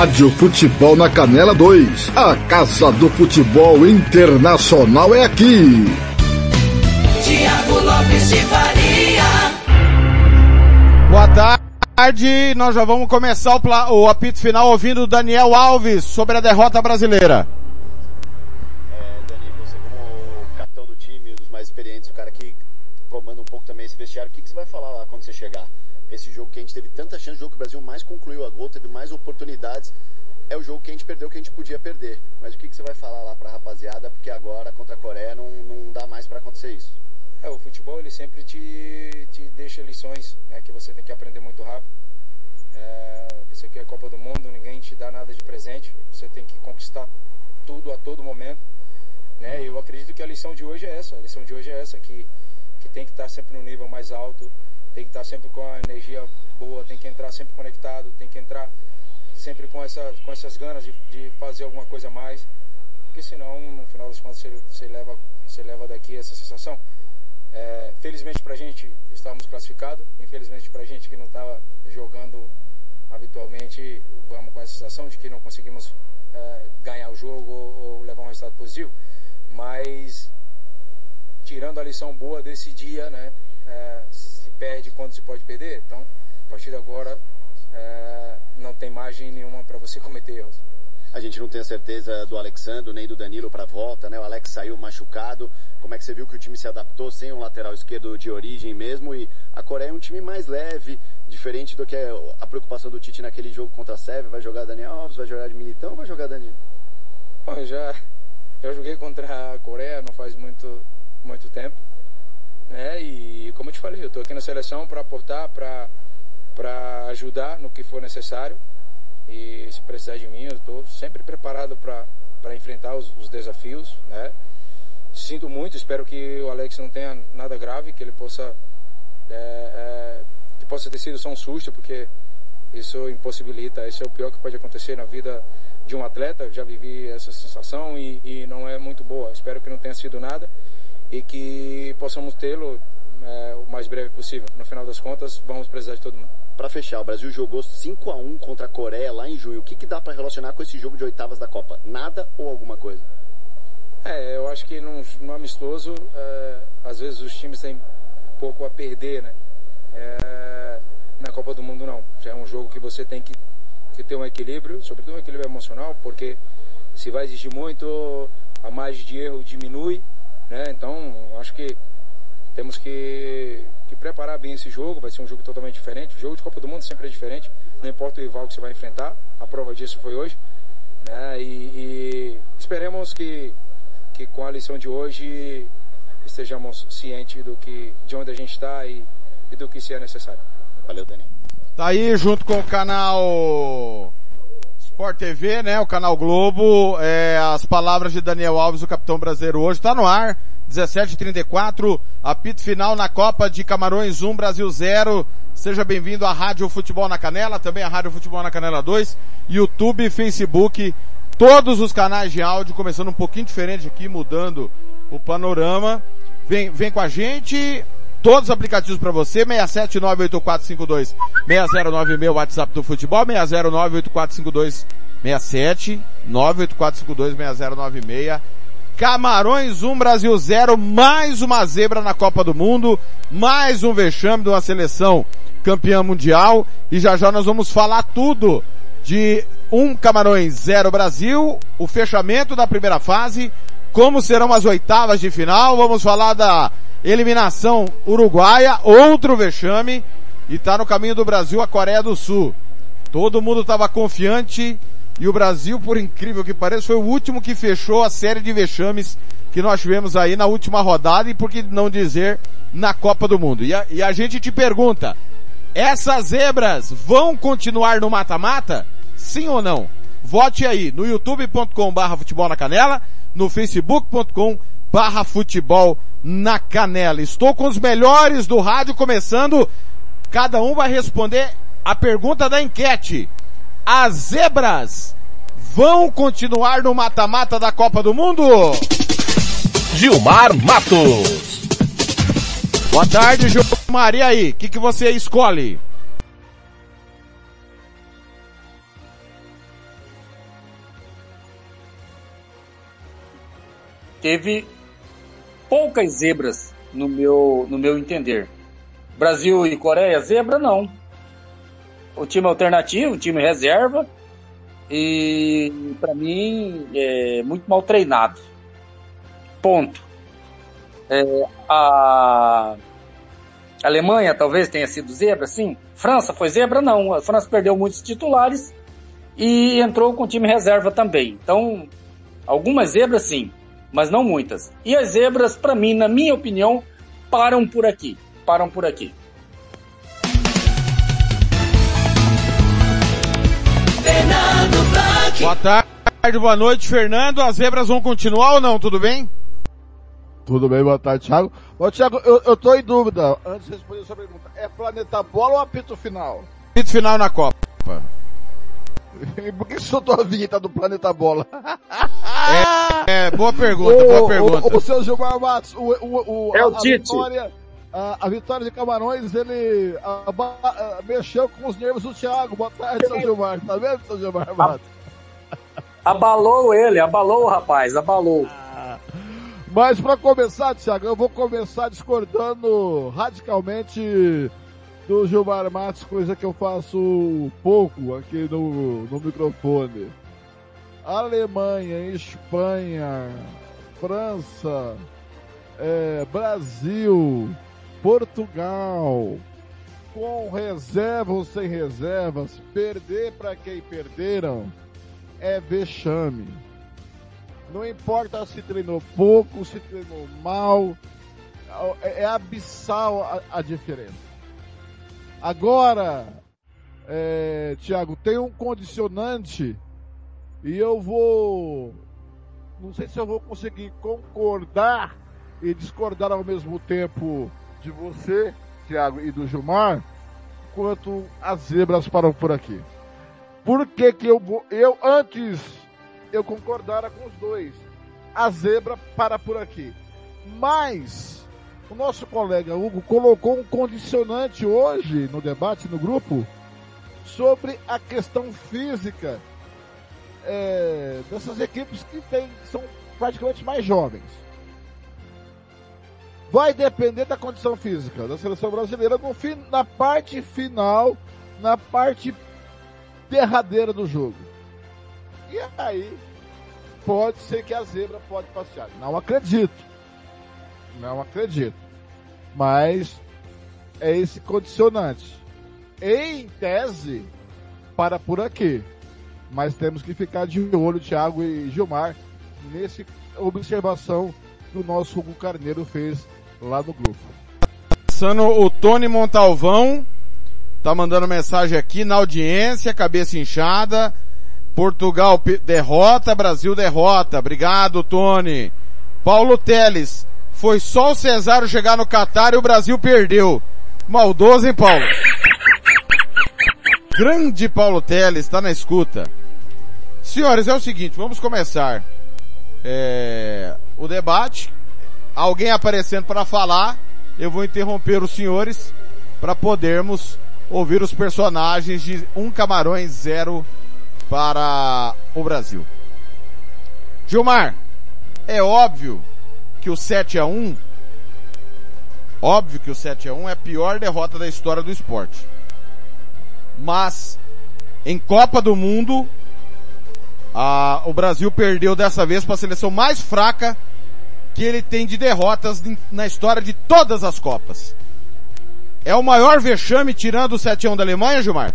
Rádio Futebol na Canela 2. A Casa do Futebol Internacional é aqui. Tiago Lopes de Faria. Boa tarde, nós já vamos começar o, pla- o apito final ouvindo o Daniel Alves sobre a derrota brasileira. É, Dani, você como capitão do time, um dos mais experientes, o cara que comanda um pouco também esse vestiário, o que, que você vai falar lá quando você chegar? Esse jogo que a gente teve tanta chance, o jogo que o Brasil mais concluiu a gol, teve mais oportunidades, é o jogo que a gente perdeu que a gente podia perder. Mas o que, que você vai falar lá pra rapaziada, porque agora contra a Coreia não, não dá mais pra acontecer isso? É, o futebol ele sempre te, te deixa lições né, que você tem que aprender muito rápido. É, isso aqui é a Copa do Mundo, ninguém te dá nada de presente, você tem que conquistar tudo a todo momento. Né? Eu acredito que a lição de hoje é essa, a lição de hoje é essa, que, que tem que estar sempre no nível mais alto, tem que estar sempre com a energia boa, tem que entrar sempre conectado, tem que entrar sempre com, essa, com essas ganas de, de fazer alguma coisa a mais, porque senão, no final das contas, você, você, leva, você leva daqui essa sensação. É, felizmente pra gente estávamos classificados, infelizmente pra gente que não estava jogando habitualmente, vamos com a sensação de que não conseguimos é, ganhar o jogo ou, ou levar um resultado positivo. Mas tirando a lição boa desse dia, né, é, perde quando se pode perder. Então, a partir de agora, é, não tem margem nenhuma para você cometer erros. A gente não tem a certeza do Alexandre nem do Danilo para volta, né? O Alex saiu machucado. Como é que você viu que o time se adaptou sem um lateral esquerdo de origem mesmo? E a Coreia é um time mais leve, diferente do que a preocupação do Tite naquele jogo contra a Sérvia. Vai jogar Daniel Alves, vai jogar de Militão ou vai jogar Danilo? Bom, já, já joguei contra a Coreia não faz muito, muito tempo. Né? E como eu te falei, eu estou aqui na seleção para aportar, para ajudar no que for necessário. E se precisar de mim, eu estou sempre preparado para enfrentar os, os desafios. Né? Sinto muito, espero que o Alex não tenha nada grave, que ele possa, é, é, que possa ter sido só um susto, porque isso impossibilita, isso é o pior que pode acontecer na vida de um atleta. Já vivi essa sensação e, e não é muito boa. Espero que não tenha sido nada e que possamos tê-lo é, o mais breve possível. No final das contas, vamos precisar de todo mundo. Para fechar, o Brasil jogou 5 a 1 contra a Coreia lá em junho. O que, que dá para relacionar com esse jogo de oitavas da Copa? Nada ou alguma coisa? É, eu acho que num, num amistoso, é, às vezes os times têm pouco a perder, né? É, na Copa do Mundo não. É um jogo que você tem que, que ter um equilíbrio, sobretudo um equilíbrio emocional, porque se vai exigir muito, a margem de erro diminui, né? Então, acho que temos que, que, preparar bem esse jogo, vai ser um jogo totalmente diferente. O jogo de Copa do Mundo sempre é diferente, não importa o rival que você vai enfrentar, a prova disso foi hoje. Né? E, e, esperemos que, que com a lição de hoje estejamos cientes do que, de onde a gente está e, e do que se é necessário. Valeu, Dani. Tá aí junto com o canal Sport TV, né? O canal Globo, é, as palavras de Daniel Alves, o capitão brasileiro hoje, tá no ar. 17:34, apito final na Copa de Camarões 1 Brasil 0. Seja bem-vindo à Rádio Futebol na Canela, também a Rádio Futebol na Canela 2, YouTube, Facebook, todos os canais de áudio, começando um pouquinho diferente aqui, mudando o panorama. Vem, vem com a gente, todos os aplicativos para você, 6798452 6096 WhatsApp do futebol, 6098452 67 98452 6096 Camarões 1, Brasil 0, mais uma zebra na Copa do Mundo, mais um vexame de uma seleção campeã mundial. E já já nós vamos falar tudo de um Camarões 0 Brasil, o fechamento da primeira fase, como serão as oitavas de final, vamos falar da eliminação uruguaia, outro vexame e tá no caminho do Brasil a Coreia do Sul. Todo mundo estava confiante E o Brasil, por incrível que pareça, foi o último que fechou a série de vexames que nós tivemos aí na última rodada e por que não dizer na Copa do Mundo. E a, e a gente te pergunta, essas zebras vão continuar no mata-mata? Sim ou não? Vote aí no youtube.com barra futebol na canela, no facebook.com barra futebol na canela. Estou com os melhores do rádio começando. Cada um vai responder a pergunta da enquete. As zebras vão continuar no mata-mata da Copa do Mundo? Gilmar Matos. Boa tarde, Gilmar. E aí, o que, que você escolhe? Teve poucas zebras no meu, no meu entender. Brasil e Coreia, zebra não. O time alternativo, o time reserva, e para mim é muito mal treinado. Ponto. É, a Alemanha talvez tenha sido zebra, sim. França foi zebra, não. A França perdeu muitos titulares e entrou com time reserva também. Então, algumas zebras sim, mas não muitas. E as zebras, para mim, na minha opinião, param por aqui. Param por aqui. Boa tarde, boa noite, Fernando. As zebras vão continuar ou não? Tudo bem? Tudo bem, boa tarde, Thiago. Ô, Thiago, eu, eu tô em dúvida. Antes de responder a sua pergunta, é planeta bola ou apito final? Pito final na Copa. E por que soltou a vinheta do planeta bola? É, é, boa pergunta, boa pergunta. O, o, seu Gilmar Matos, o, o, o, É a, o a Tite. vitória, a, a vitória de Camarões, ele aba- a- mexeu com os nervos do Thiago. Boa tarde, seu Gilmar. Tá vendo, seu Gilmar Matos? Abalou ele, abalou o rapaz, abalou. Mas para começar, Thiago, eu vou começar discordando radicalmente do Gilmar Matos, coisa que eu faço pouco aqui no, no microfone. Alemanha, Espanha, França, é, Brasil, Portugal, com reserva ou sem reservas, perder para quem perderam é vexame. Não importa se treinou pouco, se treinou mal, é, é abissal a, a diferença. Agora, é, Thiago, tem um condicionante e eu vou. Não sei se eu vou conseguir concordar e discordar ao mesmo tempo de você, Thiago, e do Gilmar, quanto as zebras param por aqui. Por que, que eu vou. Eu antes eu concordara com os dois. A zebra para por aqui. Mas o nosso colega Hugo colocou um condicionante hoje no debate no grupo sobre a questão física é, dessas equipes que tem, são praticamente mais jovens. Vai depender da condição física da seleção brasileira no fim, na parte final, na parte derradeira do jogo. E aí, pode ser que a zebra pode passear. Não acredito. Não acredito. Mas é esse condicionante. Em tese, para por aqui. Mas temos que ficar de olho, Thiago e Gilmar, nesse observação que o nosso Hugo Carneiro fez lá no grupo. Passando o Tony Montalvão, tá mandando mensagem aqui na audiência, cabeça inchada. Portugal derrota, Brasil derrota. Obrigado, Tony. Paulo Teles, foi só o Cesário chegar no Catar e o Brasil perdeu. Maldoso, hein, Paulo? Grande Paulo Teles, tá na escuta. Senhores, é o seguinte, vamos começar é, o debate. Alguém aparecendo para falar, eu vou interromper os senhores para podermos ouvir os personagens de Um Camarões Zero para o Brasil. Gilmar, é óbvio que o 7 a 1 óbvio que o 7 a 1 é a pior derrota da história do esporte. Mas em Copa do Mundo a- o Brasil perdeu dessa vez para a seleção mais fraca que ele tem de derrotas na história de todas as Copas. É o maior vexame tirando o 7 a 1 da Alemanha, Gilmar?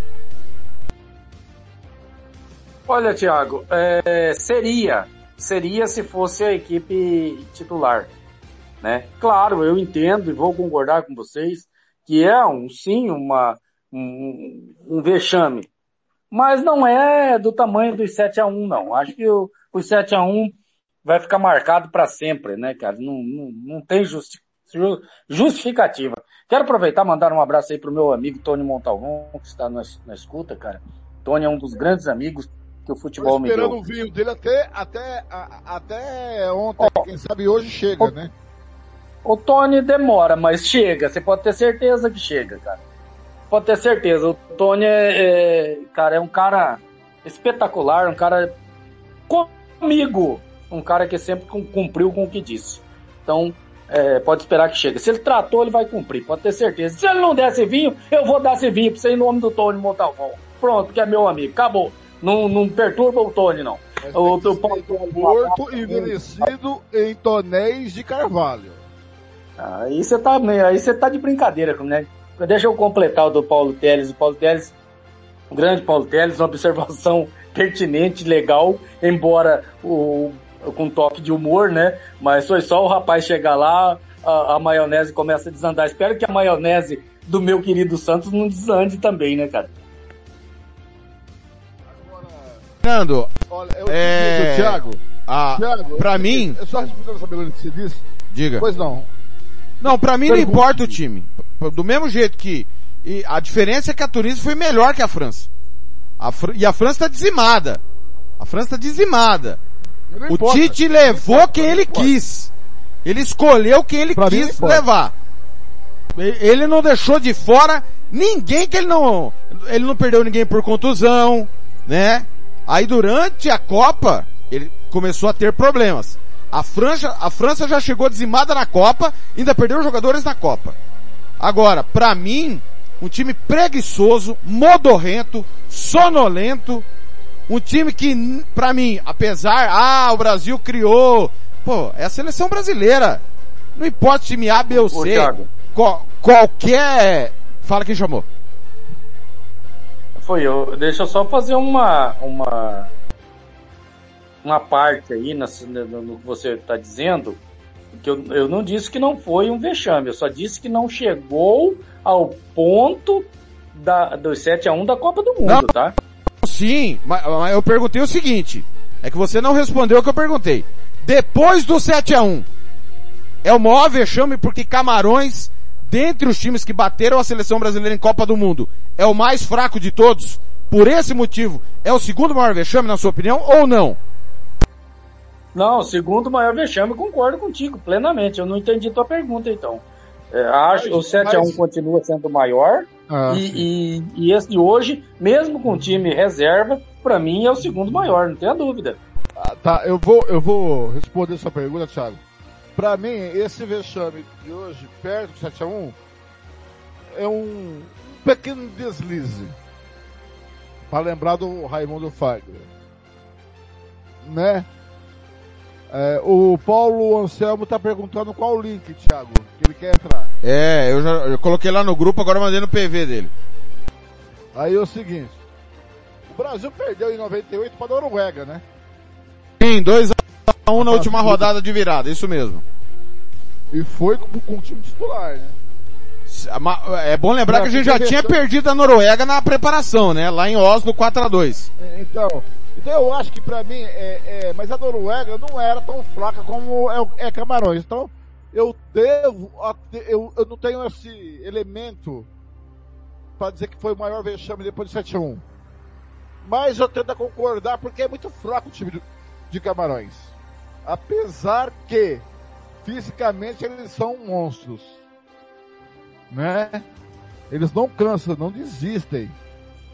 Olha, Thiago, é, seria, seria se fosse a equipe titular, né? Claro, eu entendo e vou concordar com vocês que é um sim uma um, um vexame, mas não é do tamanho dos 7 a 1 não. Acho que o, os 7 a 1 vai ficar marcado para sempre, né, cara? Não, não, não tem justi justificativa. Quero aproveitar e mandar um abraço aí pro meu amigo Tony Montalvão, que está na, na escuta, cara. Tony é um dos grandes amigos que o futebol me deu. esperando o vinho dele até, até, a- até ontem. Ó. Quem sabe hoje chega, né? O Tony demora, mas chega. Você pode ter certeza que chega, cara. Pode ter certeza. O Tony é, é- cara, é um cara espetacular, um cara comigo, um cara que sempre cum- cumpriu com o que disse. Então, é, pode esperar que chegue. Se ele tratou, ele vai cumprir, pode ter certeza. Se ele não der esse vinho, eu vou dar esse vinho pra você em nome do Tony Montalvão. Pronto, que é meu amigo. Acabou. Não, não perturba o Tony, não. Mas O teu Tony, um morto e envelhecido em tonéis de carvalho. Aí você tá, aí você tá de brincadeira, né? Deixa eu completar o do Paulo Teles. O Paulo Teles, o grande Paulo Teles, uma observação pertinente, legal, embora o, com toque de humor, né? Mas foi só o rapaz chegar lá, a, a maionese começa a desandar. Espero que a maionese do meu querido Santos não desande também, né, cara? Fernando, Olha, eu É. é... Thiago. a, Thiago, pra eu- mim, Eu só respondendo essa pergunta que você disse. diga. Pois não. Não, pra mim não importa o time. Do mesmo jeito que, a diferença é que a Tunísia foi melhor que a França. A Fran- e a França tá dizimada. A França tá dizimada. O importa. Tite levou importa, quem ele quis. Ele escolheu quem ele Pra quis levar. Ele não deixou de fora ninguém que ele não, ele não perdeu ninguém por contusão, né? Aí durante a Copa, ele começou a ter problemas. A França, a França já chegou dizimada na Copa, ainda perdeu jogadores na Copa. Agora, pra mim, um time preguiçoso, modorrento, sonolento, um time que, pra mim, apesar, ah, o Brasil criou, pô, é a seleção brasileira. Não importa time A, B ou C, qual- qualquer, fala quem chamou. Foi eu. Deixa eu só fazer uma uma uma parte aí no, no que você está dizendo, que eu, eu não disse que não foi um vexame, eu só disse que não chegou ao ponto da, dos 7 a 1 da Copa do Mundo, Não. tá? Sim, mas, mas eu perguntei o seguinte, é que você não respondeu o que eu perguntei. Depois do 7 a 1 é o maior vexame porque Camarões, dentre os times que bateram a seleção brasileira em Copa do Mundo, é o mais fraco de todos. Por esse motivo, é o segundo maior vexame, na sua opinião, ou não? Não, segundo maior vexame, concordo contigo plenamente. Eu não entendi tua pergunta, então. É, acho Mas- o 7 a 1 mas- continua sendo maior Ah, e, e, e esse de hoje, mesmo com time reserva, para mim é o segundo maior, não tenha dúvida. Ah, tá, eu vou, eu vou responder sua pergunta, Thiago. Pra mim, esse vexame de hoje, perto do 7x1, é um, pequeno deslize. Pra lembrar do Raimundo Fagner. Né? É, o Paulo Anselmo tá perguntando qual o link, Thiago, que ele quer entrar. É, eu já eu coloquei lá no grupo, agora mandei no PV dele. Aí é o seguinte. O Brasil perdeu em 98 pra Noruega, né? Sim, 2 a 1 na última rodada de virada, isso mesmo. E foi com, com o time titular, né? É bom lembrar que a gente já tinha perdido a Noruega na preparação, né? Lá em Oslo 4 a 2 É, Então, então eu acho que pra mim, é, é, mas a Noruega não era tão fraca como é, é Camarões. Então, eu devo, a- eu, eu não tenho esse elemento pra dizer que foi o maior vexame depois do 7-1. Mas eu tento a concordar porque é muito fraco o time do- de Camarões. Apesar que, fisicamente, eles são monstros. Né? Eles não cansam, não desistem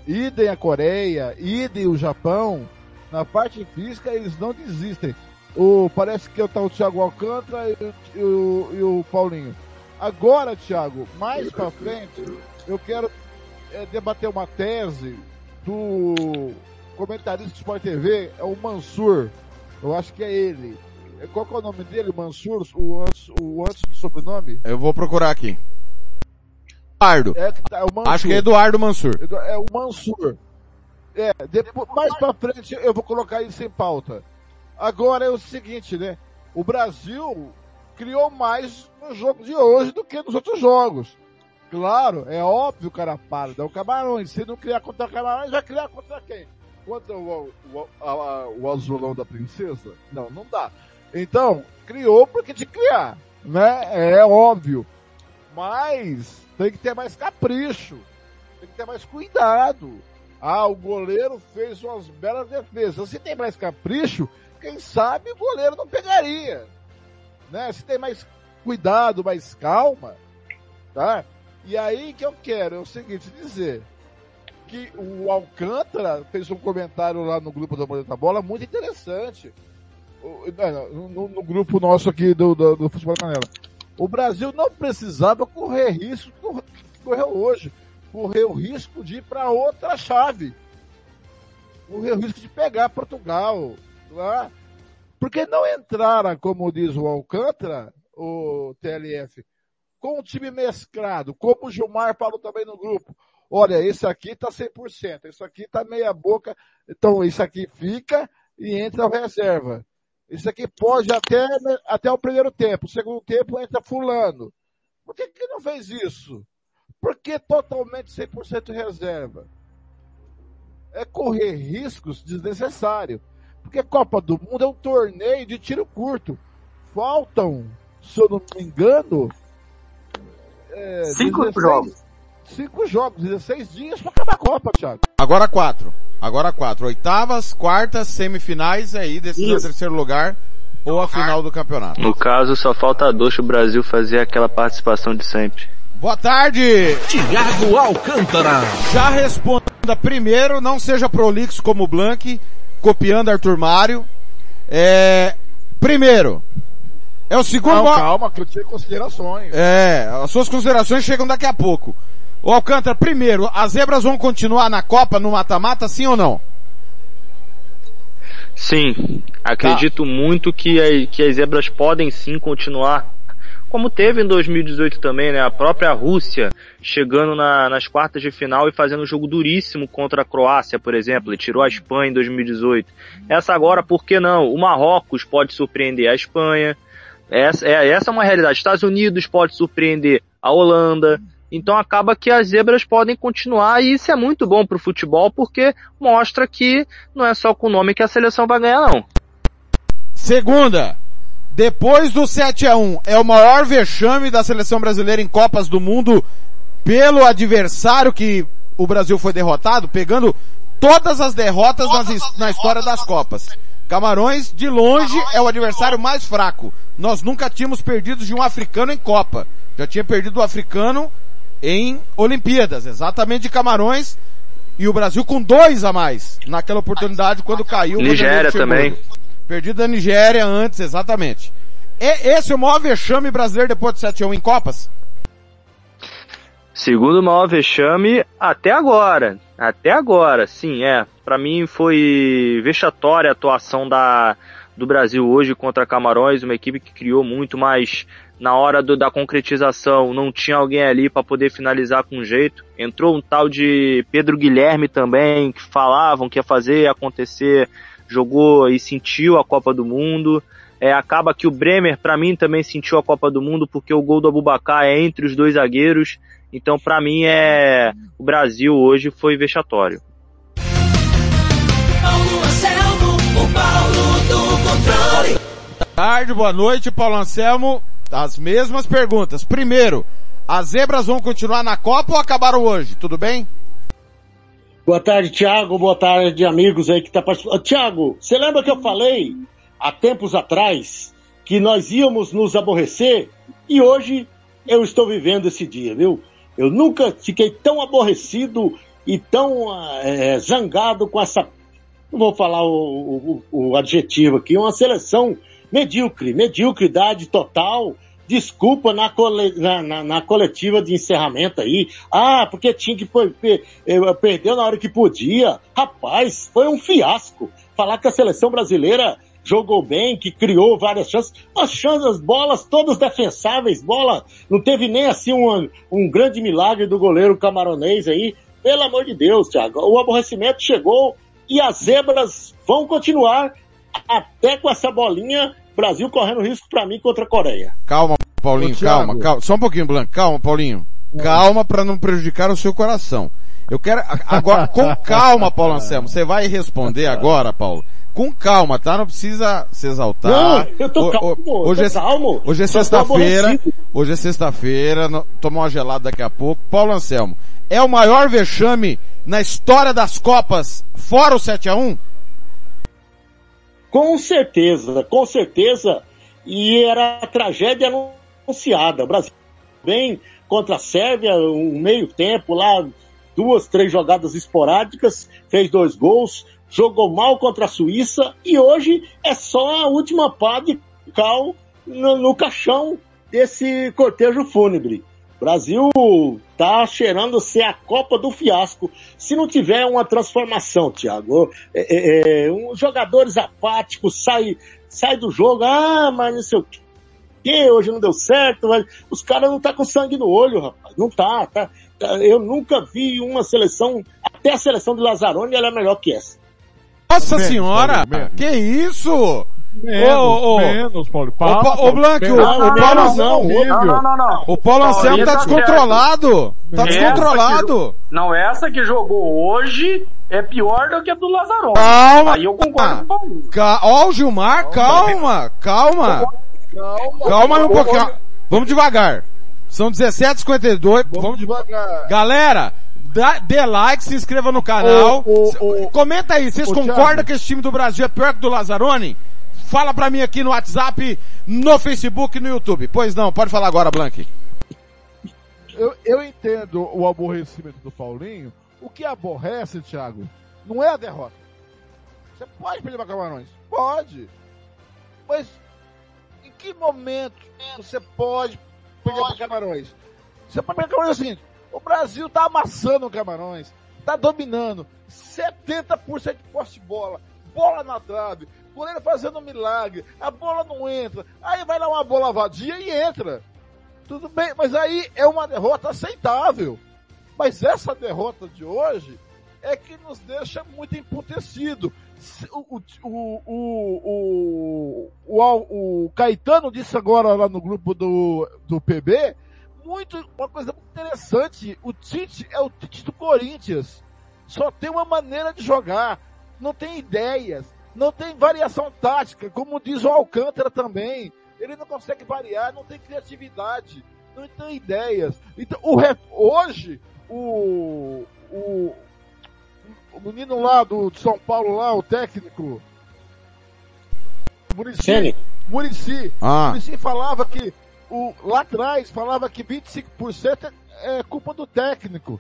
idem a Coreia, idem o Japão, na parte física eles não desistem. O, parece que tá o Thiago Alcântara e, o- e o, e o Paulinho. Agora, Thiago, mais pra frente, eu quero é, debater uma tese do comentarista do Sport TV, é o Mansur. Eu acho que é ele. É, Qual que é o nome dele, Mansur? O antes, o antes do sobrenome? Eu vou procurar aqui. Eduardo. É, é o Mansur. Acho que é Eduardo Mansur. É o Mansur. É, depois, mais pra frente eu vou colocar isso em pauta. Agora é o seguinte, né? O Brasil criou mais no jogo de hoje do que nos outros jogos. Claro, é óbvio, cara pálido. É o Camarões. Se não criar contra o Camarões, vai criar contra quem? Contra o, o, a- o azulão da princesa? Não, não dá. Então, criou porque de criar, né? É óbvio. Mas tem que ter mais capricho. Tem que ter mais cuidado. Ah, o goleiro fez umas belas defesas. Se tem mais capricho, quem sabe o goleiro não pegaria. Né? Se tem mais cuidado, mais calma, tá? E aí que eu quero é o seguinte dizer que o Alcântara fez um comentário lá no grupo da Moneta Bola muito interessante. O- não, No, no grupo nosso aqui do, do, do Futebol Canela. O Brasil não precisava correr risco que correu hoje. Correu o risco de ir para outra chave. Correu o risco de pegar Portugal. Lá. Porque não entraram, como diz o Alcântara, o TLF, com o time mesclado, como o Gilmar falou também no grupo. Olha, esse aqui tá 100%, esse aqui tá meia boca, então esse aqui fica e entra o reserva. Esse aqui pode até, até o primeiro tempo, o segundo tempo entra fulano. Por que que não fez isso? Por que totalmente 100% reserva? É correr riscos desnecessários. Porque Copa do Mundo é um torneio de tiro curto. Faltam, se eu não me engano, é, Cinco 16 jogos. Cinco jogos, 16 dias para acabar a Copa, Thiago. Agora quatro. Agora quatro. Oitavas, quartas, semifinais, e aí Isso. terceiro lugar ou a final do campeonato. No caso, só falta dois o Brasil fazer aquela participação de sempre. Boa tarde! Tiago Alcântara. Já responda primeiro, não seja prolixo como o Blank, copiando Arthur Mário. É, primeiro, é o segundo... Não, calma, que eu tinha considerações. É, as suas considerações chegam daqui a pouco. O Alcântara, primeiro, as zebras vão continuar na Copa, no mata-mata, sim ou não? Sim, acredito muito que, a- que as zebras podem sim continuar, como teve em 2018 também, né? A própria Rússia chegando na- nas quartas de final e fazendo um jogo duríssimo contra a Croácia, por exemplo, e tirou a Espanha em 2018. Essa agora, por que não? O Marrocos pode surpreender a Espanha. Essa é, essa é uma realidade. Estados Unidos pode surpreender a Holanda. Então acaba que as zebras podem continuar e isso é muito bom pro futebol porque mostra que não é só com o nome que a seleção vai ganhar não. Segunda, depois do 7 a 1 é o maior vexame da seleção brasileira em Copas do Mundo pelo adversário que o Brasil foi derrotado, pegando todas as derrotas nas his- na história das Copas. Camarões, de longe, é o adversário mais fraco. Nós nunca tínhamos perdido de um africano em Copa. Já tinha perdido o africano em Olimpíadas, exatamente de Camarões, e o Brasil com dois a mais naquela oportunidade quando caiu o Nigéria também. Perdido da Nigéria antes, exatamente. E, esse é o maior vexame brasileiro depois de 7 a 1 em Copas? Segundo maior vexame até agora. Até agora, sim, é. Pra mim foi vexatória a atuação da, do Brasil hoje contra Camarões, uma equipe que criou muito, mas na hora do- da concretização não tinha alguém ali para poder finalizar com jeito. Entrou um tal de Pedro Guilherme também, que falavam que ia fazer acontecer, jogou e sentiu a Copa do Mundo. É, acaba que o Bremer, pra mim, também sentiu a Copa do Mundo, porque o gol do Abubacar é entre os dois zagueiros. Então, pra mim, é o Brasil hoje foi vexatório. Paulo Anselmo, o Paulo do controle. Tarde, boa noite, Paulo Anselmo. As mesmas perguntas. Primeiro, as zebras vão continuar na Copa ou acabaram hoje? Tudo bem? Boa tarde, Tiago. Boa tarde, amigos aí que tá participando. Tiago, você lembra que eu falei há tempos atrás que nós íamos nos aborrecer? E hoje eu estou vivendo esse dia, viu? Eu nunca fiquei tão aborrecido e tão eh, zangado com essa. Não vou falar o, o- o adjetivo aqui, uma seleção medíocre, mediocridade total. Desculpa na, cole- na- na- na coletiva de encerramento aí. Ah, porque tinha que per- eh, perdeu na hora que podia. Rapaz, foi um fiasco. Falar que a seleção brasileira jogou bem, que criou várias chances. As chances, as bolas todas defensáveis, bola. Não teve nem assim um, um grande milagre do goleiro camaronês aí. Pelo amor de Deus, Thiago. O aborrecimento chegou e as zebras vão continuar até com essa bolinha Brasil correndo risco para mim contra a Coreia. Calma, Paulinho, calma, calma. Só um pouquinho, Blanco. Calma, Paulinho. Calma para não prejudicar o seu coração. Eu quero, a- agora, com calma, Paulo Anselmo. Você vai responder agora, Paulo. Com calma, tá? Não precisa se exaltar. Não, eu tô O- o- calmo, hoje, tô é, calmo. hoje é sexta-feira. Hoje é sexta-feira. Tomar uma gelada daqui a pouco. Paulo Anselmo, é o maior vexame na história das Copas, fora o 7x1? Com certeza, com certeza. E era a tragédia anunciada. O Brasil bem contra a Sérvia, um meio tempo lá, duas, três jogadas esporádicas, fez dois gols, jogou mal contra a Suíça e hoje é só a última pá de cal no, no caixão desse cortejo fúnebre. Brasil tá cheirando ser a Copa do Fiasco. Se não tiver uma transformação, Thiago, é, é, é, uns jogadores apáticos sai, sai do jogo, ah, mas não sei o que, hoje não deu certo, mas os caras não tá com sangue no olho, rapaz. Não tá, tá, tá. Eu nunca vi uma seleção, até a seleção de Lazzaroni, ela é melhor que essa. Nossa senhora! Que isso? Menos, Ô, ô, ô. menos, Paulo. Ô, Palma, Pa- ô, Paulo, Blanco, o- o Paulo- não, Não, não, não, não. O Paulo Anselmo tá tá descontrolado. Tá descontrolado. que- não, essa que jogou hoje é pior do que a do Lazarone. Calma. Aí eu concordo com o Paulinho. Ó, o Gilmar, calma, calma. Calma, Calma aí um pouquinho. Vamos devagar. São 17h52. Vamos Vamos devagar. Galera, dá, dê like, se inscreva no canal. Ô, ô, ô. Comenta aí, vocês concordam Thiago. que esse time do Brasil é pior que o do Lazzaroni? Fala pra mim aqui no WhatsApp, no Facebook no YouTube. Pois não, pode falar agora, Blank. Eu, eu entendo o aborrecimento do Paulinho. O que aborrece, Thiago, não é a derrota. Você pode perder para Camarões? Pode. Mas em que momento você pode perder para Camarões? Você pode perder para Camarões assim. O Brasil tá amassando o Camarões. Tá dominando. 70% de posse de bola. Bola na trave. Goleiro fazendo um milagre. A bola não entra. Aí vai lá uma bola vadia e entra. Tudo bem, mas aí é uma derrota aceitável. Mas essa derrota de hoje é que nos deixa muito emputecido. O, o, o, o, o Caetano disse agora lá no grupo do, do PB, muito, uma coisa muito interessante. O Tite é o Tite do Corinthians. Só tem uma maneira de jogar. Não tem ideias. Não tem variação tática, como diz o Alcântara também. Ele não consegue variar, não tem criatividade, não tem ideias. Então, o re- hoje, o, o, o menino lá do de São Paulo lá, o técnico, Muricy, Ceni. Muricy, Ah, Muricy falava que o, lá atrás falava que 25% é culpa do técnico.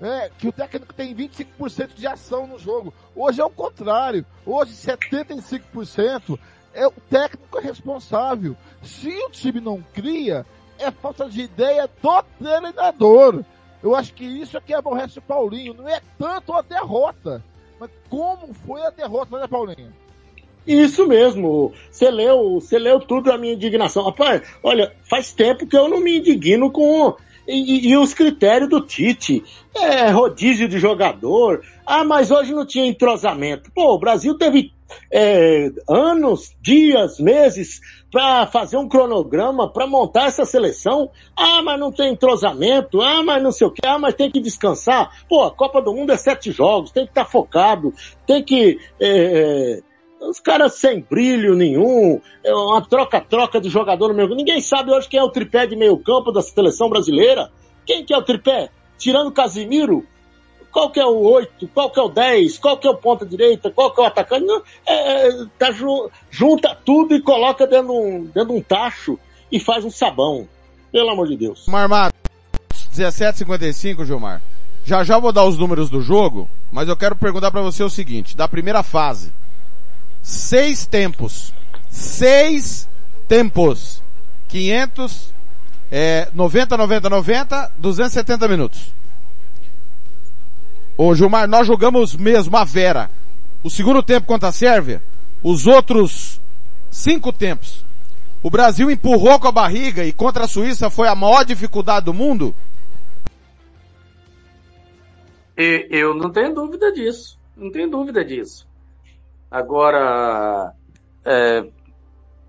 É, que o técnico tem 25% de ação no jogo. Hoje é o contrário. Hoje 75% é o técnico responsável. Se o time não cria, é falta de ideia do treinador. Eu acho que isso é que aborrece o Paulinho. Não é tanto a derrota, mas como foi a derrota, né, Paulinho? Isso mesmo. Você leu, você leu tudo a minha indignação. Rapaz, olha, faz tempo que eu não me indigno com e, e- os critérios do Tite. É rodízio de jogador. Ah, mas hoje não tinha entrosamento. Pô, o Brasil teve é, anos, dias, meses para fazer um cronograma para montar essa seleção. Ah, mas não tem entrosamento. Ah, mas não sei o que. Ah, mas tem que descansar. Pô, a Copa do Mundo é sete jogos. Tem que estar focado. Tem que é, é, os caras sem brilho nenhum, é uma troca-troca de jogador no meio. Ninguém sabe hoje quem é o tripé de meio campo da seleção brasileira. Quem que é o tripé? Tirando Casimiro? Qual que é o 8? Qual que é o 10? Qual que é o ponta direita? Qual que é o atacante? É, é, tá, ju- junta tudo e coloca dentro de, um, dentro de um tacho e faz um sabão. Pelo amor de Deus. Marmado, 17h55, Gilmar. Já já vou dar os números do jogo, mas eu quero perguntar pra você o seguinte, da primeira fase. Seis tempos. Seis tempos. 500, é, 90, 90, 90, 270 minutos. Ô Gilmar, nós jogamos mesmo a Vera. O segundo tempo contra a Sérvia, os outros cinco tempos. O Brasil empurrou com a barriga e contra a Suíça foi a maior dificuldade do mundo? Eu não tenho dúvida disso. Não tenho dúvida disso. Agora, é,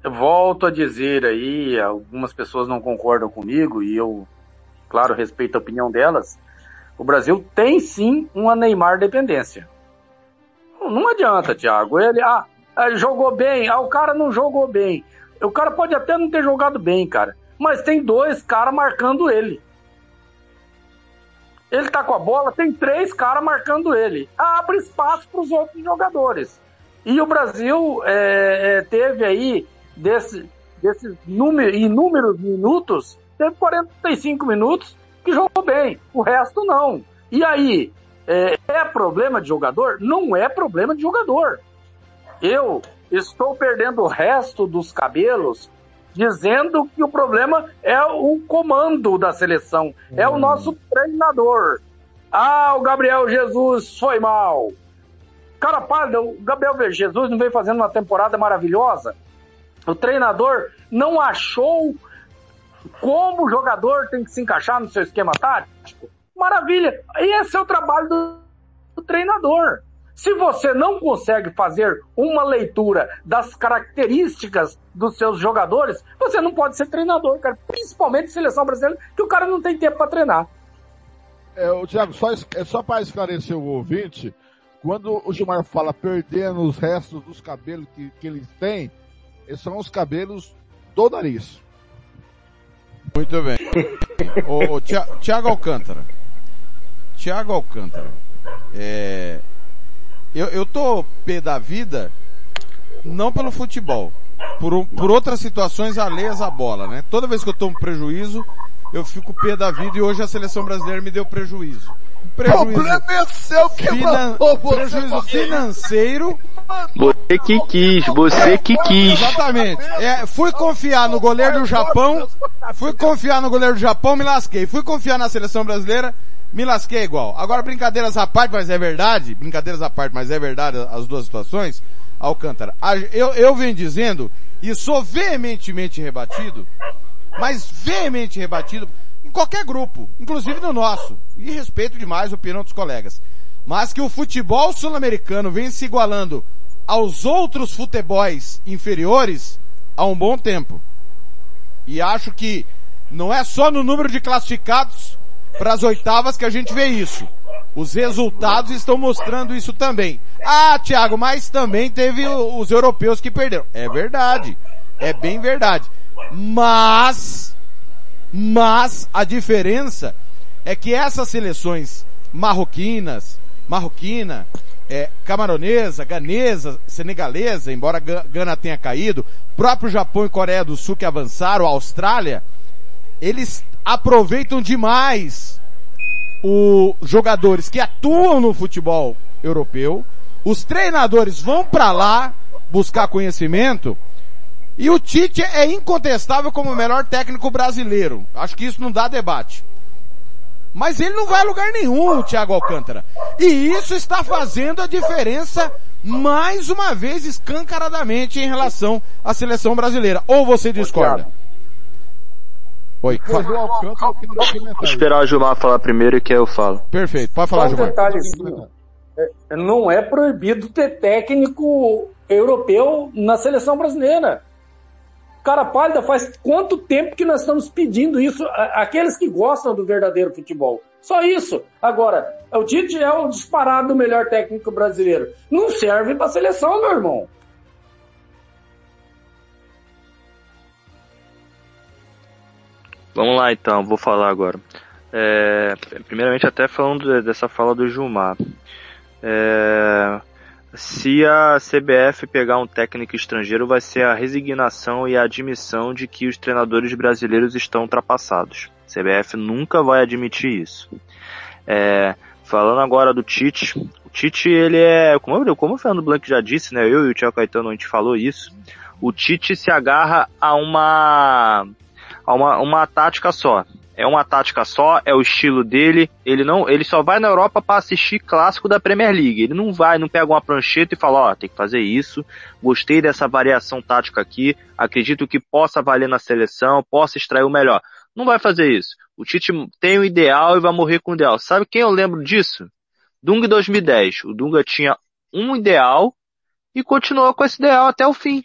volto a dizer aí, algumas pessoas não concordam comigo e eu, claro, respeito a opinião delas. O Brasil tem sim uma Neymar dependência. Não adianta, Thiago. Ele, ah, jogou bem, ah, o cara não jogou bem. O cara pode até não ter jogado bem, cara. Mas tem dois caras marcando ele. Ele tá com a bola, tem três caras marcando ele. Abre espaço para os outros jogadores. E o Brasil é, é, teve aí, desse, desses número, inúmeros minutos, teve 45 minutos que jogou bem. O resto não. E aí, é, é problema de jogador? Não é problema de jogador. Eu estou perdendo o resto dos cabelos dizendo que o problema é o comando da seleção, é o hum. nosso treinador. Ah, o Gabriel Jesus foi mal. Cara, para, o Gabriel Jesus não vem fazendo uma temporada maravilhosa. O treinador não achou como o jogador tem que se encaixar no seu esquema tático. Maravilha. Esse é o trabalho do, do treinador. Se você não consegue fazer uma leitura das características dos seus jogadores, você não pode ser treinador, cara. Principalmente seleção brasileira, que o cara não tem tempo para treinar. É, o Thiago, só, é só para esclarecer o ouvinte, quando o Gilmar fala perdendo os restos dos cabelos que, que eles têm, esses são os cabelos do nariz. Muito bem. o, o Tiago Alcântara. Tiago Alcântara. É, eu, eu tô pé da vida, não pelo futebol, por, por outras situações alheias à bola, né? Toda vez que eu tomo prejuízo, eu fico pé da vida e hoje a seleção brasileira me deu prejuízo. Prejuízo, problema é seu que finan prejuízo financeiro. Você que quis, você que quis. Exatamente. É, fui confiar no goleiro do Japão, fui confiar no goleiro do Japão, me lasquei. Fui confiar na seleção brasileira, me lasquei igual. Agora, brincadeiras à parte, mas é verdade, brincadeiras à parte, mas é verdade as duas situações, Alcântara. Eu, eu venho dizendo, e sou veementemente rebatido, mas veemente rebatido, em qualquer grupo, inclusive no nosso, e respeito demais a opinião dos colegas, mas que o futebol sul-americano vem se igualando aos outros futebols inferiores há um bom tempo. E acho que não é só no número de classificados para as oitavas que a gente vê isso. Os resultados estão mostrando isso também. Ah, Thiago, mas também teve os europeus que perderam. É verdade. É bem verdade. Mas, mas a diferença é que essas seleções marroquinas, marroquina, é, camaronesa, ganesa, senegalesa, embora Gana tenha caído, próprio Japão e Coreia do Sul que avançaram, a Austrália, eles aproveitam demais os jogadores que atuam no futebol europeu, os treinadores vão para lá buscar conhecimento, e o Tite é incontestável como o melhor técnico brasileiro. Acho que isso não dá debate. Mas ele não vai a lugar nenhum, o Thiago Alcântara. E isso está fazendo a diferença mais uma vez escancaradamente em relação à seleção brasileira. Ou você discorda? Oi. Vou esperar o Gilmar falar primeiro que eu falo. Perfeito, pode falar, Gilmar. Um detalhezinho. É, não é proibido ter técnico europeu na seleção brasileira. Cara pálida, faz quanto tempo que nós estamos pedindo isso? Aqueles que gostam do verdadeiro futebol. Só isso. Agora, o Tite é o disparado melhor técnico brasileiro. Não serve para seleção, meu irmão. Vamos lá então, vou falar agora. É, primeiramente até falando dessa fala do Gilmar. É, se a CBF pegar um técnico estrangeiro, vai ser a resignação e a admissão de que os treinadores brasileiros estão ultrapassados. A CBF nunca vai admitir isso. É, falando agora do Tite, o Tite ele é, como, como o Fernando Blanco já disse, né, eu e o Thiago Caetano a gente falou isso, o Tite se agarra a uma uma, uma tática só. É uma tática só, é o estilo dele. Ele não, ele só vai na Europa para assistir clássico da Premier League. Ele não vai, não pega uma prancheta e fala, ó, oh, tem que fazer isso. Gostei dessa variação tática aqui. Acredito que possa valer na seleção, possa extrair o melhor. Não vai fazer isso. O Tite tem o ideal e vai morrer com o ideal. Sabe quem eu lembro disso? Dunga em 2010. O Dunga tinha um ideal e continuou com esse ideal até o fim.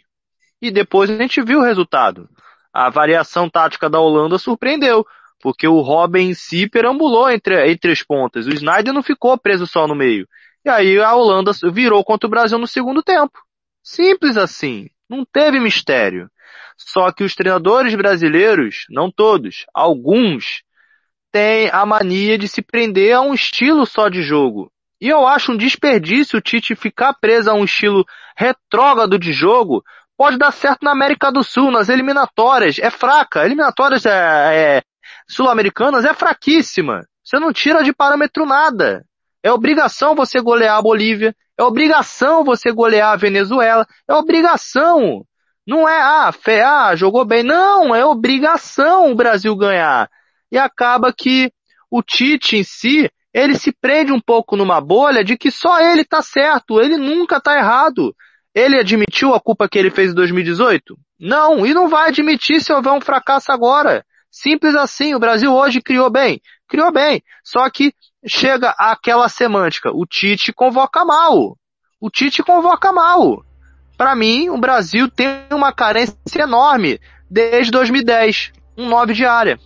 E depois a gente viu o resultado. A variação tática da Holanda surpreendeu, porque o Robin em si perambulou entre, entre as pontas. O Snyder não ficou preso só no meio. E aí a Holanda virou contra o Brasil no segundo tempo. Simples assim. Não teve mistério. Só que os treinadores brasileiros, não todos, alguns, têm a mania de se prender a um estilo só de jogo. E eu acho um desperdício o Tite ficar preso a um estilo retrógrado de jogo. Pode dar certo na América do Sul, nas eliminatórias. É fraca. Eliminatórias é, é, sul-americanas é fraquíssima. Você não tira de parâmetro nada. É obrigação você golear a Bolívia. É obrigação você golear a Venezuela. É obrigação. Não é, ah, fé, ah, jogou bem. Não, é obrigação o Brasil ganhar. E acaba que o Tite em si, ele se prende um pouco numa bolha de que só ele tá certo, ele nunca tá errado. Ele admitiu a culpa que ele fez em 2018? Não, e não vai admitir se houver um fracasso agora. Simples assim, o Brasil hoje criou bem. Criou bem. Só que chega aquela semântica, o Tite convoca mal. O Tite convoca mal. Para mim, o Brasil tem uma carência enorme desde 2010. Um 9 de área.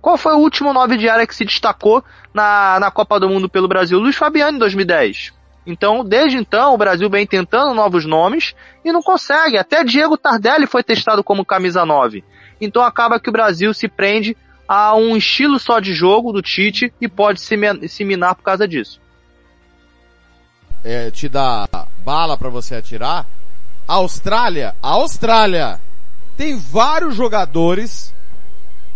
Qual foi o último 9 de área que se destacou na, na Copa do Mundo pelo Brasil? Luiz Fabiano em 2010. Então, desde então, o Brasil vem tentando novos nomes e não consegue. Até Diego Tardelli foi testado como camisa 9. Então acaba que o Brasil se prende a um estilo só de jogo do Tite e pode se, minar por causa disso. É, te dá bala para você atirar. Austrália, Austrália tem vários jogadores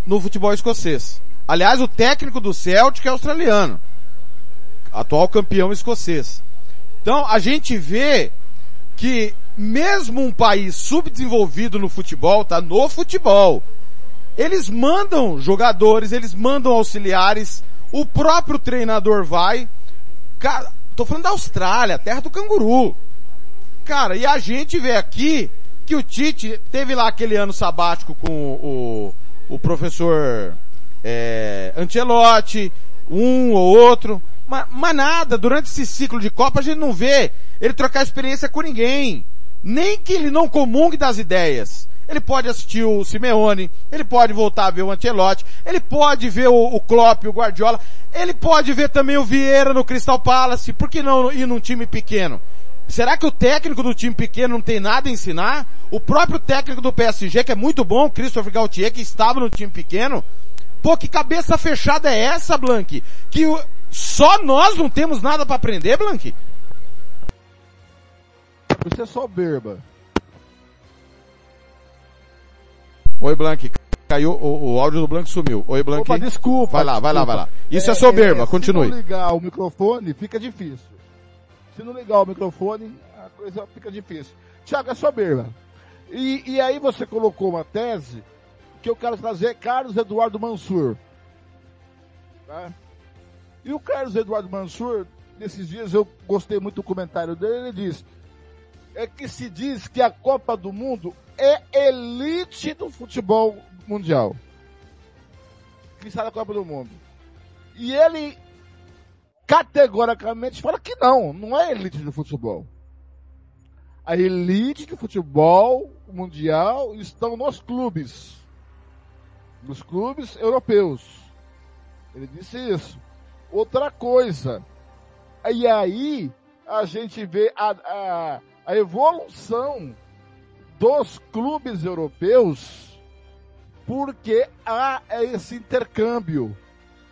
no futebol escocês. Aliás, o técnico do Celtic é australiano. Atual campeão escocês. Então, a gente vê que mesmo um país subdesenvolvido no futebol, tá no futebol, eles mandam jogadores, eles mandam auxiliares, o próprio treinador vai. Cara, tô falando da Austrália, terra do canguru. Cara, e a gente vê aqui que o Tite teve lá aquele ano sabático com o, o professor é, Ancelotti, um ou outro, mas, mas nada, durante esse ciclo de Copa a gente não vê ele trocar experiência com ninguém. Nem que ele não comungue das ideias. Ele pode assistir o Simeone, ele pode voltar a ver o Ancelotti, ele pode ver o, o Klopp, o Guardiola, ele pode ver também o Vieira no Crystal Palace, por que não ir num time pequeno? Será que o técnico do time pequeno não tem nada a ensinar? O próprio técnico do PSG, que é muito bom, Christopher Gaultier, que estava no time pequeno. Pô, que cabeça fechada é essa, Blank? Que o... só nós não temos nada para aprender, Blank? Você é soberba. Oi, Blank. Caiu, o, o áudio do Blank sumiu. Oi, Blank. Opa, desculpa. Vai lá, desculpa. vai lá, vai lá. Isso é, é soberba, é, continue. Se não ligar o microfone, fica difícil. Se não ligar o microfone, a coisa fica difícil. Tiago, é soberba. E, e aí você colocou uma tese que eu quero trazer Carlos Eduardo Mansur. Tá? E o Carlos Eduardo Mansur, nesses dias eu gostei muito do comentário dele, ele diz, é que se diz que a Copa do Mundo é elite do futebol mundial. Que está na Copa do Mundo. E ele categoricamente fala que não, não é elite do futebol. A elite do futebol mundial estão nos clubes. Nos clubes europeus. Ele disse isso. Outra coisa. E aí a gente vê a, a, a evolução dos clubes europeus porque há esse intercâmbio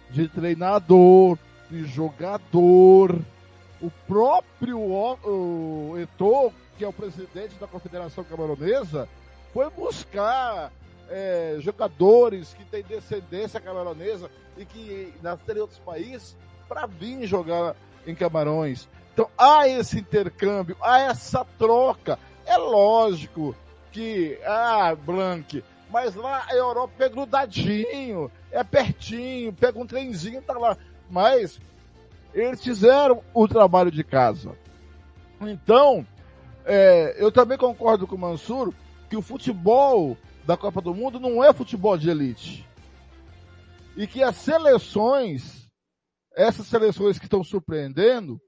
de treinador, de jogador. O próprio o Eto'o, que é o presidente da Confederação Camaronesa, foi buscar é, jogadores que têm descendência camaronesa e que nasceram em outros países para vir jogar em Camarões. Então há esse intercâmbio, há essa troca. É lógico que, ah, Blank, mas lá a Europa é grudadinho, é pertinho, pega um trenzinho, tá lá. Mas eles fizeram o trabalho de casa. Então, é, eu também concordo com o Mansur que o futebol da Copa do Mundo não é futebol de elite. E que as seleções essas seleções que estão surpreendendo,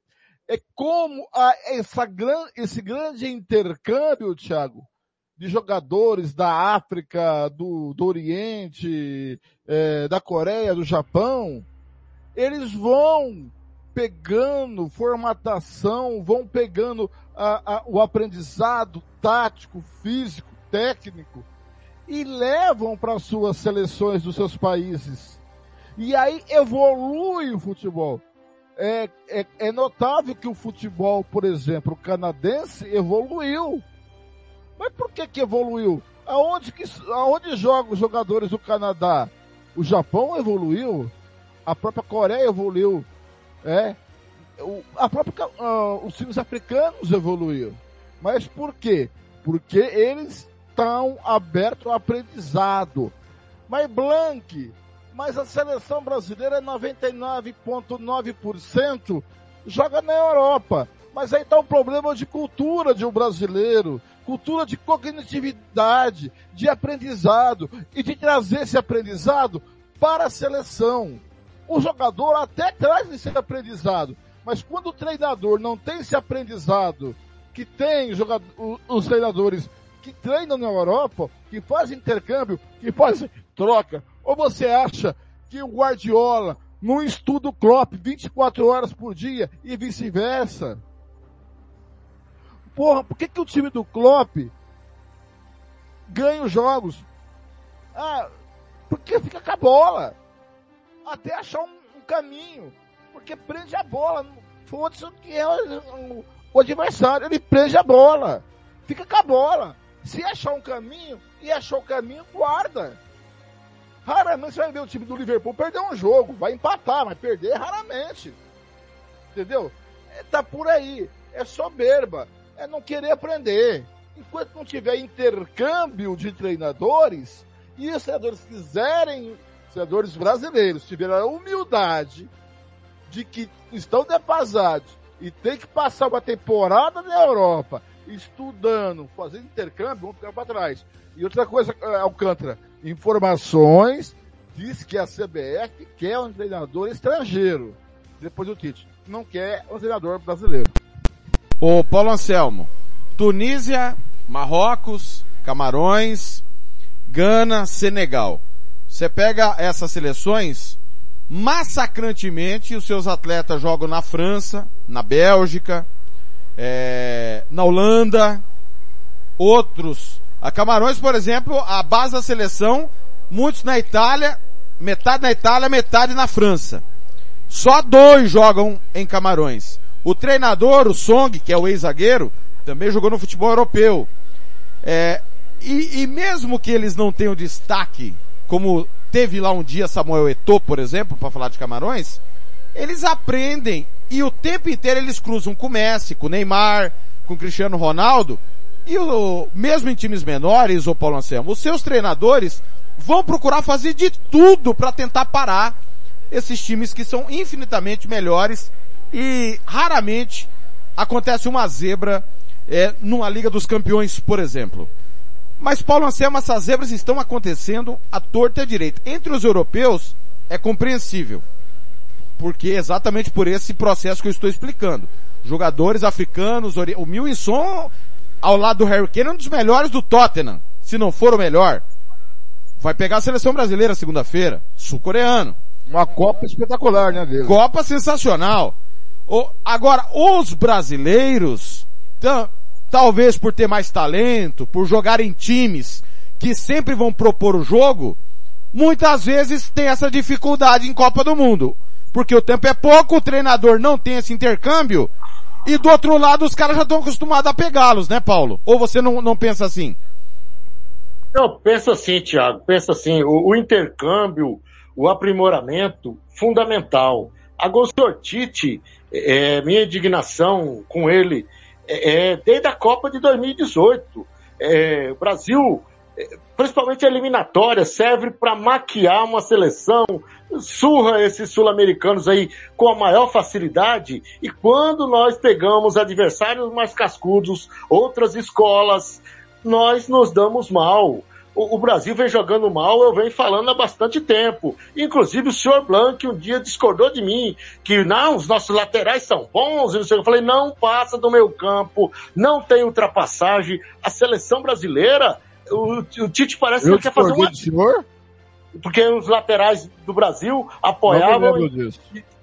é como a, essa gran, esse grande intercâmbio, Thiago, de jogadores da África, do, do Oriente, é, da Coreia, do Japão, eles vão pegando formatação, vão pegando a, a, o aprendizado tático, físico, técnico e levam para suas seleções dos seus países. E aí evolui o futebol. É, é, é notável que o futebol, por exemplo, canadense evoluiu. Mas por que que evoluiu? Aonde, que, aonde jogam os jogadores do Canadá? O Japão evoluiu, a própria Coreia evoluiu, é, o, a própria, uh, os times africanos evoluíram. Mas por quê? Porque eles estão abertos ao aprendizado. Mas Blank, mas a seleção brasileira é 99,9% joga na Europa. Mas aí está o problema de cultura de um brasileiro, cultura de cognitividade, de aprendizado e de trazer esse aprendizado para a seleção. O jogador até traz esse aprendizado, mas quando o treinador não tem esse aprendizado que tem os treinadores que treinam na Europa, que fazem intercâmbio, que fazem troca, ou você acha que o Guardiola não estuda o Klopp 24 horas por dia e vice-versa? Porra, por que, que o time do Klopp ganha os jogos? Ah, porque fica com a bola. Até achar um, um caminho. Porque prende a bola. Foda-se o que é o, o, o adversário. Ele prende a bola. Fica com a bola. Se achar um caminho e achar o caminho, guarda. Raramente você vai ver o time do Liverpool perder um jogo. Vai empatar, mas perder raramente. Entendeu? É, tá por aí. É soberba é não querer aprender. Enquanto não tiver intercâmbio de treinadores, e os treinadores quiserem, treinadores brasileiros, tiverem a humildade de que estão defasados e tem que passar uma temporada na Europa estudando, fazendo intercâmbio, vão ficar para trás. E outra coisa, é, Alcântara, informações diz que a CBF quer um treinador estrangeiro, depois do Tite. Não quer um treinador brasileiro. Ô Paulo Anselmo, Tunísia, Marrocos, Camarões, Gana, Senegal. Você pega essas seleções, massacrantemente os seus atletas jogam na França, na Bélgica, é, na Holanda, outros. A Camarões, por exemplo, a base da seleção, muitos na Itália, metade na Itália, metade na França. Só dois jogam em Camarões. O treinador, o Song, que é o ex-zagueiro, também jogou no futebol europeu. É, e, e, mesmo que eles não tenham destaque, como teve lá um dia Samuel Eto'o, por exemplo, para falar de Camarões, eles aprendem e o tempo inteiro eles cruzam com o Messi, com o Neymar, com o Cristiano Ronaldo, e o, mesmo em times menores, o Paulo Anselmo, os seus treinadores vão procurar fazer de tudo para tentar parar esses times que são infinitamente melhores e raramente acontece uma zebra é, numa Liga dos Campeões, por exemplo. Mas Paulo Anselmo, essas zebras estão acontecendo à torta e à direita. Entre os europeus é compreensível. Porque exatamente por esse processo que eu estou explicando. Jogadores africanos, o Milson, ao lado do Harry Kane, é um dos melhores do Tottenham. Se não for o melhor. Vai pegar a seleção brasileira segunda-feira. Sul-coreano. Uma Copa espetacular, né, dele? Copa sensacional. O, agora, os brasileiros, talvez por ter mais talento, por jogar em times que sempre vão propor o jogo, muitas vezes tem essa dificuldade em Copa do Mundo. Porque o tempo é pouco, o treinador não tem esse intercâmbio, e do outro lado os caras já estão acostumados a pegá-los, né, Paulo? Ou você não, não pensa assim? Eu penso assim, Thiago, penso assim, o, o intercâmbio, o aprimoramento, fundamental. Agora o Tite, é, minha indignação com ele é, é desde a Copa de 2018. É, o Brasil, principalmente a eliminatória, serve para maquiar uma seleção, surra esses sul-americanos aí com a maior facilidade, e quando nós pegamos adversários mais cascudos, outras escolas, nós nos damos mal. o, Brasil vem jogando mal, eu venho falando há bastante tempo. Inclusive o senhor Blanc um dia discordou de mim, que não, os nossos laterais são bons, e eu falei, não passa do meu campo, não tem ultrapassagem. A seleção brasileira, o, o Tite parece Eu que quer fazer uma do senhor? porque os laterais do Brasil apoiavam.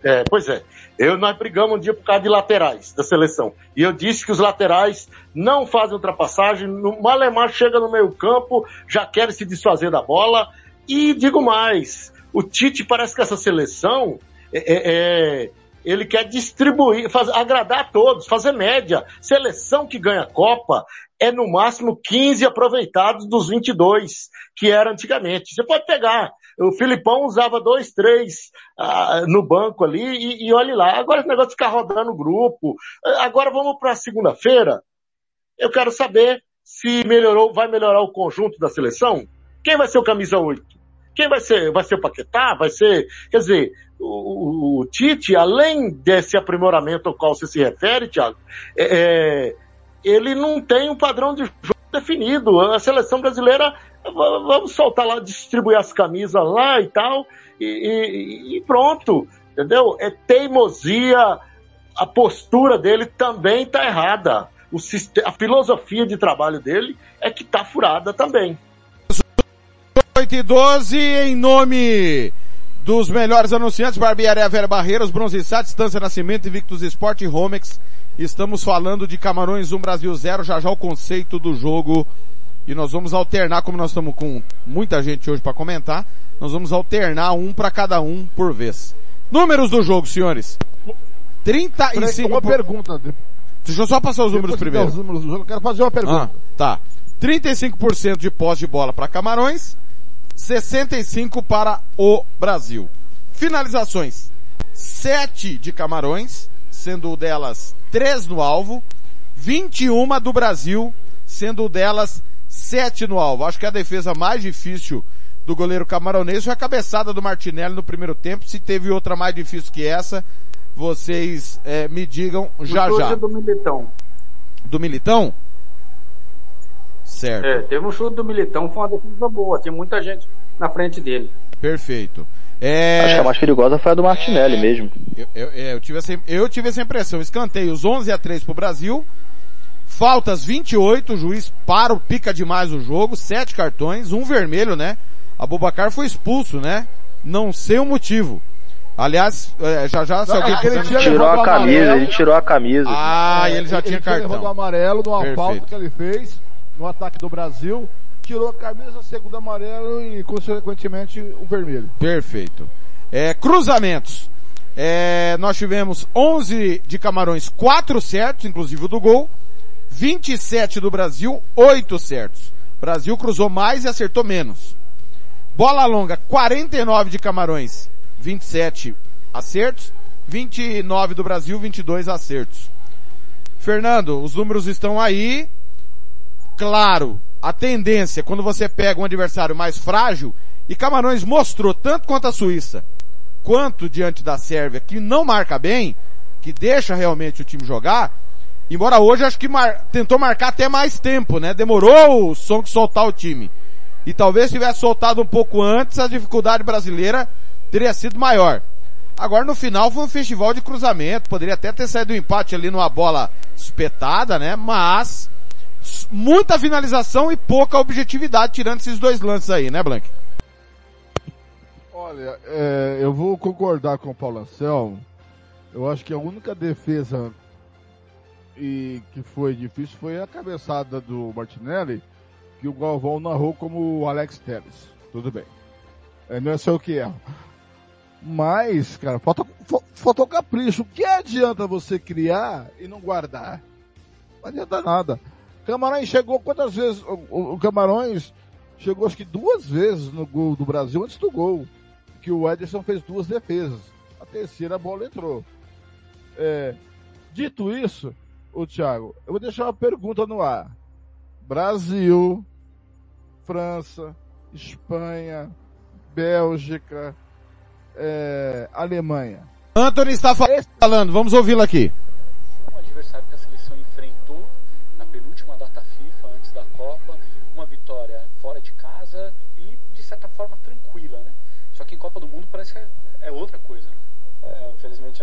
É, pois é. Eu, nós brigamos um dia por causa de laterais da seleção. E eu disse que os laterais não fazem ultrapassagem, no Malemar chega no meio campo, já quer se desfazer da bola. E digo mais, o Tite parece que essa seleção, é, é, é, ele quer distribuir, faz- agradar a todos, fazer média. Seleção que ganha Copa é no máximo 15 aproveitados dos 22, que era antigamente. Você pode pegar. O Filipão usava dois, três ah, no banco ali e, e olhe lá. Agora esse negócio de ficar rodando o grupo. Agora vamos para segunda-feira. Eu quero saber se melhorou, vai melhorar o conjunto da seleção. Quem vai ser o camisa 8? Quem vai ser? Vai ser o Paquetá? Vai ser. Quer dizer, o, o- o Tite, além desse aprimoramento ao qual você se refere, Thiago, é, é, ele não tem um padrão de jogo definido. A seleção brasileira, vamos soltar lá, distribuir as camisas lá e tal, e, e- e pronto. Entendeu? É teimosia, a postura dele também está errada. O a filosofia de trabalho dele é que está furada também. 8 e 12, em nome dos melhores anunciantes, Barbearia Vera Barreiros, Bronze Sat, Distância Nascimento, Invictus Esporte e Romex. Estamos falando de Camarões 1 Brasil 0, já já o conceito do jogo. E nós vamos alternar, como nós estamos com muita gente hoje para comentar, nós vamos alternar um para cada um por vez. Números do jogo, senhores. Peraí, 35... uma pergunta. Deixa eu só passar os números primeiro. Os números do jogo, eu quero fazer uma Ah, pergunta. tá. 35% de posse de bola para Camarões, 65 para o Brasil. Finalizações: 7 de Camarões, sendo delas 3 no alvo, 21 do Brasil, sendo delas 7 no alvo. Acho que a defesa mais difícil do goleiro camaronês foi a cabeçada do Martinelli no primeiro tempo. Se teve outra mais difícil que essa, vocês eh, me digam já já. do Militão. Do Militão? Certo. É, teve um chute do Militão, foi uma defesa boa, tinha muita gente na frente dele. Perfeito. É, Acho que a mais perigosa foi a do Martinelli mesmo. eu, eu- é, eu tive essa, eu tive essa impressão. Escanteios 11 a 3 pro Brasil. Faltas 28, o juiz para o pica demais o jogo, sete cartões, um vermelho, né? Abubacar foi expulso, né? Não sei o motivo. Aliás, é, já já se alguém é que ele Tirou a camisa, amarelo. ele tirou a camisa. Ah, e ele já tinha tinha levado o cartão. amarelo numa Perfeito. falta que ele fez no ataque do Brasil, tirou a camisa, segundo amarelo e consequentemente o vermelho. Perfeito. É, cruzamentos. É, nós tivemos 11 de Camarões, 4 certos, inclusive o do gol. 27 do Brasil, 8 certos. Brasil cruzou mais e acertou menos. Bola longa, 49 de Camarões, 27 acertos. 29 do Brasil, 22 acertos. Fernando, os números estão aí. Claro, a tendência, quando você pega um adversário mais frágil, e Camarões mostrou, tanto quanto a Suíça, quanto diante da Sérvia, que não marca bem, que deixa realmente o time jogar, embora hoje acho que mar- tentou marcar até mais tempo, né? Demorou o de soltar o time. E talvez se tivesse soltado um pouco antes, a dificuldade brasileira teria sido maior. Agora no final foi um festival de cruzamento, poderia até ter saído um empate ali numa bola espetada, né? Mas muita finalização e pouca objetividade tirando esses dois lances aí, né, Blank? Olha, é, eu vou concordar com o Paulo Anselmo. Eu acho que a única defesa e que foi difícil foi a cabeçada do Martinelli, que o Galvão narrou como o Alex Telles. Tudo bem. É, não é só o que é. Mas, cara, falta, fa- faltou capricho. O que adianta você criar e não guardar? Não adianta nada. Camarões chegou quantas vezes? O, o- Camarões chegou acho que duas vezes no gol do Brasil antes do gol. Que o Ederson fez duas defesas. A terceira bola entrou. É, dito isso, o Thiago, eu vou deixar uma pergunta no ar. Brasil, França, Espanha, Bélgica, é, Alemanha. Anthony está fa- falando, vamos ouvi-lo aqui.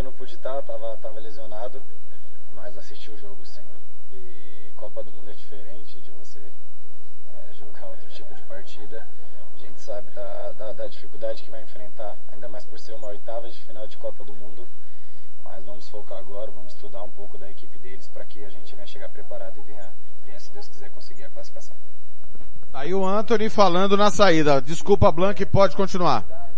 Eu não pude estar, tava, tava lesionado, mas assisti o jogo sim. E Copa do Mundo é diferente de você é, jogar outro tipo de partida. A gente sabe da, da, da dificuldade que vai enfrentar, ainda mais por ser uma oitava de final de Copa do Mundo. Mas vamos focar agora, vamos estudar um pouco da equipe deles para que a gente venha chegar preparado e venha, venha, se Deus quiser, conseguir a classificação. Aí o Anthony falando na saída. Desculpa, Blank, pode continuar.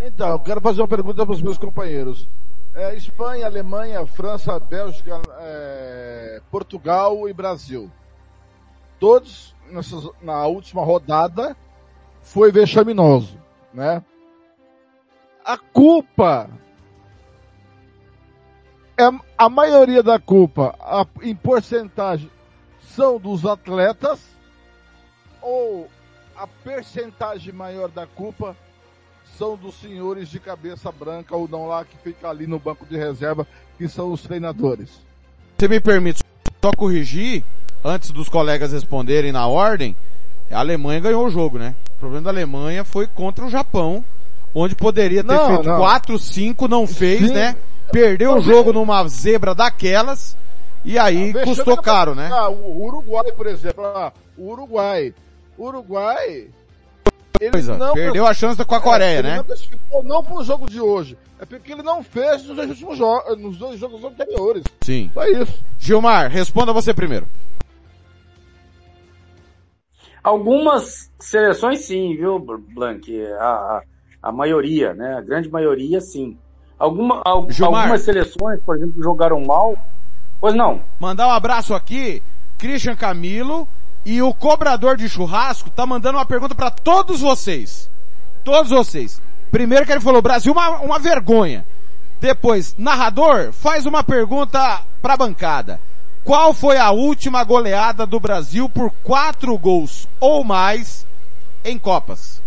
Então, quero fazer uma pergunta para os meus companheiros. É, Espanha, Alemanha, França, Bélgica, é, Portugal e Brasil. Todos nessas, na última rodada foi vexaminoso, né? A culpa é a maioria da culpa, a, em porcentagem, são dos atletas ou a percentagem maior da culpa são dos senhores de cabeça branca ou não lá que fica ali no banco de reserva, que são os treinadores. Você me permite só corrigir, antes dos colegas responderem na ordem, a Alemanha ganhou o jogo, né? O problema da Alemanha foi contra o Japão, onde poderia ter Não, feito não. 4, 5, não fez, Sim. né? Perdeu o jogo numa zebra daquelas, e aí Ah, custou caro, né? Ah, o Uruguai, por exemplo, ah, o Uruguai. Uruguai. Ele Coisa, não perdeu a chance com a Coreia, É, ele né? Não classificou não pro jogo de hoje. É porque ele não fez nos dois últimos jogos, nos dois jogos anteriores. Sim. Só isso. Gilmar, responda você primeiro. Algumas seleções sim, viu, Blank? A, a, a maioria, né? A grande maioria sim. Alguma, al- Gilmar. algumas seleções, por exemplo, jogaram mal. Pois não. Mandar um abraço aqui, Christian Camilo, e o cobrador de churrasco tá mandando uma pergunta para todos vocês. Todos vocês. Primeiro que ele falou, Brasil, uma, uma vergonha. Depois, narrador, faz uma pergunta pra bancada. Qual foi a última goleada do Brasil por quatro gols ou mais em Copas?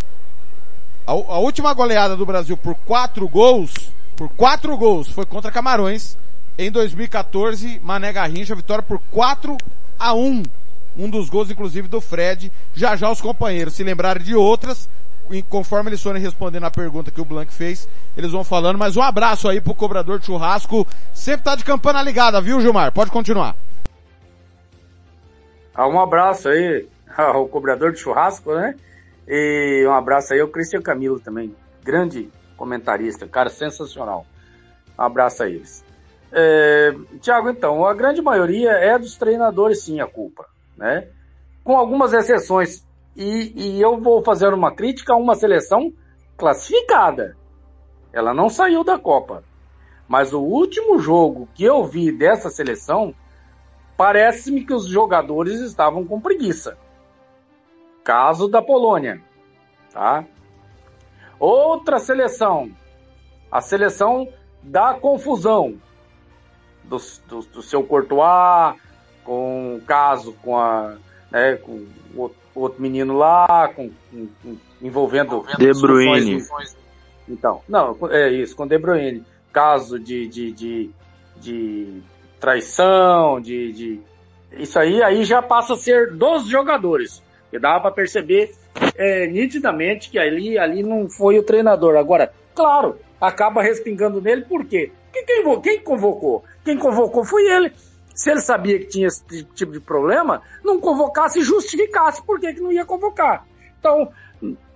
A, a última goleada do Brasil por quatro gols, por quatro gols, foi contra Camarões em 2014, Mané Garrincha, vitória por 4 a 1. Um dos gols, inclusive, do Fred. Já já os companheiros se lembrarem de outras, conforme eles forem respondendo a pergunta que o Blank fez, eles vão falando. Mas um abraço aí pro cobrador de churrasco. Sempre tá de campana ligada, viu, Gilmar? Pode continuar. Ah, Um abraço aí ao cobrador de churrasco, né? E um abraço aí ao Cristian Camilo também. Grande comentarista, cara sensacional. Um abraço a eles. É, Tiago, então, a grande maioria é dos treinadores sim a culpa, né? Com algumas exceções. E, e eu vou fazer uma crítica a uma seleção classificada. Ela não saiu da Copa. Mas o último jogo que eu vi dessa seleção parece-me que os jogadores estavam com preguiça. Caso da Polônia, tá? Outra seleção, a seleção da confusão do, do, do seu Courtois, com o caso com a, né, com o outro- menino lá, com, com- com- envolvendo De Bruyne. Então, não, é isso, com De Bruyne. Caso de, de, de, de traição, de, de, isso aí, aí já passa a ser dos jogadores. E dá para perceber é, nitidamente que ali, ali não foi o treinador. Agora, claro, acaba respingando nele, por quê? Porque quem, quem convocou? Quem convocou foi ele. Se ele sabia que tinha esse ti- tipo de problema, não convocasse e justificasse por que, que não ia convocar. Então,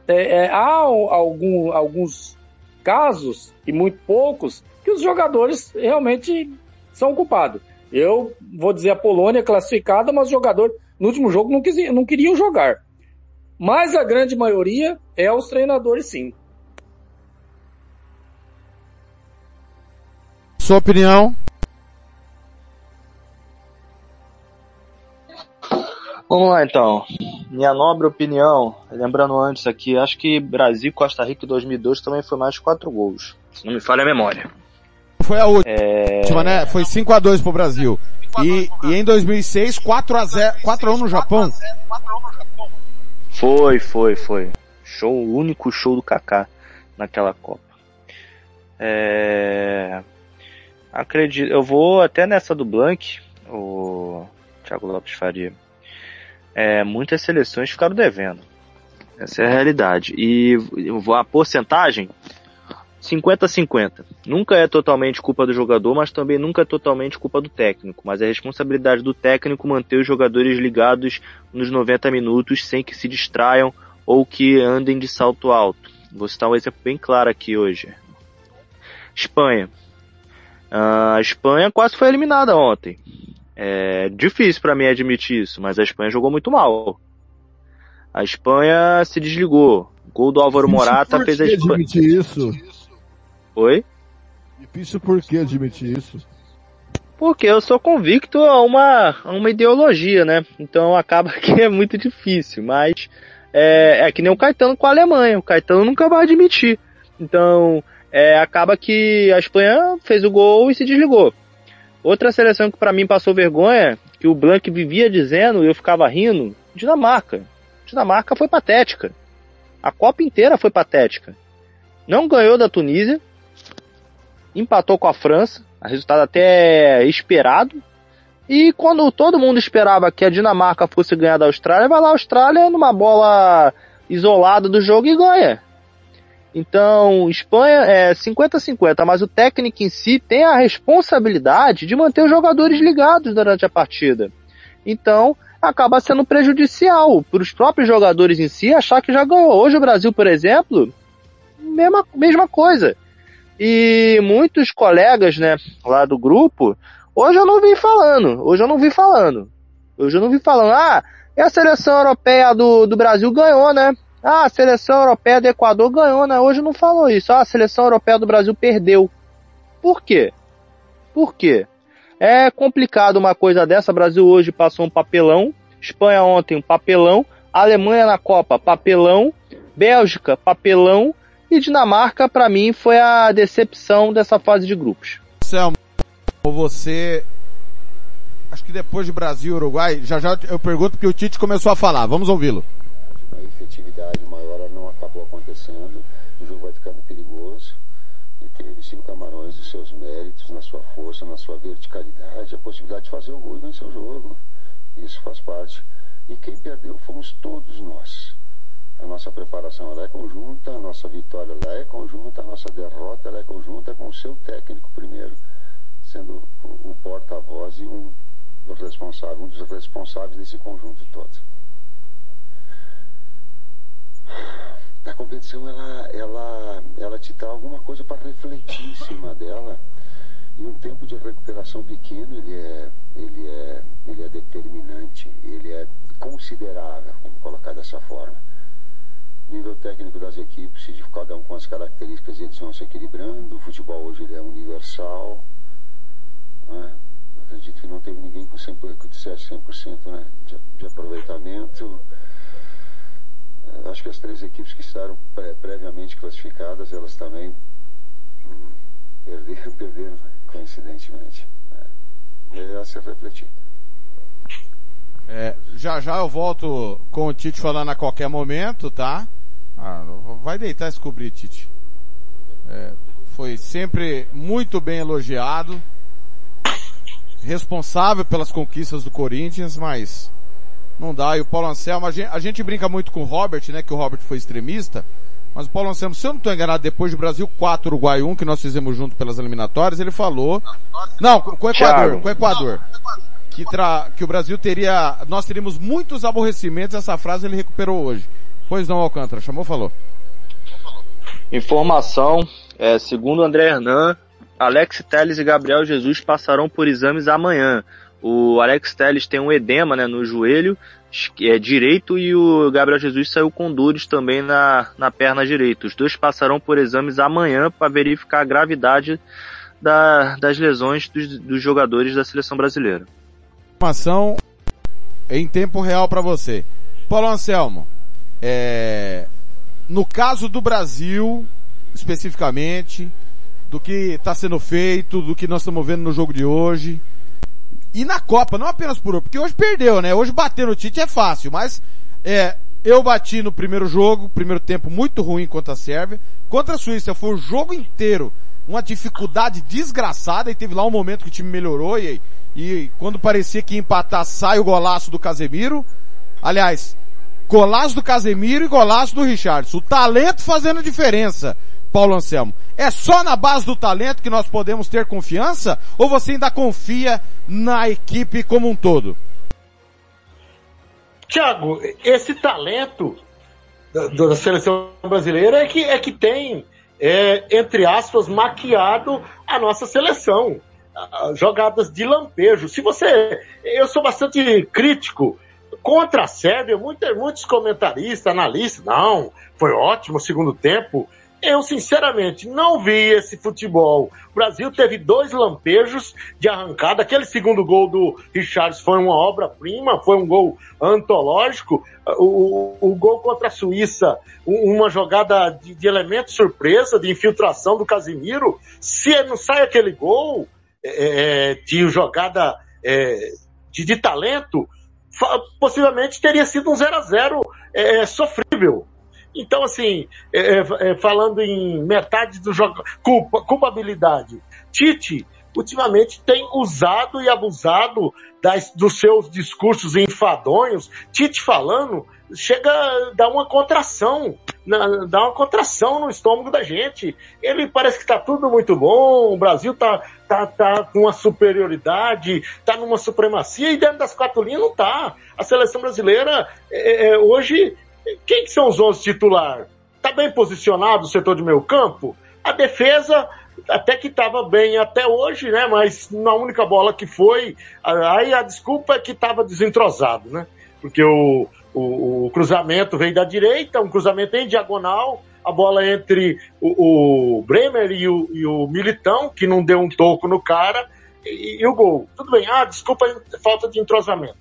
é, é, há algum, alguns casos, e muito poucos, que os jogadores realmente são culpados. Eu vou dizer a Polônia classificada, mas os jogadores no último jogo não, quisi- não queriam jogar. Mas a grande maioria é os treinadores, sim. Sua opinião? Vamos lá então. Minha nobre opinião, lembrando antes aqui, acho que Brasil e Costa Rica em 2002 também foi mais de 4 gols. Se não me falha a memória. Foi a última, É... né? Foi 5 a 2 pro Brasil. E, e em 2006, 4 a 0, 4 a 1 no Japão. Foi, foi, foi. Show, o único show do Kaká naquela Copa. É... Acredito, eu vou até nessa do Blank, o Thiago Lopes Faria. É, muitas seleções ficaram devendo. Essa é a realidade. E a porcentagem, 50-50. Nunca é totalmente culpa do jogador, mas também nunca é totalmente culpa do técnico. Mas é responsabilidade do técnico manter os jogadores ligados nos 90 minutos sem que se distraiam ou que andem de salto alto. Vou citar um exemplo bem claro aqui hoje. Espanha. A Espanha quase foi eliminada ontem. É difícil para mim admitir isso, mas a Espanha jogou muito mal. A Espanha se desligou. Gol do Álvaro Morata fez a Espanha. admitir isso? Oi? Difícil por que admitir isso? Porque eu sou convicto a uma, a uma ideologia, né? Então acaba que é muito difícil, mas é, é que nem o Caetano com a Alemanha. O Caetano nunca vai admitir. Então é, acaba que a Espanha fez o gol e se desligou. Outra seleção que para mim passou vergonha, que o Blanc vivia dizendo e eu ficava rindo, Dinamarca. Dinamarca foi patética. A Copa inteira foi patética. Não ganhou da Tunísia, empatou com a França, resultado até esperado. E quando todo mundo esperava que a Dinamarca fosse ganhar da Austrália, vai lá a Austrália numa bola isolada do jogo e ganha. Então, Espanha é 50-50, mas o técnico em si tem a responsabilidade de manter os jogadores ligados durante a partida. Então, acaba sendo prejudicial para os próprios jogadores em si achar que já ganhou. Hoje o Brasil, por exemplo, mesma, mesma coisa. E muitos colegas, né, lá do grupo, hoje eu não vi falando, hoje eu não vi falando. Hoje eu não vi falando, ah, e a seleção europeia do, do Brasil ganhou, né? Ah, a seleção europeia do Equador ganhou, né? Hoje não falou isso. Ah, a seleção europeia do Brasil perdeu. Por quê? Por quê? É complicado uma coisa dessa. Brasil hoje passou um papelão. Espanha ontem um papelão. Alemanha na Copa, papelão. Bélgica, papelão. E Dinamarca, para mim, foi a decepção dessa fase de grupos. Selma, você. Acho que depois de Brasil e Uruguai, já já eu pergunto porque o Tite começou a falar. Vamos ouvi-lo. Efetividade maior não acabou acontecendo. O jogo vai ficando perigoso. E teve sim o Camarões os seus méritos, na sua força, na sua verticalidade, a possibilidade de fazer o gol e vencer o jogo. Isso faz parte. E quem perdeu fomos todos nós. A nossa preparação ela é conjunta, a nossa vitória ela é conjunta, a nossa derrota ela é conjunta com o seu técnico primeiro, sendo o porta-voz e um, responsável, um dos responsáveis desse conjunto todo. A competição ela, ela, ela te dá alguma coisa para refletir em cima dela. E um tempo de recuperação pequeno ele é, ele é, ele é determinante, ele é considerável, vamos colocar dessa forma nível técnico das equipes, de cada um com as características, eles vão se equilibrando. O futebol hoje ele é universal. Né? acredito que não teve ninguém com 100%, que dissesse 100% né? de, de aproveitamento. Uh, acho que as três equipes que estavam pré, previamente classificadas, elas também hum, perderam, perderam coincidentemente. Né? É se refletir. É, já já eu volto com o Tite falando a qualquer momento, tá? Ah, vai deitar e descobrir, Tite. É, foi sempre muito bem elogiado, responsável pelas conquistas do Corinthians, mas não dá. E o Paulo Anselmo, a gente, a gente brinca muito com o Robert, né? Que o Robert foi extremista. Mas o Paulo Anselmo, se eu não estou enganado, depois do Brasil 4, Uruguai 1, que nós fizemos junto pelas eliminatórias, ele falou. Não, com o Equador, com o Equador que, tra... que o Brasil teria, nós teríamos muitos aborrecimentos, essa frase ele recuperou hoje. Pois não, Alcântara, chamou, falou. Informação, é, segundo André Hernan, Alex Telles e Gabriel Jesus passarão por exames amanhã. O Alex Telles tem um edema né, no joelho é, direito e o Gabriel Jesus saiu com dores também na, na perna direita. Os dois passarão por exames amanhã para verificar a gravidade da, das lesões dos, dos jogadores da seleção brasileira informação em tempo real para você. Paulo Anselmo, é, no caso do Brasil, especificamente, do que está sendo feito, do que nós estamos vendo no jogo de hoje, e na Copa, não apenas por porque hoje perdeu, né? Hoje bater no Tite é fácil, mas é, eu bati no primeiro jogo, primeiro tempo muito ruim contra a Sérvia, contra a Suíça foi o jogo inteiro uma dificuldade desgraçada e teve lá um momento que o time melhorou e, e quando parecia que ia empatar sai o golaço do Casemiro. Aliás, Golaço do Casemiro e golaço do Richardson. O talento fazendo diferença, Paulo Anselmo. É só na base do talento que nós podemos ter confiança? Ou você ainda confia na equipe como um todo? Tiago, esse talento da, da seleção brasileira é que, é que tem, é, entre aspas, maquiado a nossa seleção. Jogadas de lampejo. Se você. Eu sou bastante crítico contra a Sérvia, muitos comentaristas, analistas, não, foi ótimo o segundo tempo. Eu, sinceramente, não vi esse futebol. O Brasil teve dois lampejos de arrancada. Aquele segundo gol do Richards foi uma obra-prima, foi um gol antológico. O, o, gol contra a Suíça, um- uma jogada de, de elemento surpresa, de infiltração do Casimiro. Se não sai aquele gol é, de jogada é, de, de talento, possivelmente teria sido um 0 a 0 é, sofrível. Então, assim, é, é, falando em metade do jogo, culpa, culpabilidade. Tite, ultimamente, tem usado e abusado das, dos seus discursos enfadonhos. Tite falando, chega a dar uma contração, na- dá uma contração no estômago da gente. Ele parece que está tudo muito bom, o Brasil tá, tá, tá com uma superioridade, tá numa supremacia, e dentro das quatro linhas não tá. A seleção brasileira, é, é, hoje, quem que são os 11 titulares? Tá bem posicionado o setor de meio campo? A defesa até que estava bem até hoje, né? Mas na única bola que foi, aí a desculpa é que estava desentrosado, né? Porque o, o, o cruzamento veio da direita, um cruzamento em diagonal, a bola entre o, o Bremer e o, e o Militão, que não deu um toco no cara, e, e o gol. Tudo bem, ah, desculpa, falta de entrosamento.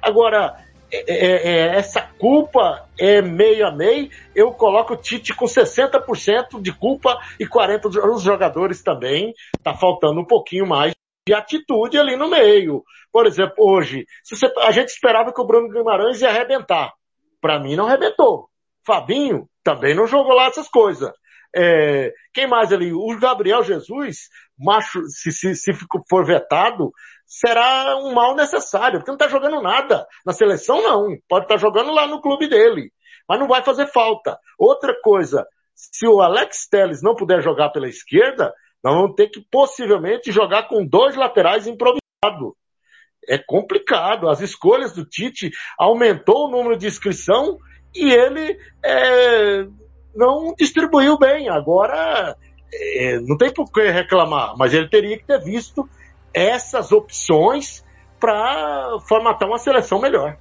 Agora, é- é- é, essa culpa é meio a meio. Eu coloco o Tite com 60% de culpa e 40% dos jogadores também. Tá faltando um pouquinho mais de atitude ali no meio. Por exemplo, hoje, você- a gente esperava que o Bruno Guimarães ia arrebentar. Para mim, não arrebentou. Fabinho também não jogou lá essas coisas. É, quem mais ali? O Gabriel Jesus, macho, se, se, se for vetado, será um mal necessário, porque não tá jogando nada. Na seleção, não. Pode estar jogando lá no clube dele. Mas não vai fazer falta. Outra coisa, se o Alex Telles não puder jogar pela esquerda, nós vamos ter que possivelmente jogar com dois laterais improvisados. É complicado. As escolhas do Tite aumentou o número de inscrição e ele é, não distribuiu bem. Agora, é, não tem por que reclamar, mas ele teria que ter visto essas opções para formatar uma seleção melhor.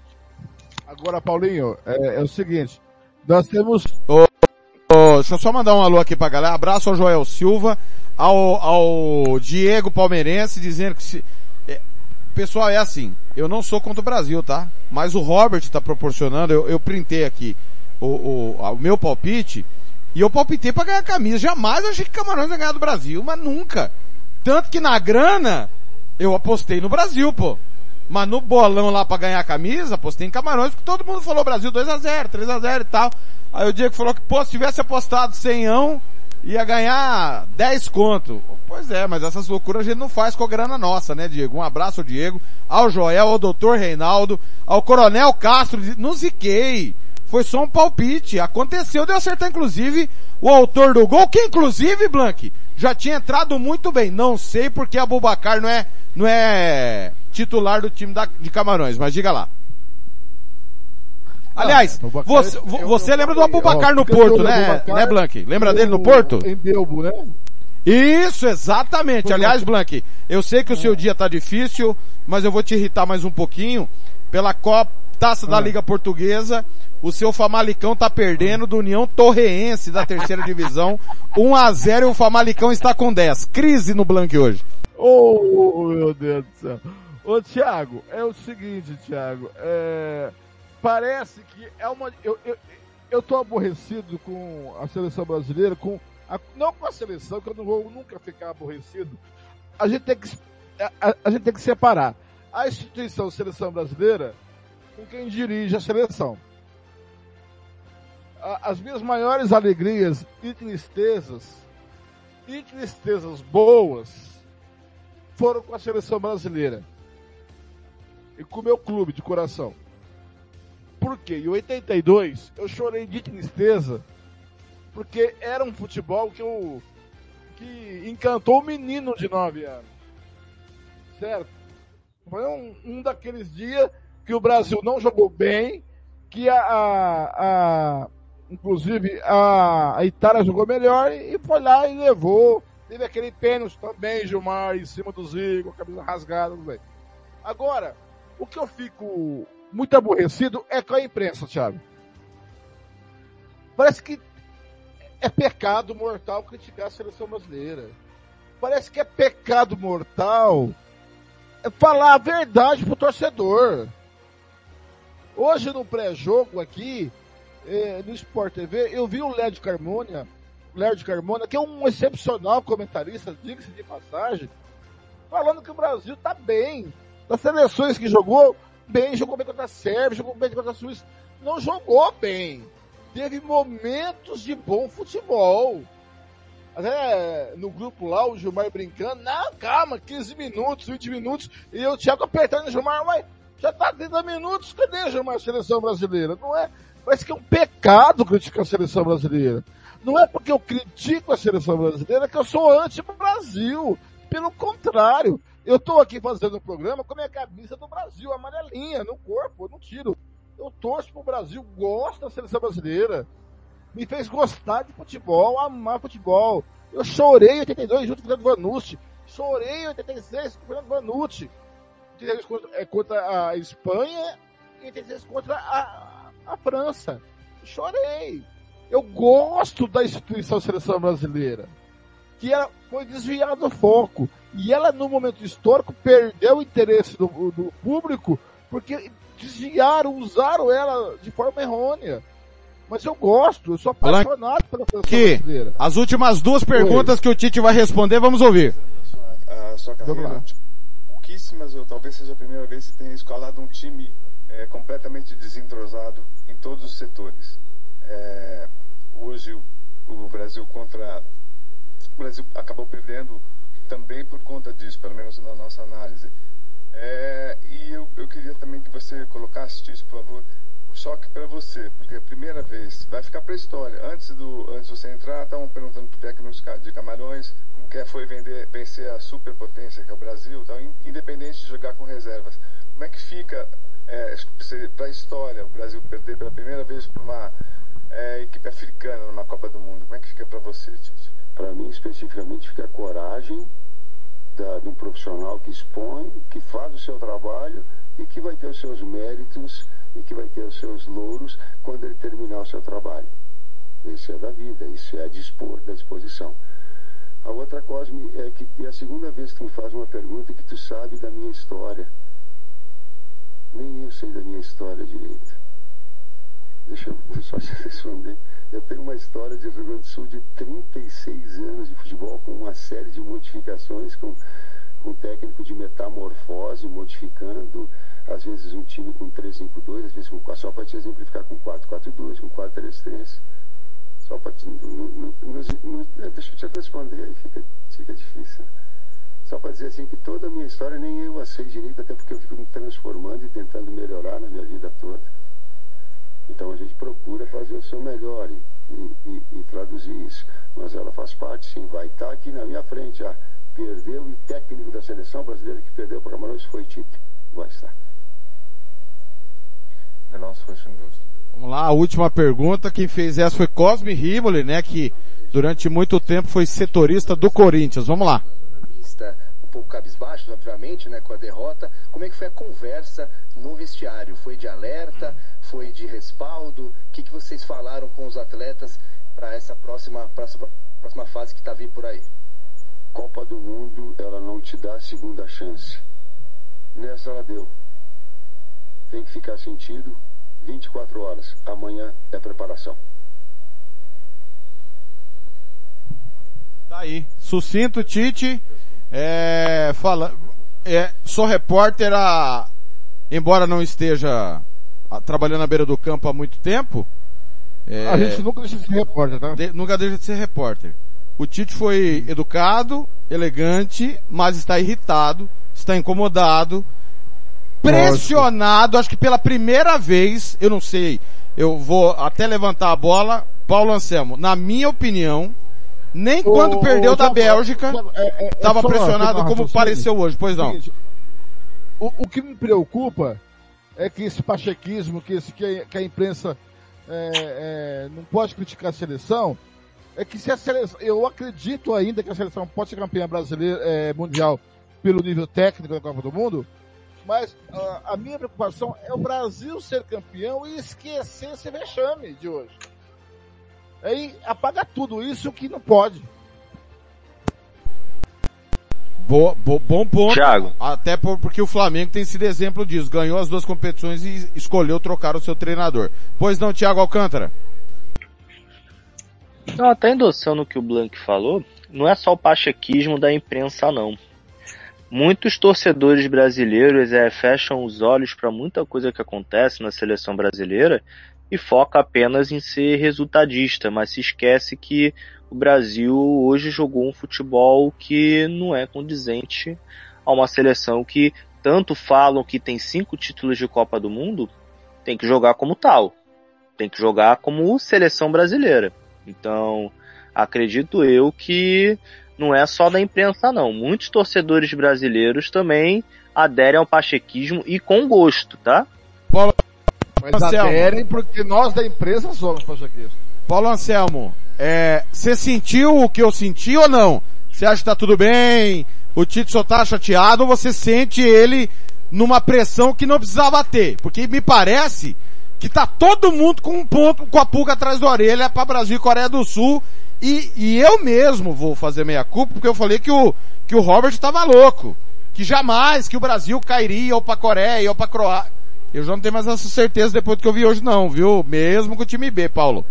Agora, Paulinho, é, é o seguinte, nós temos Ô, deixa eu só mandar um alô aqui pra galera. Abraço ao Joel Silva, ao, ao Diego Palmeirense, dizendo que se... é, pessoal, é assim, eu não sou contra o Brasil, tá? Mas o Robert tá proporcionando, eu, eu printei aqui o, o, o meu palpite, e eu palpitei pra ganhar a camisa. Jamais achei que Camarões ia ganhar do Brasil, mas nunca. Tanto que na grana, eu apostei no Brasil, pô. Mas no bolão lá pra ganhar a camisa, apostei em Camarões, porque todo mundo falou Brasil 2x0, 3x0 e tal. Aí o Diego falou que, pô, se tivesse apostado 100, ia ganhar 10 conto. Pois é, mas essas loucuras a gente não faz com a grana nossa, né, Diego? Um abraço ao Diego, ao Joel, ao doutor Reinaldo, ao Coronel Castro, não ziquei. Foi só um palpite. Aconteceu de eu acertar, inclusive, o autor do gol, que inclusive, Blank, já tinha entrado muito bem. Não sei porque Abubacar não é, não é titular do time da, de Camarões, mas diga lá. Aliás, Abubacar, você, eu- eu- você eu lembra do falei, Abubacar no Porto, né, Abubacar né, Blank? Lembra dele no Porto? Em Belbo, né? Isso, exatamente. Aliás, Blank, eu sei que o seu dia tá difícil, mas eu vou te irritar mais um pouquinho. Pela Copa, Taça da Liga Portuguesa, o seu Famalicão tá perdendo do União Torreense da terceira divisão. 1 a 0 e o Famalicão está com 10. Crise no Blank hoje. Oh, meu Deus do céu. Ô, Thiago, é o seguinte, Thiago, é, parece que é uma, eu, eu, eu tô aborrecido com a seleção brasileira, com, a- não com a seleção, que eu não vou nunca ficar aborrecido. A gente tem que, a, a- gente tem que separar a instituição seleção brasileira com quem dirige a seleção. As minhas maiores alegrias e tristezas, e tristezas boas, foram com a seleção brasileira. E com o meu clube de coração. Por quê? Em 82, eu chorei de tristeza, porque era um futebol que eu, que encantou o menino de 9 anos. Certo? Foi um, um daqueles dias que o Brasil não jogou bem, que a, a, a inclusive a, a Itália jogou melhor e foi lá e levou. Teve aquele pênalti também, Gilmar, em cima do Zico, camisa rasgada, tudo. Agora, o que eu fico muito aborrecido é com a imprensa, Thiago. Parece que é pecado mortal criticar a seleção brasileira. Parece que é pecado mortal falar a verdade pro torcedor. Hoje no pré-jogo aqui, eh, no Sport TV, eu vi o Léo Carmona, Léo Carmona, que é um excepcional comentarista, diga-se de passagem, falando que o Brasil tá bem. Das seleções que jogou, bem, jogou bem contra a Sérvia, jogou bem contra a Suíça. Não jogou bem. Teve momentos de bom futebol. Até no grupo lá, o Gilmar brincando, não, calma, 15 minutos, 20 minutos, e eu, Thiago, apertando o Gilmar, mas já tá 30 minutos, cadê, Gilmar, seleção brasileira? Não é, parece que é um pecado criticar a seleção brasileira. Não é porque eu critico a seleção brasileira que eu sou anti-Brasil. Pelo contrário, eu tô aqui fazendo um programa com a minha camisa do Brasil, amarelinha, no corpo, eu não tiro. Eu torço pro Brasil, gosto da seleção brasileira me fez gostar de futebol, amar futebol. Eu chorei em 82 junto com o Fernando Vanucci. Chorei em 86 com o Fernando Vanucci. 86 contra, é, contra a Espanha e 86 contra a, a França. Chorei. Eu gosto da instituição seleção brasileira. Que ela foi desviada do foco. E ela, no momento histórico, perdeu o interesse do, do público porque desviaram, usaram ela de forma errônea. Mas eu gosto, eu sou apaixonado pela seleção Que brasileira. as últimas duas perguntas que o Tite vai responder, vamos ouvir. a sua carreira. Pouquíssimas, ou talvez seja a primeira vez que tenha escalado um time é, completamente desentrosado em todos os setores. É, hoje o, o Brasil contra. O Brasil acabou perdendo também por conta disso, pelo menos na nossa análise. É, e eu, eu queria também que você colocasse, Tite, por favor, o choque para você, porque é a primeira vez, vai ficar para a história. Antes, do, antes de você entrar, estavam perguntando para o técnico de Camarões como que é, foi vender, vencer a superpotência que é o Brasil, in- independente de jogar com reservas. Como é que fica para a história o Brasil perder pela primeira vez para uma é, equipe africana numa Copa do Mundo? Como é que fica para você, Tite? Para mim, especificamente, fica coragem da, de um profissional que expõe, que faz o seu trabalho e que vai ter os seus méritos e que vai ter os seus louros quando ele terminar o seu trabalho. Isso é da vida, isso é dispor, da disposição. A outra, Cosme, é que é a segunda vez que tu me faz uma pergunta que tu sabe da minha história. Nem eu sei da minha história direito. Deixa eu só te responder. Eu tenho uma história de Rio Grande do Sul de 36 anos de futebol, com uma série de modificações, com, com técnico de metamorfose, modificando, às vezes um time com 3-5-2, às vezes com 4, só para te exemplificar com 4-4-2, com 4-3-3. Só para te. é, deixa eu te responder, aí fica, fica difícil. Só para dizer assim que toda a minha história nem eu a sei direito, até porque eu fico me transformando e tentando melhorar na minha vida toda. Então a gente procura fazer o seu melhor e, e- e- e traduzir isso. Mas ela faz parte, sim. Vai estar aqui na minha frente. Ah, perdeu e técnico da seleção brasileira que perdeu para Camarões foi Tite. Vai estar. Vamos lá, a última pergunta. Quem fez essa foi Cosme Rimoli, né? Que durante muito tempo foi setorista do Corinthians. Vamos lá. Pouco cabisbaixos, obviamente, né, com a derrota. Como é que foi a conversa no vestiário? Foi de alerta? Foi de respaldo? O que, que vocês falaram com os atletas para essa próxima, próxima, próxima fase que está vindo por aí? Copa do Mundo, ela não te dá segunda chance. Nessa ela deu. Tem que ficar sentido 24 horas. Amanhã é preparação. Tá aí. Sucinto, Tite. É, fala, é, sou repórter há, embora não esteja ah, trabalhando na beira do campo há muito tempo. é, A gente nunca deixa de ser repórter, tá? de- nunca deixa de ser repórter. O Tite foi educado, elegante, mas está irritado, está incomodado pressionado, acho que pela primeira vez, eu não sei, eu vou até levantar a bola, Paulo Anselmo, na minha opinião, nem quando Ô, perdeu da Bélgica, Thiago, é- é- é estava pressionado como raciocínio. pareceu hoje, pois não. O, o que me preocupa é que esse pachequismo, que, esse, que, a, que a imprensa é, é, não pode criticar a seleção, é que se a seleção, eu acredito ainda que a seleção pode ser campeã brasileira, é, mundial pelo nível técnico da Copa do Mundo, mas a, a minha preocupação é o Brasil ser campeão e esquecer esse vexame de hoje. Aí apaga tudo isso que não pode. Bo- bo- bom ponto. Thiago. Até por- porque o Flamengo tem sido exemplo disso. Ganhou as duas competições e escolheu trocar o seu treinador. Pois não, Thiago Alcântara? Não, até endossando o que o Blank falou, não é só o pachequismo da imprensa não. Muitos torcedores brasileiros é, fecham os olhos para muita coisa que acontece na seleção brasileira e foca apenas em ser resultadista, mas se esquece que o Brasil hoje jogou um futebol que não é condizente a uma seleção que tanto falam que tem cinco títulos de Copa do Mundo, tem que jogar como tal. Tem que jogar como seleção brasileira. Então, acredito eu que não é só da imprensa não. Muitos torcedores brasileiros também aderem ao pachequismo e com gosto, tá? Paulo Mas Anselmo. aderem porque nós da imprensa somos pachequistas. Paulo Anselmo, é, você sentiu o que eu senti ou não? Você acha que tá tudo bem? O Tite só tá chateado ou você sente ele numa pressão que não precisava ter? Porque me parece que tá todo mundo com um ponto, com a pulga atrás da orelha para Brasil e Coreia do Sul. E, e eu mesmo vou fazer meia culpa porque eu falei que o, que o Robert tava louco. Que jamais que o Brasil cairia ou pra Coreia ou pra Croácia. Eu já não tenho mais essa certeza depois do que eu vi hoje não, viu? Mesmo com o time B, Paulo.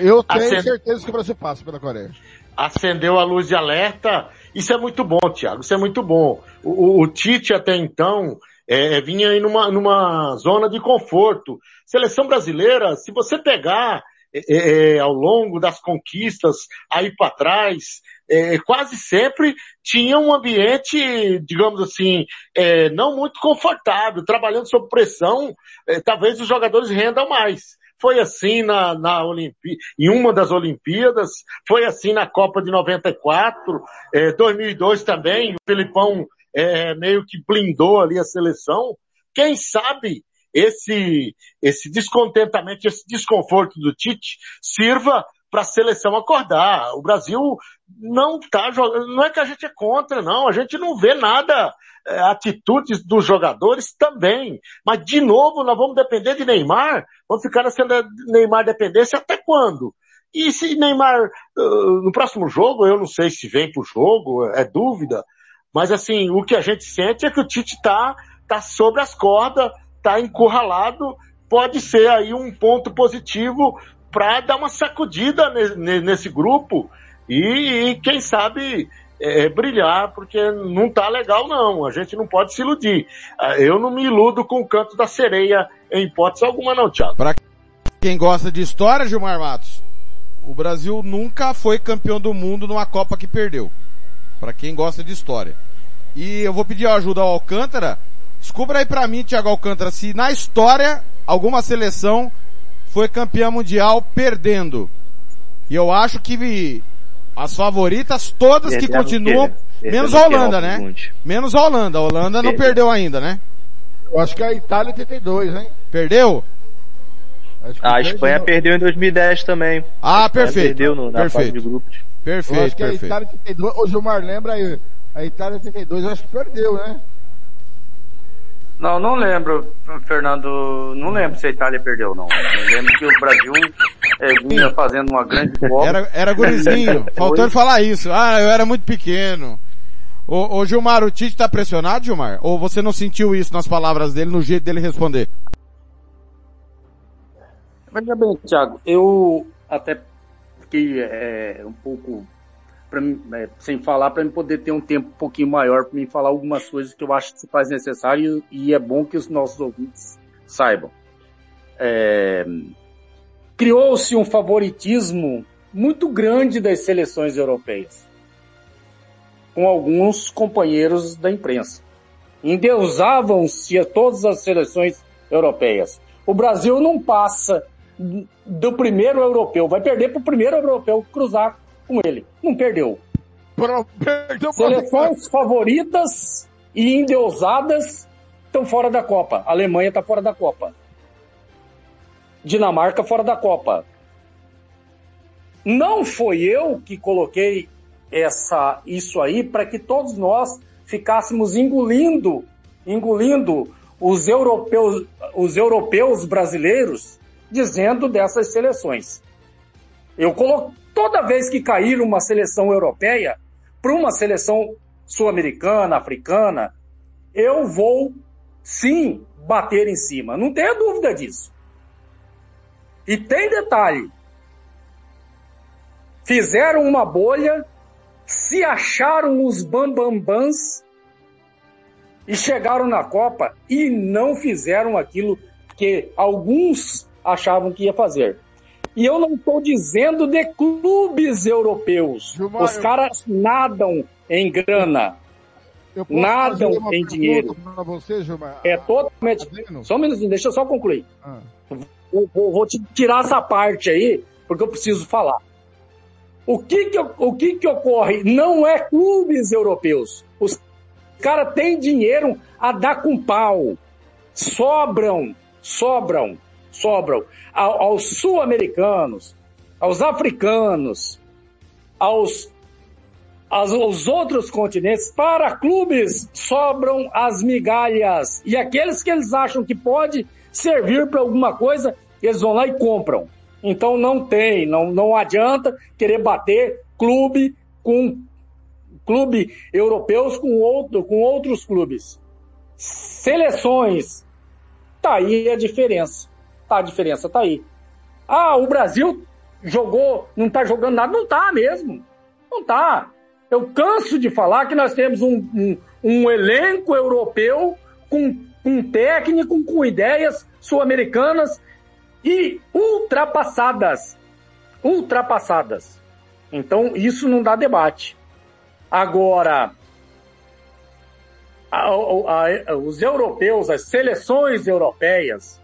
Eu tenho Acen- certeza que o Brasil passa pela Coreia. acendeu a luz de alerta. Isso é muito bom, Thiago. Isso é muito bom. O, o- o Tite até então é, vinha aí numa, numa zona de conforto. Seleção brasileira, se você pegar é, é, ao longo das conquistas aí para trás, é, quase sempre tinha um ambiente, digamos assim, é, não muito confortável, trabalhando sob pressão, é, talvez os jogadores rendam mais. Foi assim na, na Olimpí em uma das Olimpíadas, foi assim na Copa de 94, é, 2002 também, o Felipão é, meio que blindou ali a seleção. Quem sabe esse, esse descontentamento, esse desconforto do Tite sirva para a seleção acordar. O Brasil não tá jogando, não é que a gente é contra, não, a gente não vê nada, é, atitudes dos jogadores também. Mas de novo nós vamos depender de Neymar, vamos ficar nessa Neymar dependência até quando? E se Neymar, uh, no próximo jogo, eu não sei se vem pro jogo, é dúvida, mas assim, o que a gente sente é que o Tite tá, tá sobre as cordas, tá encurralado, pode ser aí um ponto positivo para dar uma sacudida ne- ne- nesse grupo e, e, quem sabe é, brilhar, porque não tá legal não, a gente não pode se iludir. Ah, Eu não me iludo com o canto da sereia em hipótese alguma não, Thiago. Pra quem gosta de história, Gilmar Matos, o Brasil nunca foi campeão do mundo numa Copa que perdeu. Pra quem gosta de história. E eu vou pedir ajuda ao Alcântara. Descubra aí pra mim, Thiago Alcântara, se na história alguma seleção foi campeã mundial perdendo. E eu acho que as favoritas todas que continuam, menos a Holanda, né? Menos a Holanda. A Holanda não Perdeu. ainda, né? Eu acho que a Itália 82, hein? Perdeu? A. Espanha perdeu em 2010 também. Ah, A perfeito. Perdeu no, na fase Perfeito. de grupos. Eu Perfeito, acho que a perfeito. Itália 82, o Gilmar lembra aí, a Itália 82 eu acho que perdeu, né? Não, não lembro, Fernando. Não lembro se a Itália perdeu, não. Eu lembro que o Brasil eh, vinha fazendo uma grande Copa. Era, era gurizinho. Faltou ele falar isso. Ah, eu era muito pequeno. Ô, ô Gilmar, o Tite tá pressionado, Gilmar? Ou você não sentiu isso nas palavras dele, no jeito dele responder? Veja bem, Thiago, eu até fiquei é, um pouco pra é, sem falar para poder ter um tempo um pouquinho maior para mim falar algumas coisas que eu acho que se faz necessário e é bom que os nossos ouvintes saibam. É, Criou-se um favoritismo muito grande das seleções europeias com alguns companheiros da imprensa. Endeusavam-se a todas as seleções europeias. O Brasil não passa do primeiro europeu, vai perder para o primeiro europeu cruzar com ele. Não perdeu. Perdeu Seleções favoritas e endeusadas estão fora da Copa. A Alemanha está fora da Copa. Dinamarca fora da Copa. Não foi eu que coloquei essa isso aí para que todos nós ficássemos engolindo, engolindo os europeus, os europeus brasileiros dizendo dessas seleções. Eu coloco toda vez que cair uma seleção europeia para uma seleção sul-americana, africana, eu vou sim bater em cima. Não tenha dúvida disso. E tem detalhe. Fizeram uma bolha, se acharam os bambambãs e chegaram na Copa e não fizeram aquilo que alguns achavam que ia fazer. E eu não estou dizendo de clubes europeus. Gilmar, Os caras nadam em grana. Eu Nadam em dinheiro. você? É totalmente. Só um minutinho, deixa eu só concluir. Ah. Vou te tirar essa parte aí, porque eu preciso falar. O que que, o que que ocorre? Não é clubes europeus. Os caras têm dinheiro a dar com pau. Sobram, sobram, sobram ao- aos sul-americanos, aos africanos, aos, aos outros continentes. Para clubes sobram as migalhas. E aqueles que eles acham que pode servir para alguma coisa, eles vão lá e compram. Então não tem, não, não adianta querer bater clube com clube europeus com, outro, com outros clubes. Seleções. Tá aí a diferença. Tá a diferença, tá aí. Ah, o Brasil jogou, não tá jogando nada, não tá mesmo. Não tá. Eu canso de falar que nós temos um, um, um elenco europeu com um técnico com ideias sul-americanas e ultrapassadas. Ultrapassadas. Então, isso não dá debate. Agora, a- a- a- os europeus, as seleções europeias,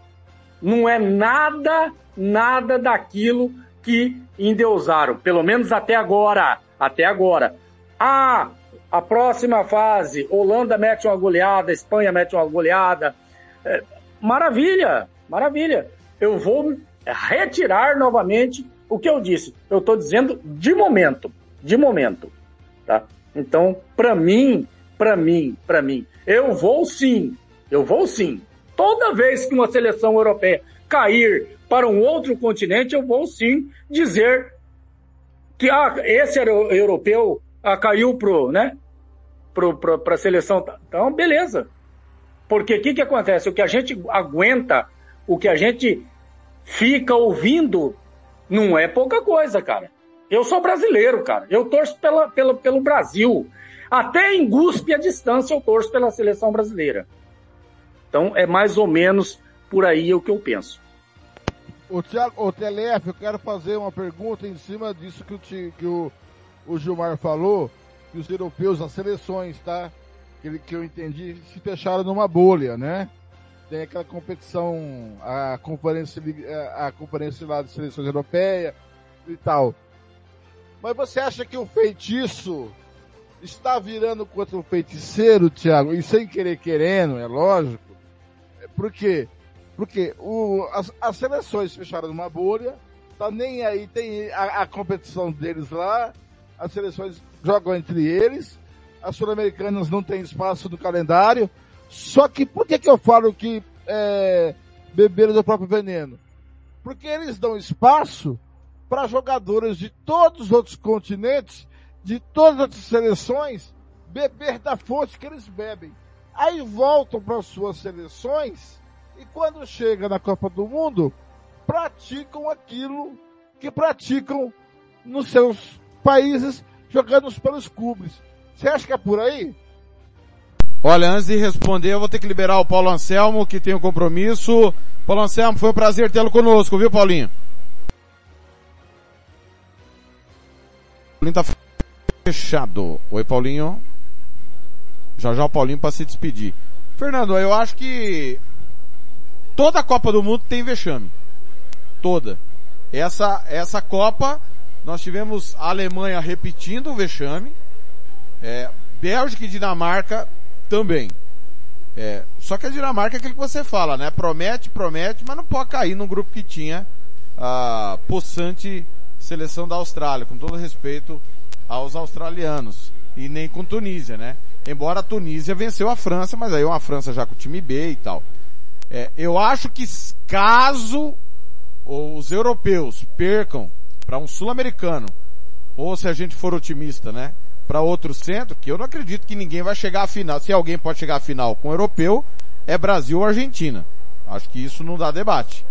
não é nada, nada daquilo que endeusaram, pelo menos até agora, até agora. Ah, a próxima fase, Holanda mete uma goleada, Espanha mete uma goleada. É, maravilha, maravilha. Eu vou retirar novamente o que eu disse. Eu estou dizendo de momento, de momento, tá? Então, para mim, para mim, para mim, eu vou sim, eu vou sim. Toda vez que uma seleção europeia cair para um outro continente, eu vou sim dizer que ah, esse euro- europeu ah, caiu pro, né, pro, pro, pra seleção. Então, beleza. Porque o que, que acontece? O que a gente aguenta, o que a gente fica ouvindo, não é pouca coisa, cara. Eu sou brasileiro, cara. Eu torço pela, pela, pelo Brasil. Até em guspe a distância eu torço pela seleção brasileira. Então é mais ou menos por aí o que eu penso. O Thiago, o TLF, eu quero fazer uma pergunta em cima disso que o, que o, o Gilmar falou, que os europeus, as seleções, tá? Que, que eu entendi, se fecharam numa bolha, né? Tem aquela competição, a conferência, a conferência lá de seleções europeias e tal. Mas você acha que o feitiço está virando contra o feiticeiro, Thiago? E sem querer querendo, é lógico. Por quê? Porque o, as, as seleções fecharam numa bolha, tá nem aí, tem a, a competição deles lá, as seleções jogam entre eles, as sul-americanas não têm espaço no calendário. Só que por que, que eu falo que é, beberam do próprio veneno? Porque eles dão espaço para jogadores de todos os outros continentes, de todas as seleções, beber da fonte que eles bebem. Aí voltam para suas seleções e quando chega na Copa do Mundo, praticam aquilo que praticam nos seus países, jogando pelos clubes. Você acha que é por aí? Olha, antes de responder, eu vou ter que liberar o Paulo Anselmo, que tem um compromisso. Paulo Anselmo, foi um prazer tê-lo conosco, viu, Paulinho? Paulinho tá fechado. Oi, Paulinho. Já já o Paulinho para se despedir. Fernando, eu acho que toda a Copa do Mundo tem vexame. Toda. Essa, essa Copa, nós tivemos a Alemanha repetindo o vexame, é, Bélgica e Dinamarca também. É, só que a Dinamarca é aquilo que você fala, né? Promete, promete, mas não pode cair num grupo que tinha a possante seleção da Austrália, com todo respeito aos australianos. E nem com Tunísia, né? Embora a Tunísia venceu a França, mas aí é uma França já com o time B e tal. É, eu acho que caso os europeus percam para um sul-americano, ou se a gente for otimista, né? Para outro centro, que eu não acredito que ninguém vai chegar à final. Se alguém pode chegar à final com o europeu, é Brasil ou Argentina. Acho que isso não dá debate.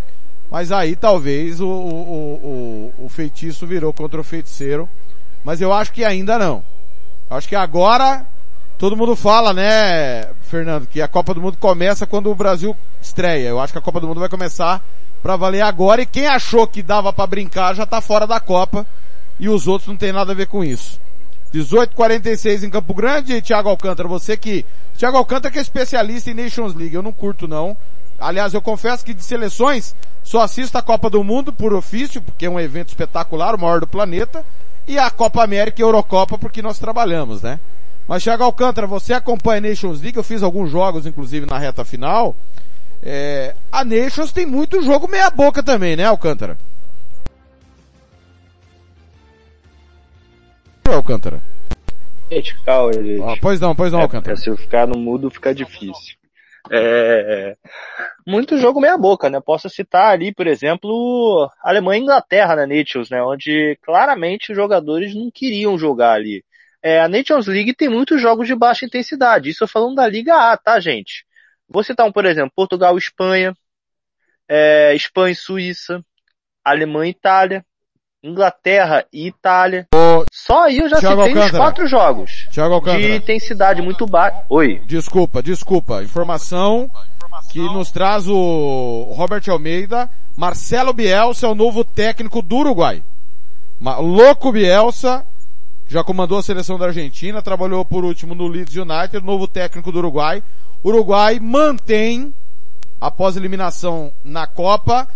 Mas aí talvez o, o, o, o feitiço virou contra o feiticeiro. Mas eu acho que ainda não. Acho que agora todo mundo fala, né, Fernando, que a Copa do Mundo começa quando o Brasil estreia. Eu acho que a Copa do Mundo vai começar para valer agora e quem achou que dava para brincar já tá fora da Copa e os outros não tem nada a ver com isso. 18:46 em Campo Grande, Thiago Alcântara, você que Thiago Alcântara que é especialista em Nations League, eu não curto não. Aliás, eu confesso que de seleções só assisto a Copa do Mundo por ofício, porque é um evento espetacular, o maior do planeta, e a Copa América e a Eurocopa porque nós trabalhamos, né? Mas Thiago Alcântara, você acompanha a Nations League, eu fiz alguns jogos inclusive na reta final. É, a Nations tem muito jogo meia boca também, né, Alcântara? Alcântara. Ah, pois não, pois não, é, Alcântara. Se eu ficar no mudo fica difícil. É, muito jogo meia boca, né? Posso citar ali, por exemplo, Alemanha e Inglaterra na Nations, né? Onde claramente os jogadores não queriam jogar ali. É, a Nations League tem muitos jogos de baixa intensidade. Isso falando da Liga A, tá, gente? Vou citar um, por exemplo, Portugal Espanha, é, Espanha e Suíça, Alemanha e Itália, Inglaterra e Itália. Só aí eu já Thiago citei uns Alcântara. quatro jogos. Thiago Alcântara. De intensidade muito baixa. Oi. Desculpa, desculpa. Informação que nos traz o Robert Almeida. Marcelo Bielsa é o novo técnico do Uruguai. Louco Bielsa, já comandou a seleção da Argentina, trabalhou por último no Leeds United, novo técnico do Uruguai. Uruguai mantém, após eliminação na Copa,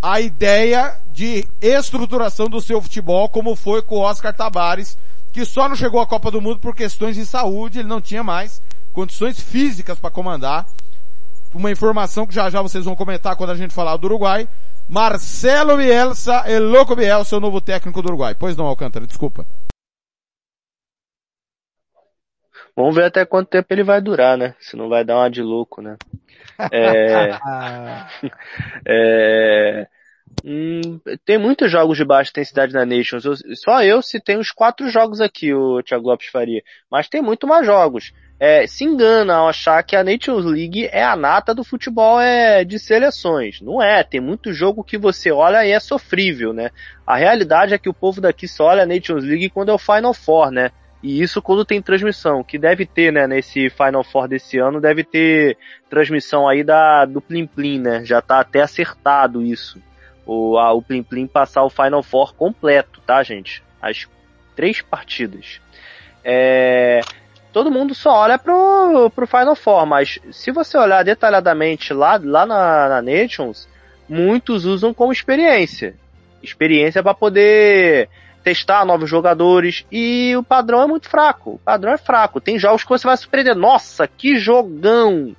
a ideia de estruturação do seu futebol, como foi com o Oscar Tabares, que só não chegou à Copa do Mundo por questões de saúde, ele não tinha mais condições físicas para comandar. Uma informação que já já vocês vão comentar quando a gente falar do Uruguai. Marcelo Bielsa, el louco Bielsa, é o novo técnico do Uruguai. Pois não, Alcântara, desculpa. Vamos ver até quanto tempo ele vai durar, né? Se não vai dar uma de louco, né? É, é, hum, tem muitos jogos de baixa intensidade na Nations. Eu- só eu citei uns quatro jogos aqui, o Thiago Lopes Faria. Mas tem muito mais jogos. É, se engana ao achar que a Nations League é a nata do futebol é, de seleções. Não é. Tem muito jogo que você olha e é sofrível, né? A realidade é que o povo daqui só olha a Nations League quando é o Final Four, né? E isso quando tem transmissão, que deve ter, né, nesse Final Four desse ano, deve ter transmissão aí da, do Plim Plim, né? Já tá até acertado isso. O, a, o Plim Plim passar o Final Four completo, tá, gente? As três partidas. É, todo mundo só olha pro, pro Final Four, mas se você olhar detalhadamente lá, lá na, na Nations, muitos usam como experiência. Experiência para poder testar novos jogadores e o padrão é muito fraco. O padrão é fraco. Tem jogos que você vai surpreender. Nossa, que jogão!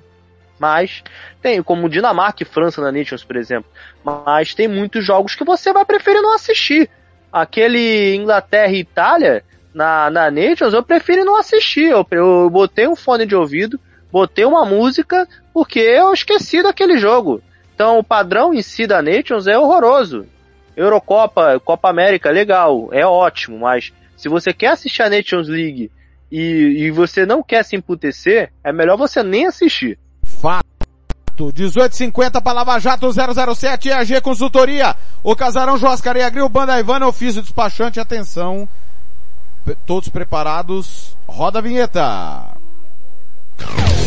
Mas tem, como Dinamarca e França na Nations, por exemplo. Mas tem muitos jogos que você vai preferir não assistir. Aquele Inglaterra e Itália na, na Nations, eu prefiro não assistir. Eu, eu botei um fone de ouvido, botei uma música, porque eu esqueci daquele jogo. Então o padrão em si da Nations é horroroso. Eurocopa, Copa América, legal, é ótimo, mas se você quer assistir a Nations League e, e você não quer se emputecer, é melhor você nem assistir. Fato. 1850 para Lava Jato 007 EAG Consultoria. O Casarão Joascaria Grill, Banda Ivana, ofício despachante, atenção. Todos preparados? Roda a vinheta.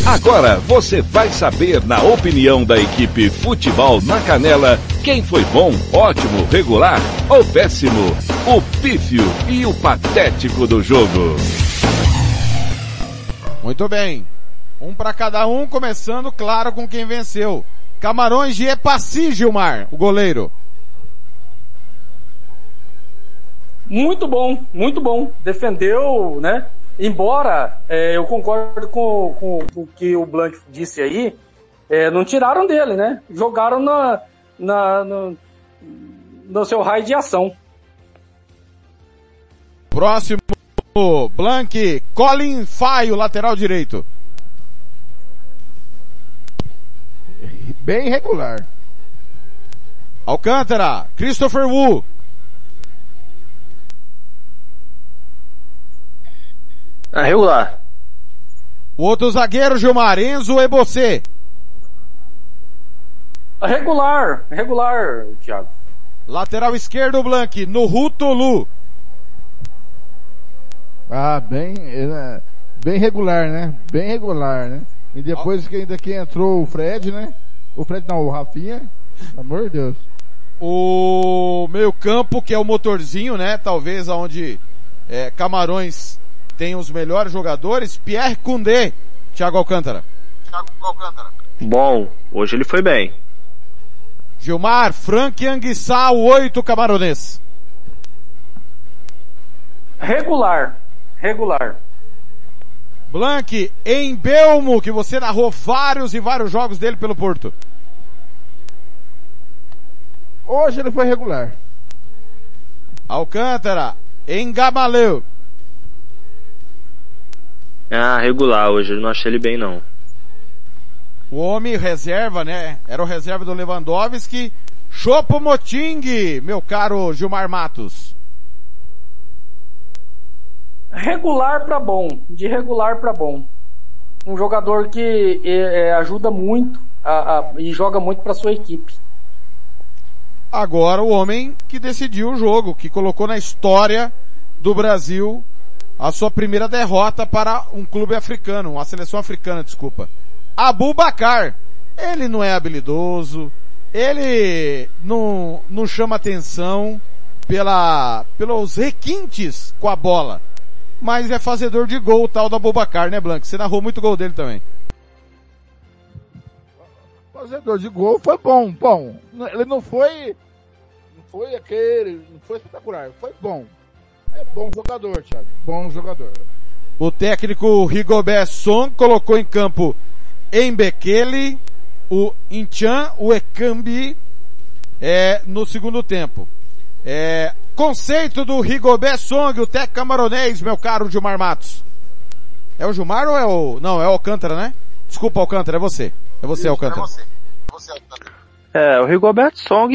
Agora você vai saber, na opinião da equipe Futebol na Canela, quem foi bom, ótimo, regular ou péssimo, o pífio e o patético do jogo. Muito bem. Um para cada um, começando, claro, com quem venceu. Camarões de Epaci, Gilmar, o goleiro. Muito bom, muito bom. Defendeu, né? Embora é, eu concordo com, com, com o que o Blanc disse aí, é, não tiraram dele, né? Jogaram na, na, no, no seu raio de ação. Próximo, Blank, Colin Faio, lateral direito. Bem regular. Alcântara, Christopher Wu. Ah, regular. O outro zagueiro, Gilmar, Enzo Ebocê. Regular, regular, Thiago. Lateral esquerdo, Blank, no Rutolu. Ah, bem, é, bem regular, né? Bem regular, né? E depois que ainda que entrou o Fred, né? O Fred não, o Rafinha. Pelo amor de Deus. O meio campo, que é o motorzinho, né? Talvez aonde é, Camarões tem os melhores jogadores. Pierre Koundé, Thiago Alcântara. Thiago Alcântara. Bom, hoje ele foi bem. Gilmar, Frank Anguissá, o oito camaronês. Regular, regular. Blank, em Belmo, que você narrou vários e vários jogos dele pelo Porto. Hoje ele foi regular. Alcântara, em Gamaleu. Ah, regular hoje, eu não achei ele bem não. O homem reserva, né? Era o reserva do Lewandowski. Chopo Moting, meu caro Gilmar Matos. Regular para bom, de regular para bom. Um jogador que é, é, ajuda muito a, a, e joga muito para sua equipe. Agora o homem que decidiu o jogo, que colocou na história do Brasil a sua primeira derrota para um clube africano, uma seleção africana, desculpa. Abu Bakar. Ele não é habilidoso, ele não, não chama atenção pela, pelos requintes com a bola. Mas é fazedor de gol o tal do Abubacar, né, Blanco? Você narrou muito gol dele também. Fazedor de gol foi bom, bom. Ele não foi, não foi aquele, não foi espetacular, foi bom. É bom jogador, Thiago. Bom jogador. O técnico Rigobert Song colocou em campo Embekele, o Inchan, o Ekambi, é, no segundo tempo. É, conceito do Rigobert Song, o técnico camaronês, meu caro Gilmar Matos. É o Gilmar ou é o... Não, é o Alcântara, né? Desculpa, Alcântara, é você. É você, Isso, Alcântara. É você. É você, Alcântara. É, o Rigobert Song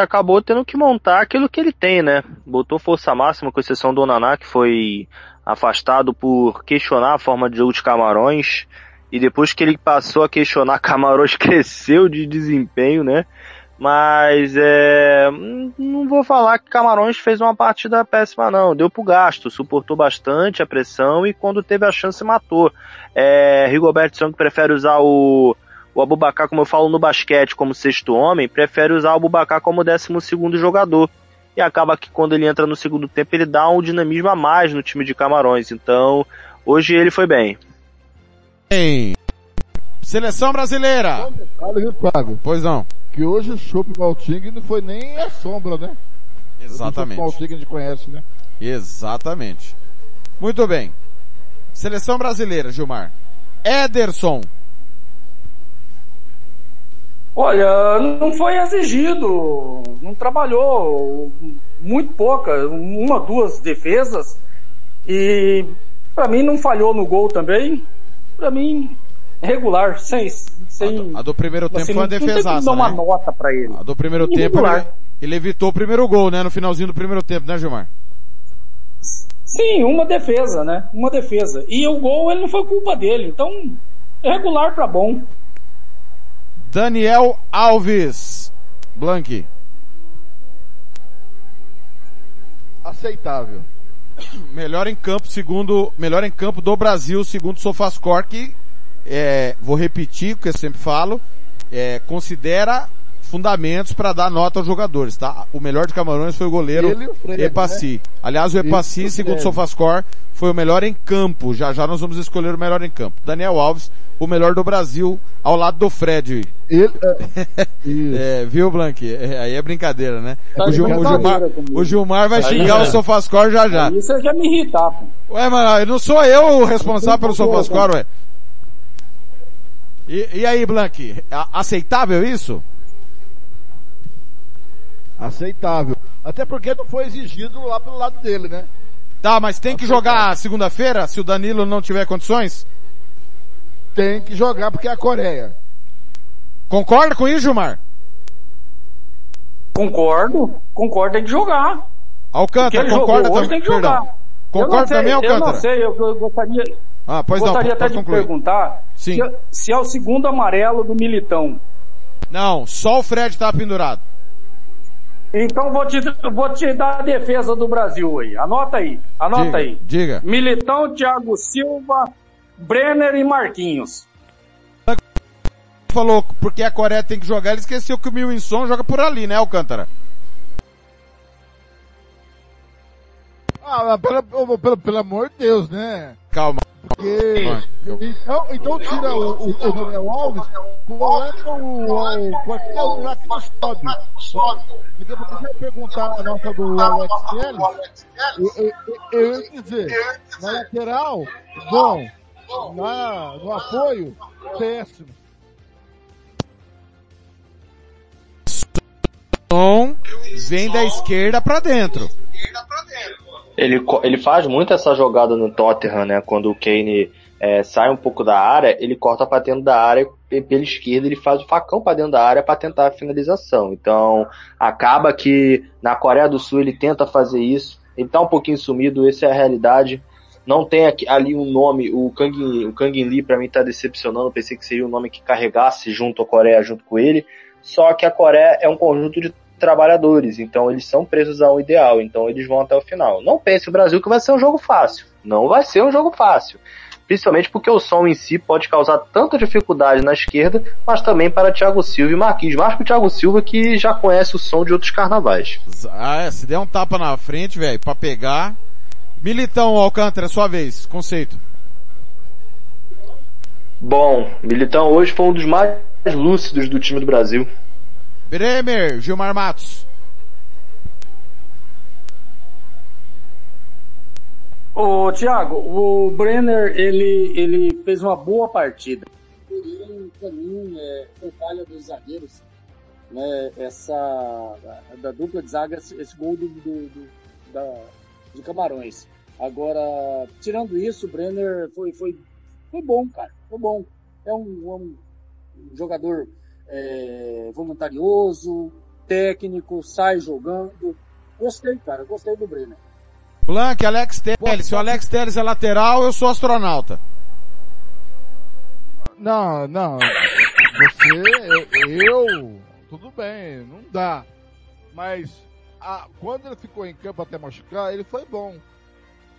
acabou tendo que montar aquilo que ele tem, né? Botou força máxima, com exceção do Onaná, que foi afastado por questionar a forma de jogo de Camarões. E depois que ele passou a questionar, Camarões cresceu de desempenho, né? Mas é, não vou falar que Camarões fez uma partida péssima não, deu pro gasto, suportou bastante a pressão e quando teve a chance matou. É, Rigobert Song prefere usar o, o Abubacar, como eu falo no basquete, como sexto homem, prefere usar o Abubacar como décimo segundo jogador. E acaba que quando ele entra no segundo tempo ele dá um dinamismo a mais no time de Camarões. Então, hoje ele foi bem. Bem, seleção brasileira. Pois não que hoje o Chopp Malting não foi nem a sombra, né? Exatamente. O Malting a gente conhece, né? Exatamente. Muito bem. Seleção brasileira, Gilmar. Ederson. Olha, não foi exigido, não trabalhou, muito pouca, uma, duas defesas e para mim não falhou no gol também. Para mim regular, sem sem. A do, primeiro tempo foi uma defesaça. Não né? uma nota para ele. A do primeiro tempo ele, ele, evitou o primeiro gol, né? No finalzinho do primeiro tempo, né, Gilmar? Sim, uma defesa, né? Uma defesa. E o gol ele não foi culpa dele, então regular para bom. Daniel Alves, Blanque. Aceitável. Melhor em campo, segundo, melhor em campo do Brasil, segundo Sofascore, que é, vou repetir o que eu sempre falo, é, considera fundamentos para dar nota aos jogadores, tá? O melhor de Camarões foi o goleiro Ele e o Fred, Epaci. né? Aliás, o Epaci, segundo o. Sofascore, foi o melhor em campo. Já já nós vamos escolher o melhor em campo. Daniel Alves, o melhor do Brasil, ao lado do Fred. Ele, É, viu, Blank? É, aí é brincadeira, né? Tá o, Gil- o Gilmar, comigo. o Gilmar vai Aí, xingar né? o Sofascore já já. Isso é já me irritar, pô. Ué, mas não sou eu o responsável pelo Sofascore, ué. E, e aí, Blank? Aceitável isso? Aceitável. Até porque não foi exigido lá pelo lado dele, né? Tá, mas tem que jogar segunda-feira se o Danilo não tiver condições? Tem que jogar porque é a Coreia. Concorda com isso, Gilmar? Concordo, concordo, tem que jogar. Alcântara, concorda também? tem que Perdão. jogar. Concorda eu não sei, também, Eu Alcântara? não sei, eu, eu gostaria, Ah, pois não, gostaria pode até de concluir. perguntar Sim. Se, se é o segundo amarelo do Militão. Não, só o Fred tá pendurado. Então vou te, vou te dar a defesa do Brasil aí. Anota aí, anota Diga, aí. diga. Militão, Thiago Silva, Brenner e Marquinhos. Falou porque a Coreia tem que jogar, ele esqueceu que o Milwinson joga por ali, né, Alcântara? Ah, pelo, pelo, pelo amor de Deus, né? Calma. Porque, então, então tira o, o, o Daniel Alves, coloca o, o um lá que não sobe. Porque porque você perguntar a nota do Alex Telles, eu, eu, eu, eu ia dizer, na lateral, bom, na, no apoio, péssimo. Então, vem da esquerda pra dentro. Ele, ele faz muito essa jogada no Tottenham, né? Quando o Kane é, sai um pouco da área, ele corta pra dentro da área e pela esquerda ele faz o facão pra dentro da área pra tentar a finalização. Então, acaba que na Coreia do Sul ele tenta fazer isso. Ele tá um pouquinho sumido, essa é a realidade. Não tem aqui, ali um nome, o Kang, o Kang Lee pra mim tá decepcionando, pensei que seria um nome que carregasse junto à Coreia, junto com ele. Só que a Coreia é um conjunto de trabalhadores, então eles são presos ao ideal, então eles vão até o final. Não pense o Brasil que vai ser um jogo fácil. Não vai ser um jogo fácil. Principalmente porque o som em si pode causar tanta dificuldade na esquerda, mas também para Thiago Silva e Marquinhos. Mais pro Thiago Silva que já conhece o som de outros carnavais. Ah, é, se der um tapa na frente, velho, pra pegar. Militão, Alcântara, sua vez, conceito. Bom, Militão hoje foi um dos mais lúcidos do time do Brasil. Bremer, Gilmar Matos. Ô, Thiago, o Brenner, ele, ele fez uma boa partida. Ele, pra mim, é, foi falha dos zagueiros, né, essa, da, da dupla de zaga, esse, esse gol do, do, do, da, de Camarões. Agora, tirando isso, o Brenner foi, foi, foi bom, cara, foi bom. É um, um jogador é, voluntarioso, técnico, sai jogando. Gostei, cara, gostei do Brenner. Blank, Alex Telles. Se o Alex Telles é lateral, eu sou astronauta. Não, não. Você, eu, tudo bem, não dá. Mas a- quando ele ficou em campo até machucar, ele foi bom.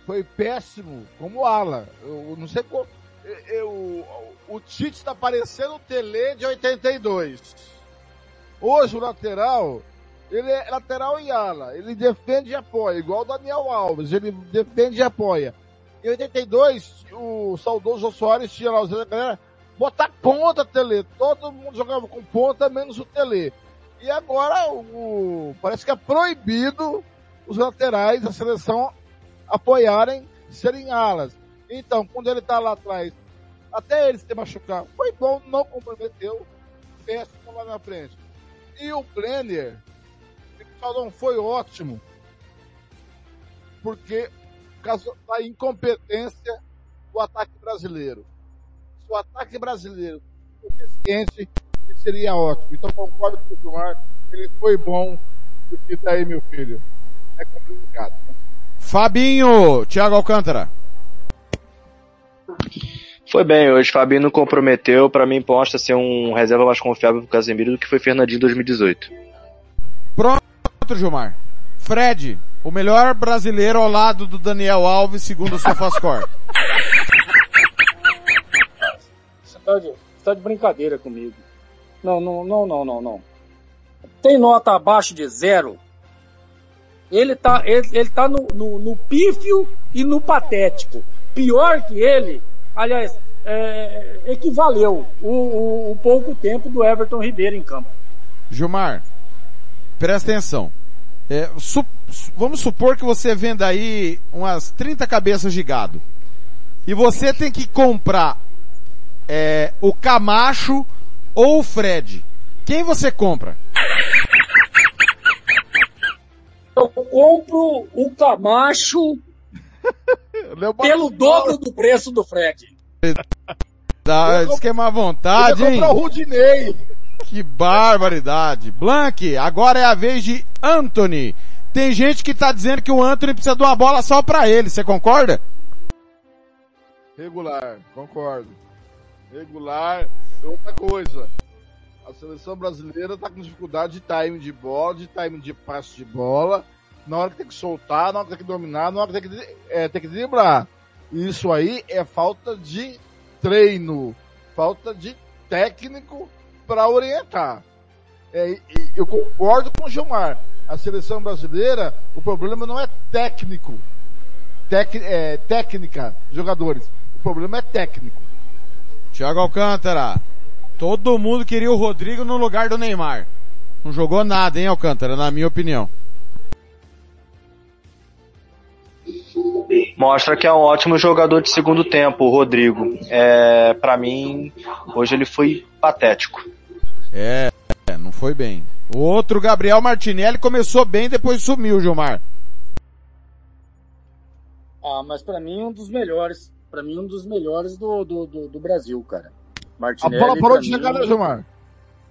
Foi péssimo, como ala. Eu não sei qual. Eu- eu- o Tite está parecendo o Tele de 82. Hoje o lateral, ele é lateral e ala. Ele defende e apoia, igual o Daniel Alves. Ele defende e apoia. Em 82, o saudoso Soares tinha lá os galera, botar ponta, Tele. Todo mundo jogava com ponta, menos o Tele. E agora, o, parece que é proibido os laterais da seleção apoiarem serem alas. Então, quando ele tá lá atrás, até ele se machucar, foi bom, não comprometeu, péssimo lá na frente. E o Brenner, não foi ótimo, porque por causa da incompetência do ataque brasileiro. Se o ataque brasileiro fosse eficiente, ele seria ótimo. Então concordo com o Gilmar, ele foi bom, e daí, meu filho, é complicado. né? Fabinho, Thiago Alcântara. Foi bem hoje, Fabinho comprometeu, pra mim posta ser um reserva mais confiável pro Casemiro do que foi Fernandinho em 2018. Pronto, Gilmar. Fred, o melhor brasileiro ao lado do Daniel Alves, segundo o Sofascore. Você tá de, você tá de brincadeira comigo. Não, não, não, não, não, não. tem nota abaixo de zero, ele tá, ele, ele tá no, no, no pífio e no patético. Pior que ele, aliás, é, equivaleu o, o, o pouco tempo do Everton Ribeiro em campo. Gilmar, presta atenção. É, su- vamos supor que você venda aí umas 30 cabeças de gado. E você tem que comprar é, o Camacho ou o Fred. Quem você compra? Eu compro o Camacho pelo dobro do preço do Fred. Dá esquema à vontade, hein? o Rudinei. Que barbaridade. Blank, agora é a vez de Anthony. Tem gente que tá dizendo que o Anthony precisa de uma bola só pra ele, você concorda? Regular, concordo. Regular. Outra coisa. A seleção brasileira tá com dificuldade de time de bola, de time de passe de bola. Na hora que tem que soltar, na hora que tem que dominar, na hora que tem que, é, tem que driblar. Isso aí é falta de treino. Falta de técnico para orientar. É, eu concordo com o Gilmar. A seleção brasileira, o problema não é técnico. Tec, é, técnica, jogadores. O problema é técnico. Thiago Alcântara. Todo mundo queria o Rodrigo no lugar do Neymar. Não jogou nada, hein, Alcântara, na minha opinião. Mostra que é um ótimo jogador de segundo tempo, o Rodrigo. É, para mim, hoje ele foi patético. É, é, não foi bem. O outro, Gabriel Martinelli, começou bem, depois sumiu, Gilmar. Ah, mas pra mim um dos melhores. Pra mim um dos melhores do, do, do, do Brasil, cara. A Martinelli. bola parou de chegar, né, Gilmar? A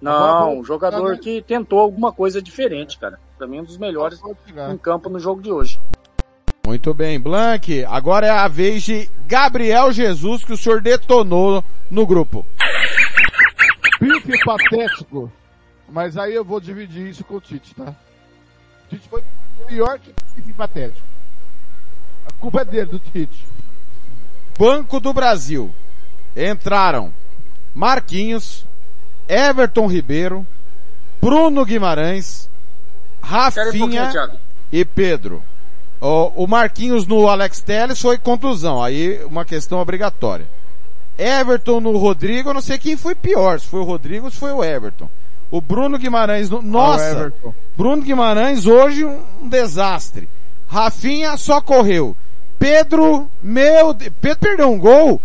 Não, um jogador né? que tentou alguma coisa diferente, cara. Pra mim um dos melhores em campo no jogo de hoje. Muito bem, Blank. Agora é a vez de Gabriel Jesus, que o senhor detonou no grupo. Pife patético. Mas aí eu vou dividir isso com o Tite, tá? O Tite foi pior que Pife patético. A culpa é dele, do Tite. Banco do Brasil. Entraram Marquinhos, Everton Ribeiro, Bruno Guimarães, um Rafinha e Pedro. O, o Marquinhos no Alex Telles foi contusão, aí uma questão obrigatória. Everton no Rodrigo, eu não sei quem foi pior, se foi o Rodrigo ou se foi o Everton. O Bruno Guimarães, no, Ah, nossa. Bruno Guimarães hoje um, desastre. Rafinha só correu. Pedro, meu, Pedro perdeu um gol.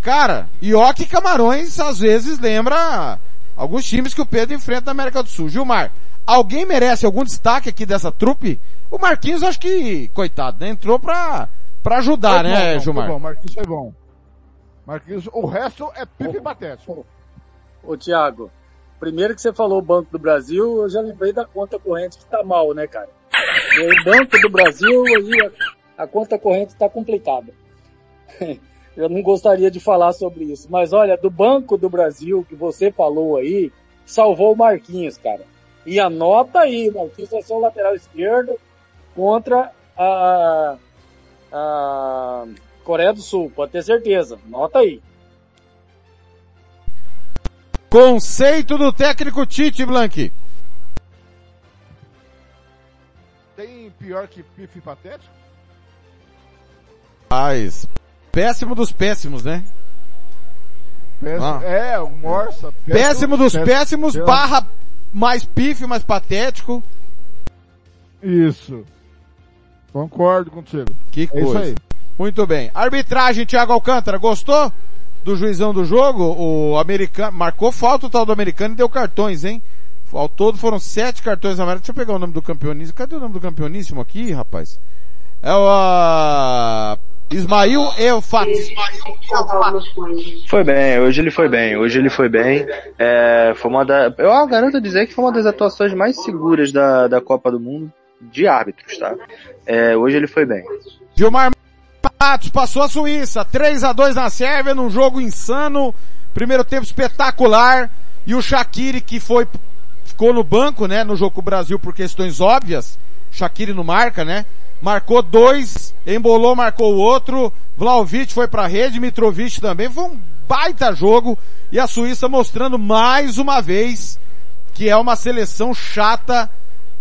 Cara, Ioki Camarões às vezes lembra alguns times que o Pedro enfrenta na América do Sul. Gilmar, alguém merece algum destaque aqui dessa trupe? O Marquinhos acho que, coitado, né? Entrou pra, pra ajudar, Foi né, bom, Gilmar? Foi bom, Marquinhos foi bom. Marquinhos, o resto é Pife patético. Ô Thiago, primeiro que você falou o Banco do Brasil, eu já lembrei da conta corrente que tá mal, né, cara? O Banco do Brasil, aí a, a conta corrente tá complicada. Eu não gostaria de falar sobre isso. Mas olha, do Banco do Brasil que você falou aí, salvou o Marquinhos, cara. E anota aí, Marquinhos vai ser o lateral esquerdo contra a, a Coreia do Sul, pode ter certeza. Anota aí. Conceito do técnico Tite Blank. Tem pior que Pife patético? Mas, péssimo dos péssimos, né? Péssimo. Ah. É, o Morsa. Péssimo dos péssimos, Péssimo. barra mais pife, mais patético. Isso. Concordo contigo. Que É coisa. isso aí. Muito bem. Arbitragem, Thiago Alcântara, gostou do juizão do jogo? O americano, marcou falta o tal do americano e deu cartões, hein? Ao todo foram sete cartões amarelos. Deixa eu pegar o nome do campeoníssimo. Cadê o nome do campeoníssimo aqui, rapaz? É o ah, Ismail Eufat. Foi bem, hoje ele foi bem, hoje ele foi bem. É, foi uma da, eu garanto dizer que foi uma das atuações mais seguras da, da Copa do Mundo de árbitros, tá? É, hoje ele foi bem. Gilmar Matos passou a Suíça, 3 a 2 na Sérvia, num jogo insano, primeiro tempo espetacular, e o Shaqiri que foi, ficou no banco, né, no jogo com o Brasil por questões óbvias, Shaqiri não marca, né, marcou dois, embolou, marcou o outro, Vlaovic foi pra rede, Mitrovic também, foi um baita jogo, e a Suíça mostrando mais uma vez que é uma seleção chata.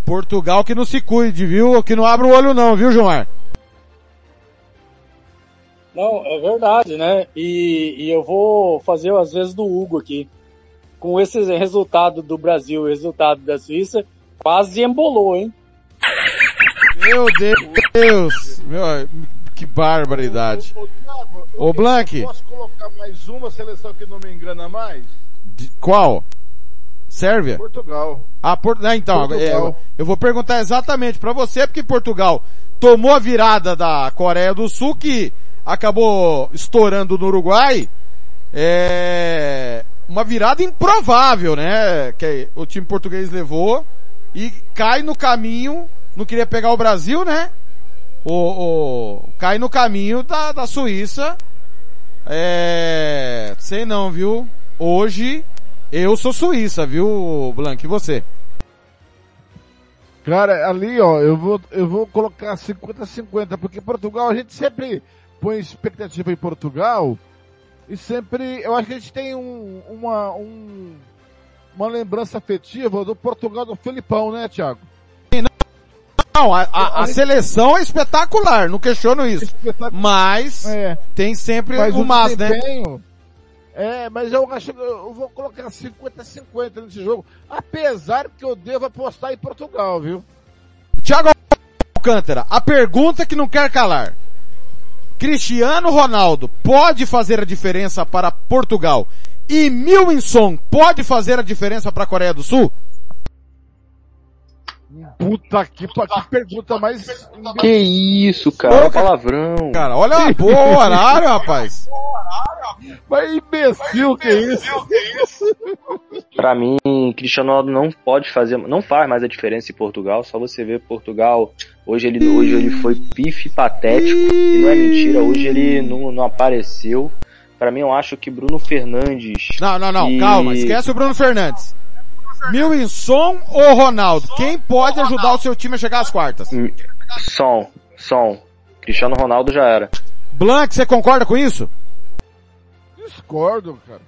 Portugal que não se cuide, viu? Que não abre o olho não, viu, João? Não, é verdade, né? E, e eu vou fazer às vezes do Hugo aqui. Com esse resultado do Brasil resultado da Suíça, quase embolou, hein? Meu Deus! Meu, que barbaridade. Ô, Blank. Posso colocar mais uma seleção que não me engana mais? De- qual? Sérvia? Portugal. Ah, por... ah, então, Portugal. é, eu vou perguntar exatamente pra você, porque Portugal tomou a virada da Coreia do Sul, que acabou estourando no Uruguai. É uma virada improvável, né? Que o time português levou e cai no caminho, não queria pegar o Brasil, né? O, o- cai no caminho da, da Suíça. É, sei não, viu? Hoje eu sou Suíça, viu, Blank? E você? Cara, ali ó, eu vou, eu vou colocar 50-50, porque Portugal, a gente sempre põe expectativa em Portugal, e sempre, eu acho que a gente tem um, uma, um, uma lembrança afetiva do Portugal do Felipão, né, Thiago? Não, a, a- a seleção é espetacular, não questiono isso. Mas tem sempre Mas o mas, né? É, mas eu acho que eu vou colocar 50-50 nesse jogo, apesar que eu devo apostar em Portugal, viu? Thiago Alcântara, a pergunta que não quer calar. Cristiano Ronaldo pode fazer a diferença para Portugal e Milwinson pode fazer a diferença para a Coreia do Sul? Puta que, pa- que pergunta mais... Que isso, cara, palavrão. Cara, olha pô, o horário, rapaz. Mas imbecil que é isso? Pra mim, Cristiano Ronaldo não pode fazer, não faz mais a diferença em Portugal. Só você vê Portugal, hoje ele, hoje ele foi pife patético, e não é mentira, hoje ele não, não apareceu. Pra mim, eu acho que Bruno Fernandes. Não, não, não, e- calma, esquece o Bruno Fernandes. Milwinson ou Ronaldo? Quem pode ajudar o seu time a chegar às quartas? Hum, Som, som. Cristiano Ronaldo já era. Blank, você concorda com isso? Discordo, cara.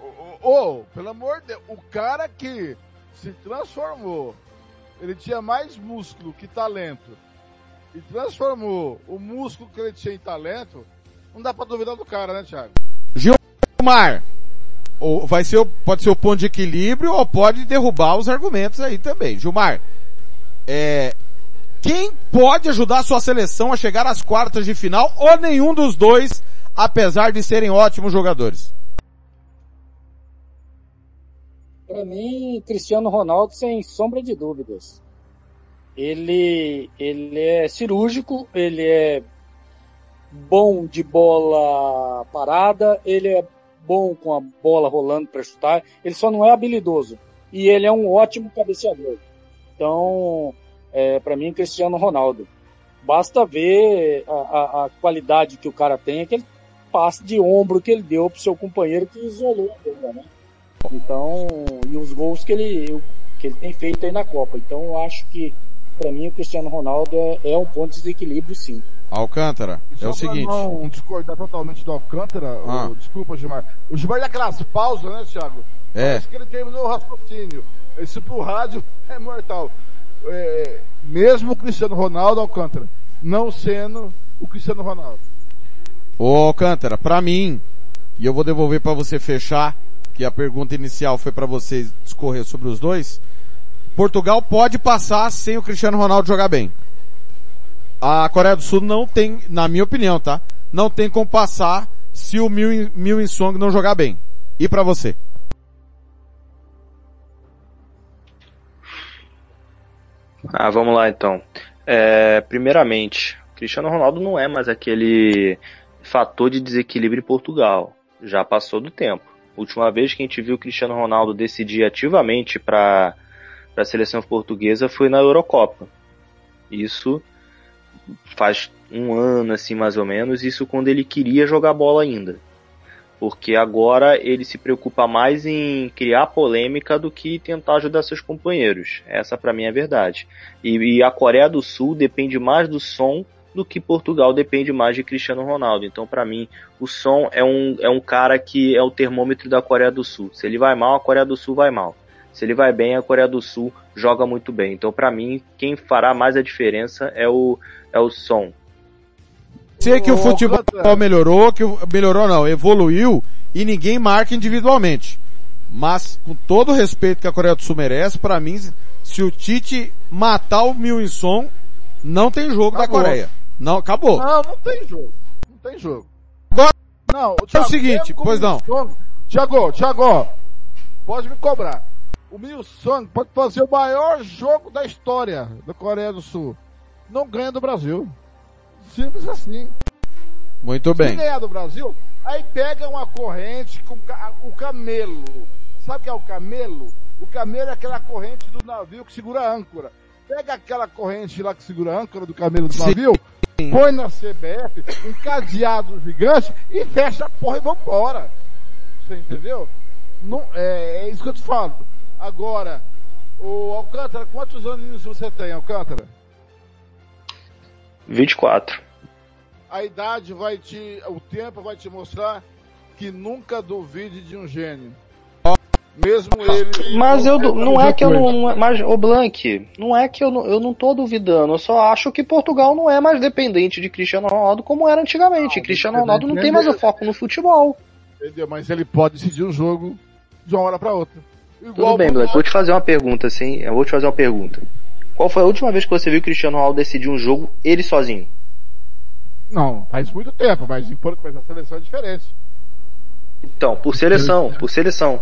Ô, ô, ô, pelo amor de Deus, o cara que se transformou, ele tinha mais músculo que talento, e transformou o músculo que ele tinha em talento, não dá pra duvidar do cara, né, Thiago? Gilmar, ou vai ser, pode ser o ponto de equilíbrio ou pode derrubar os argumentos aí também. Gilmar, é, quem pode ajudar a sua seleção a chegar às quartas de final ou nenhum dos dois, apesar de serem ótimos jogadores? Para mim, Cristiano Ronaldo, sem sombra de dúvidas. Ele, ele é cirúrgico, ele é bom de bola parada, ele é bom com a bola rolando para chutar, ele só não é habilidoso. E ele é um ótimo cabeceador. Então, é, para mim, Cristiano Ronaldo. Basta ver a, a- a qualidade que o cara tem, aquele passe de ombro que ele deu pro seu companheiro que isolou a bola, né? Então, e os gols que ele, que ele tem feito aí na Copa. Então, eu acho que, para mim, o Cristiano Ronaldo é, é um ponto de desequilíbrio, sim. Alcântara, é o seguinte. não discordar totalmente do Alcântara, Ah. ô, desculpa, Gilmar. O Gilmar dá aquelas pausas, né, Thiago? É. Parece que ele terminou o raciocínio. Isso pro rádio é mortal. É, mesmo o Cristiano Ronaldo, Alcântara, não sendo o Cristiano Ronaldo. Ô Alcântara, pra mim, e eu vou devolver pra você fechar, que a pergunta inicial foi pra você discorrer sobre os dois, Portugal pode passar sem o Cristiano Ronaldo jogar bem. A Coreia do Sul não tem, na minha opinião, tá? Não tem como passar se o Mil Mil Song não jogar bem. E pra você? Ah, vamos lá então. É, primeiramente, Cristiano Ronaldo não é mais aquele fator de desequilíbrio em Portugal. Já passou do tempo. Última vez que a gente viu o Cristiano Ronaldo decidir ativamente para a seleção portuguesa foi na Eurocopa. Isso faz um ano assim mais ou menos, isso quando ele queria jogar bola ainda. Porque agora ele se preocupa mais em criar polêmica do que tentar ajudar seus companheiros. Essa para mim é a verdade. E, e a Coreia do Sul depende mais do som do que Portugal depende mais de Cristiano Ronaldo. Então, para mim, o som é um, é um cara que é o termômetro da Coreia do Sul. Se ele vai mal, a Coreia do Sul vai mal. Se ele vai bem, a Coreia do Sul joga muito bem. Então, para mim, quem fará mais a diferença é o é o Son. Sei que o futebol melhorou, que o- melhorou não, evoluiu e ninguém marca individualmente. Mas com todo o respeito que a Coreia do Sul merece, pra mim, se o Tite matar o Milson, não tem jogo da Acabou. Coreia. Não, acabou. Não, não tem jogo. Não tem jogo. Agora, Não, é o seguinte, pois não. Thiago, Thiago, pode me cobrar. O Milson pode fazer o maior jogo da história da Coreia do Sul. Não ganha do Brasil. Simples assim. Muito Se bem. ganhar do Brasil, aí pega uma corrente com ca- o camelo. Sabe o que é o camelo? O camelo é aquela corrente do navio que segura a âncora. Pega aquela corrente lá que segura a âncora do camelo do Sim. navio, põe na CBF, um cadeado gigante e fecha a porra e vambora. Você entendeu? Não, é, é isso que eu te falo. Agora, o Alcântara, quantos anos você tem, Alcântara? 24. a idade vai te, o tempo vai te mostrar que nunca duvide de um gênio. Mesmo ele. Mas eu não é que eu não, não é- mas o Blank, não é que eu não, eu não tô duvidando, eu só acho que Portugal não é mais dependente de Cristiano Ronaldo como era antigamente. Cristiano Ronaldo não tem mais o foco no futebol. Entendeu? Mas ele pode decidir um jogo de uma hora pra outra. Tudo bem, Blank, vou te fazer uma pergunta, assim, eu vou te fazer uma pergunta. Qual foi a última vez que você viu Cristiano Ronaldo decidir um jogo ele sozinho? Não, faz muito tempo, mas mas a seleção é diferente. Então, por seleção, por seleção.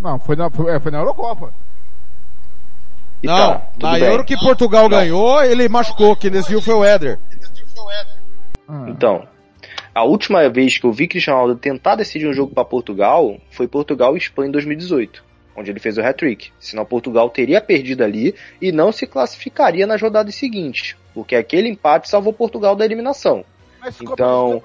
Não, foi na, foi, é, foi na Eurocopa. E Não, tá, na bem. Euro que Portugal ganhou, ele machucou, quem desviou foi o Éder. Então, a última vez que eu vi Cristiano Ronaldo tentar decidir um jogo para Portugal foi Portugal e Espanha em 2018, onde ele fez o hat-trick. Senão Portugal teria perdido ali e não se classificaria nas rodadas seguintes, porque aquele empate salvou Portugal da eliminação. Mas Então.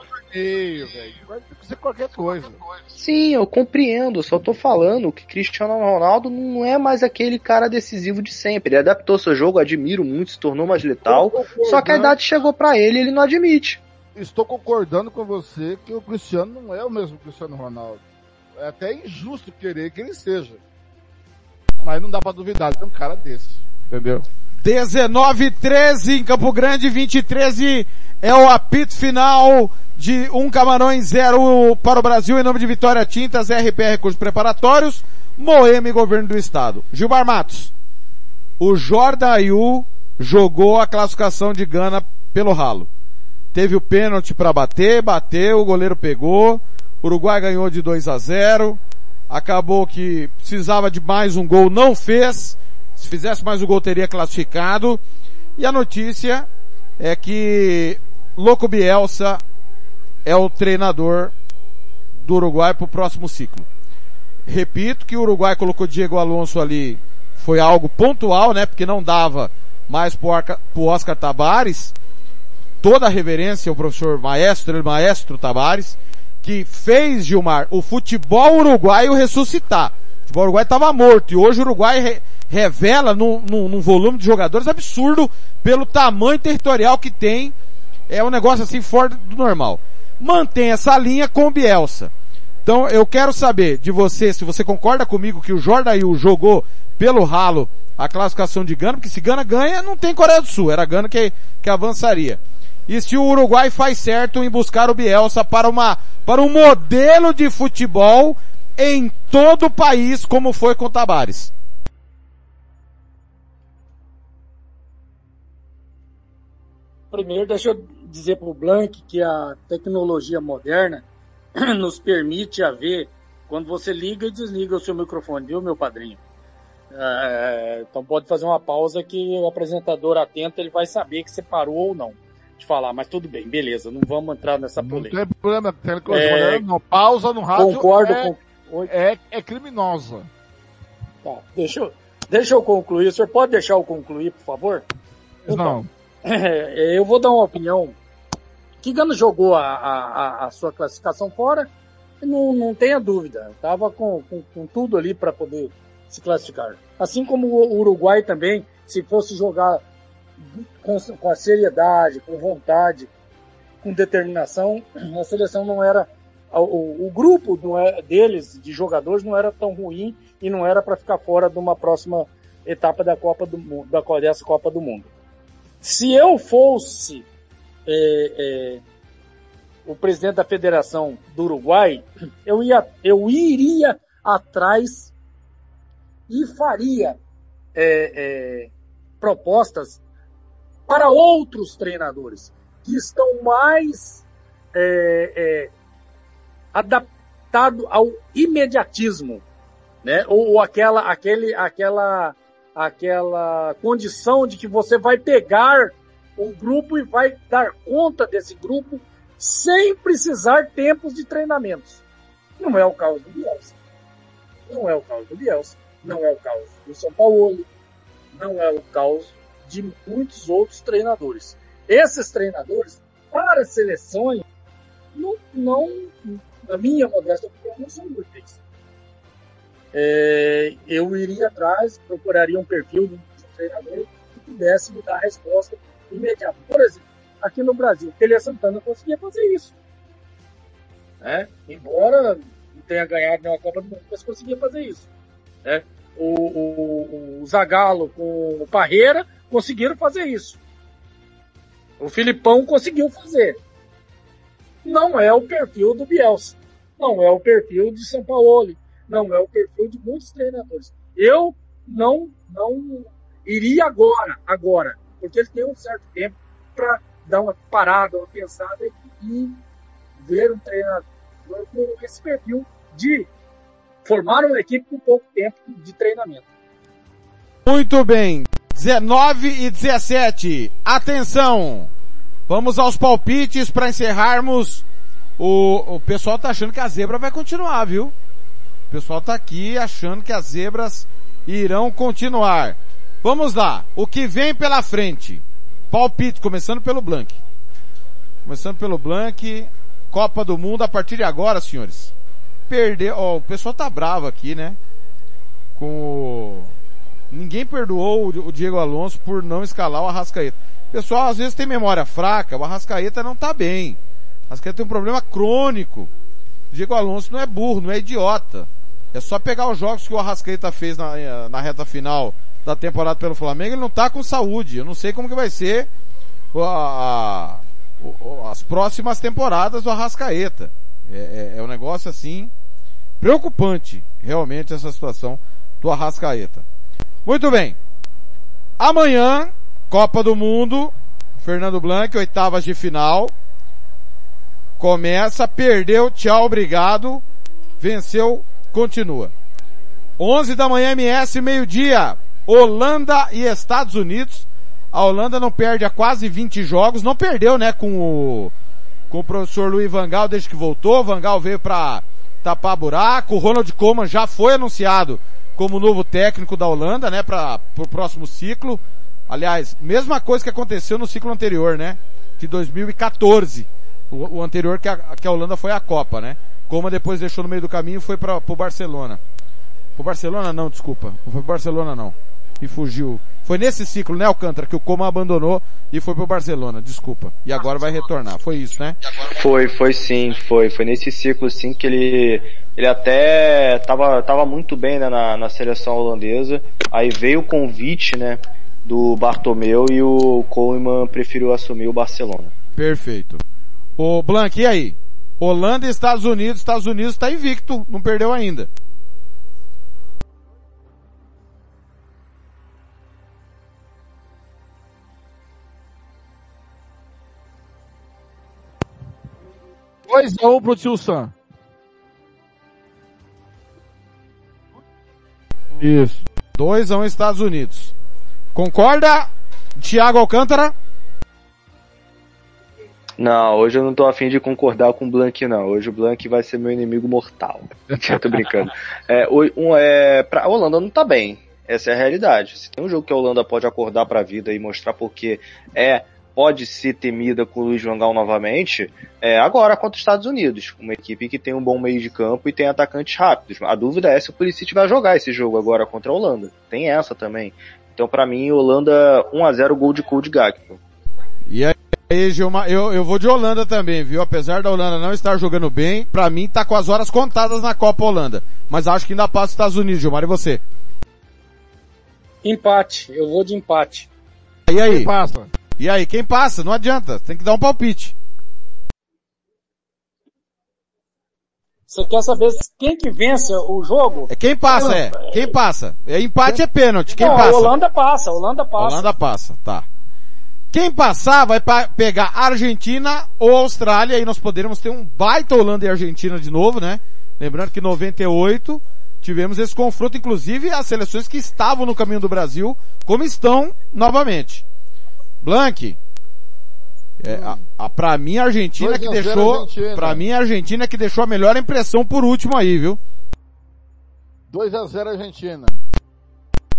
Vai ser qualquer coisa. sim, eu compreendo, só tô falando que Cristiano Ronaldo não é mais aquele cara decisivo de sempre. Ele adaptou seu jogo, admiro muito, se tornou mais letal, só que a idade chegou para ele e ele não admite. Estou concordando com você que o Cristiano não é o mesmo Cristiano Ronaldo. É até injusto querer que ele seja. Mas não dá pra duvidar de um cara desse. Entendeu? 19 13 em Campo Grande, 20 13 é o apito final de um Camarões 0 para o Brasil em nome de Vitória Tintas, RPR Cursos Preparatórios, Moema e Governo do Estado. Gilmar Matos, o Jordan Ayu jogou a classificação de Gana pelo ralo. Teve o pênalti para bater, bateu, o goleiro pegou, o Uruguai ganhou de 2 a 0, acabou que precisava de mais um gol, não fez, se fizesse mais um gol teria classificado, e a notícia é que Louco Bielsa é o treinador do Uruguai para o próximo ciclo. Repito que o Uruguai colocou Diego Alonso ali, foi algo pontual, né? Porque não dava mais pro Oscar Tabares. Toda a reverência ao professor maestro, maestro Tabares, que fez, Gilmar, o futebol uruguaio ressuscitar. O futebol uruguaio estava morto e hoje o Uruguai re- revela num, num- num volume de jogadores absurdo pelo tamanho territorial que tem. É um negócio assim fora do normal. Mantém essa linha com o Bielsa. Então eu quero saber de você se você concorda comigo que o Jordail jogou pelo ralo a classificação de Gana, porque se Gana ganha, não tem Coreia do Sul, era Gana que, que avançaria. E se o Uruguai faz certo em buscar o Bielsa para uma, para um modelo de futebol em todo o país, como foi com o Tabares. Primeiro, deixa eu dizer para o Blank que a tecnologia moderna nos permite a ver quando você liga e desliga o seu microfone, viu, meu padrinho? É, então pode fazer uma pausa que o apresentador atento ele vai saber que você parou ou não de falar, mas tudo bem, beleza, não vamos entrar nessa Não polêmica. tem problema. Tecnologia É, não. Pausa no rádio. concordo é, com- é, é criminosa. Tá, deixa eu, deixa eu concluir. O senhor pode deixar eu concluir, por favor? Não. É, eu vou dar uma opinião. Que Gano jogou a, a, a- sua classificação fora, não, não tenha dúvida. Tava com, com, com tudo ali para poder se classificar. Assim como o Uruguai também, se fosse jogar com, com a seriedade, com vontade, com determinação, a seleção não era o, o grupo é, deles, de jogadores, não era tão ruim e não era para ficar fora de uma próxima etapa da Copa do da, dessa Copa do Mundo. Se eu fosse é, é, o presidente da Federação do Uruguai, eu, ia, eu iria atrás e faria é, é, propostas para outros treinadores que estão mais é, é, adaptados ao imediatismo, né? Ou, ou aquela, aquele, aquela, aquela condição de que você vai pegar um grupo e vai dar conta desse grupo sem precisar tempos de treinamentos. Não é o caso do Bielsa. Não é o caso do Bielsa. Não é o caso do São Paulo. Não é o caso de muitos outros treinadores. Esses treinadores, para seleções, não, não na minha modesta opinião, não são úteis. É, eu iria atrás, procuraria um perfil de um treinador que pudesse me dar a resposta imediata. Por exemplo, aqui no Brasil, Tele Santana conseguia fazer isso. Né? Embora não tenha ganhado nenhuma Copa do Mundo, mas conseguia fazer isso. Né? O, o, o Zagallo com o Parreira conseguiram fazer isso. O Filipão conseguiu fazer. Não é o perfil do Bielsa. Não é o perfil de São Paulo. Não é o perfil de muitos treinadores. Eu não, não iria agora, agora, porque ele tem um certo tempo para dar uma parada, uma pensada e ver um treinador com esse perfil de formar uma equipe com pouco tempo de treinamento. Muito bem. 19 e 17. Atenção! Vamos aos palpites para encerrarmos. O, o pessoal tá achando que a zebra vai continuar, viu? O pessoal tá aqui achando que as zebras irão continuar. Vamos lá. O que vem pela frente? Palpite, começando pelo Blank. Começando pelo Blank. Copa do Mundo a partir de agora, senhores. Perdeu. Ó, o pessoal tá bravo aqui, né? Com o Ninguém perdoou o Diego Alonso por não escalar o Arrascaeta. Pessoal, às vezes tem memória fraca, o Arrascaeta não tá bem. O Arrascaeta tem um problema crônico. O Diego Alonso não é burro, não é idiota. É só pegar os jogos que o Arrascaeta fez na, eh, na reta final da temporada pelo Flamengo, ele não tá com saúde. Eu não sei como que vai ser a, a, as próximas temporadas do Arrascaeta. É, é, é um negócio assim preocupante, realmente, essa situação do Arrascaeta. Muito bem. Amanhã, Copa do Mundo, Fernando Blanc, oitavas de final. Começa, perdeu, tchau, obrigado. Venceu, continua. 11 da manhã, MS, meio-dia. Holanda e Estados Unidos. A Holanda não perde há quase 20 jogos. Não perdeu, né, com o, com o professor Luiz Vangal desde que voltou. Vangal veio para tapar buraco. O Ronald Koeman já foi anunciado como novo técnico da Holanda, né, para o próximo ciclo. Aliás, mesma coisa que aconteceu no ciclo anterior, né, de 2014. O, o anterior que a, que a Holanda foi à Copa, né. Como depois deixou no meio do caminho e foi para o Barcelona. Pro Barcelona não, desculpa. Não foi pro Barcelona não. E fugiu. Foi nesse ciclo, né, Alcântara, que o Coma abandonou e foi pro Barcelona, desculpa. E agora vai retornar. Foi isso, né? Foi, foi sim, foi. Foi nesse ciclo sim que ele, ele até tava, tava muito bem né, na, na seleção holandesa. Aí veio o convite, né, do Bartomeu e o Koeman preferiu assumir o Barcelona. Perfeito. O Blanc, e aí? Holanda e Estados Unidos, Estados Unidos está invicto, não perdeu ainda. Dois a um pro tio Sam. Isso. 2 a 1 um Estados Unidos. Concorda, Thiago Alcântara? Não, hoje eu não tô afim de concordar com o Blank, não. Hoje o Blank vai ser meu inimigo mortal. Já tô brincando. É, um, é, pra, a Holanda não tá bem. Essa é a realidade. Se tem um jogo que a Holanda pode acordar pra vida e mostrar porque é pode ser temida com o Luiz Vangal novamente, é agora contra os Estados Unidos. Uma equipe que tem um bom meio de campo e tem atacantes rápidos. A dúvida é se o Pulisic vai jogar esse jogo agora contra a Holanda. Tem essa também. Então para mim, Holanda 1 a 0 gol de Cole Gakpo. E aí, Gilmar, eu, eu vou de Holanda também, viu? Apesar da Holanda não estar jogando bem, pra mim tá com as horas contadas na Copa Holanda. Mas acho que ainda passa os Estados Unidos, Gilmar, e você? Empate, eu vou de empate. E aí? Passa? E aí, quem passa? Não adianta, tem que dar um palpite. Você quer saber quem que vence o jogo? É quem passa, é. Quem passa? É empate é pênalti. Quem Não, passa? a Holanda passa, a Holanda passa. Holanda passa, tá. Quem passar vai pegar Argentina ou Austrália e nós poderemos ter um baita Holanda e Argentina de novo, né? Lembrando que em 98 tivemos esse confronto, inclusive as seleções que estavam no caminho do Brasil, como estão novamente. Blank, é, a, a, pra mim a Argentina 2 que a 0 deixou, Argentina. pra mim a Argentina que deixou a melhor impressão por último aí, viu? 2 a 0 Argentina.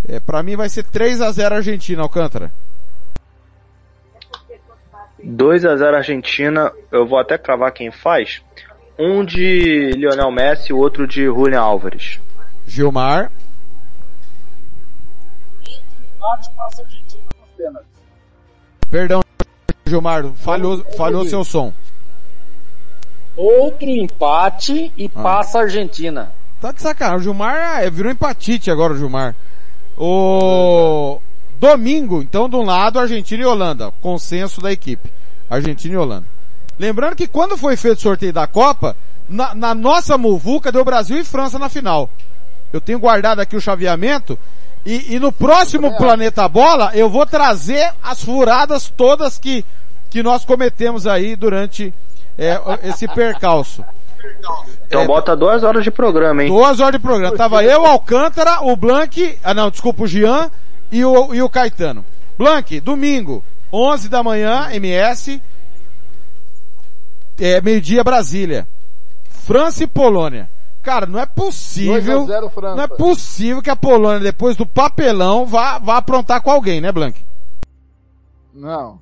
É, pra mim vai ser 3 a 0 Argentina, Alcântara. 2 a 0 Argentina, eu vou até cravar quem faz. Um de Lionel Messi e o outro de Julian Álvares. Gilmar, Empate passa a Argentina nos pênaltis. Perdão, Gilmar, falhou, falhou seu som. Outro empate e Ah. passa a Argentina. Tá de sacanagem. O Gilmar é, virou empatite agora, o Gilmar. O domingo, então, de um lado, Argentina e Holanda. Consenso da equipe. Argentina e Holanda. Lembrando que quando foi feito o sorteio da Copa, na, na nossa muvuca deu Brasil e França na final. Eu tenho guardado aqui o chaveamento e, e no próximo Planeta Bola eu vou trazer as furadas todas que, que nós cometemos aí durante é, esse percalço. Então bota duas horas de programa, hein? Duas horas de programa. Tava eu, Alcântara, o Blank, ah não, desculpa, o Jean e o, e o Caetano. Blank, domingo, 11 da manhã, MS, é, meio-dia Brasília. França e Polônia. Cara, não é possível, 2 a 0 França. não é possível que a Polônia, depois do papelão, vá, vá aprontar com alguém, né, Blank? Não.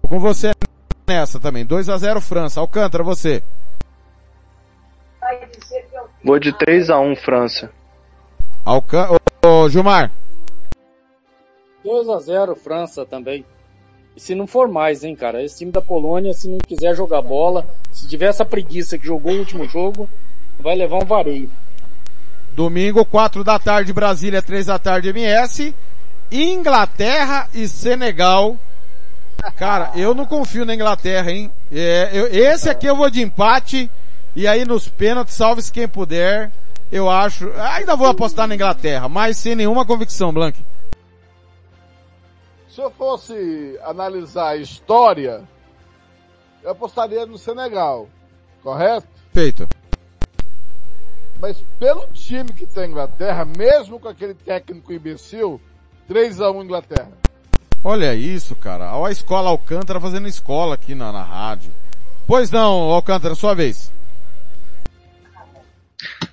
Tô com você nessa também. 2 a 0 França. Alcântara, você. Vou de 3 a 1 França. Alcan... Ô, ô, Gilmar. 2 a 0 França também. E se não for mais, hein, cara? Esse time da Polônia, se não quiser jogar bola, se tiver essa preguiça que jogou o último jogo, vai levar um vareio. Domingo, 4 da tarde, Brasília, 3 da tarde, MS. Inglaterra e Senegal. Cara, eu não confio na Inglaterra, hein? É, eu- esse aqui eu vou de empate. E aí nos pênaltis, salve-se quem puder. Eu acho. Ainda vou apostar na Inglaterra, mas sem nenhuma convicção, Blank. Se eu fosse analisar a história, eu apostaria no Senegal, correto? Feito. Mas pelo time que tem a Inglaterra, mesmo com aquele técnico imbecil, 3x1 Inglaterra. Olha isso, cara. Olha a escola Alcântara fazendo escola aqui na, na rádio. Pois não, Alcântara, sua vez.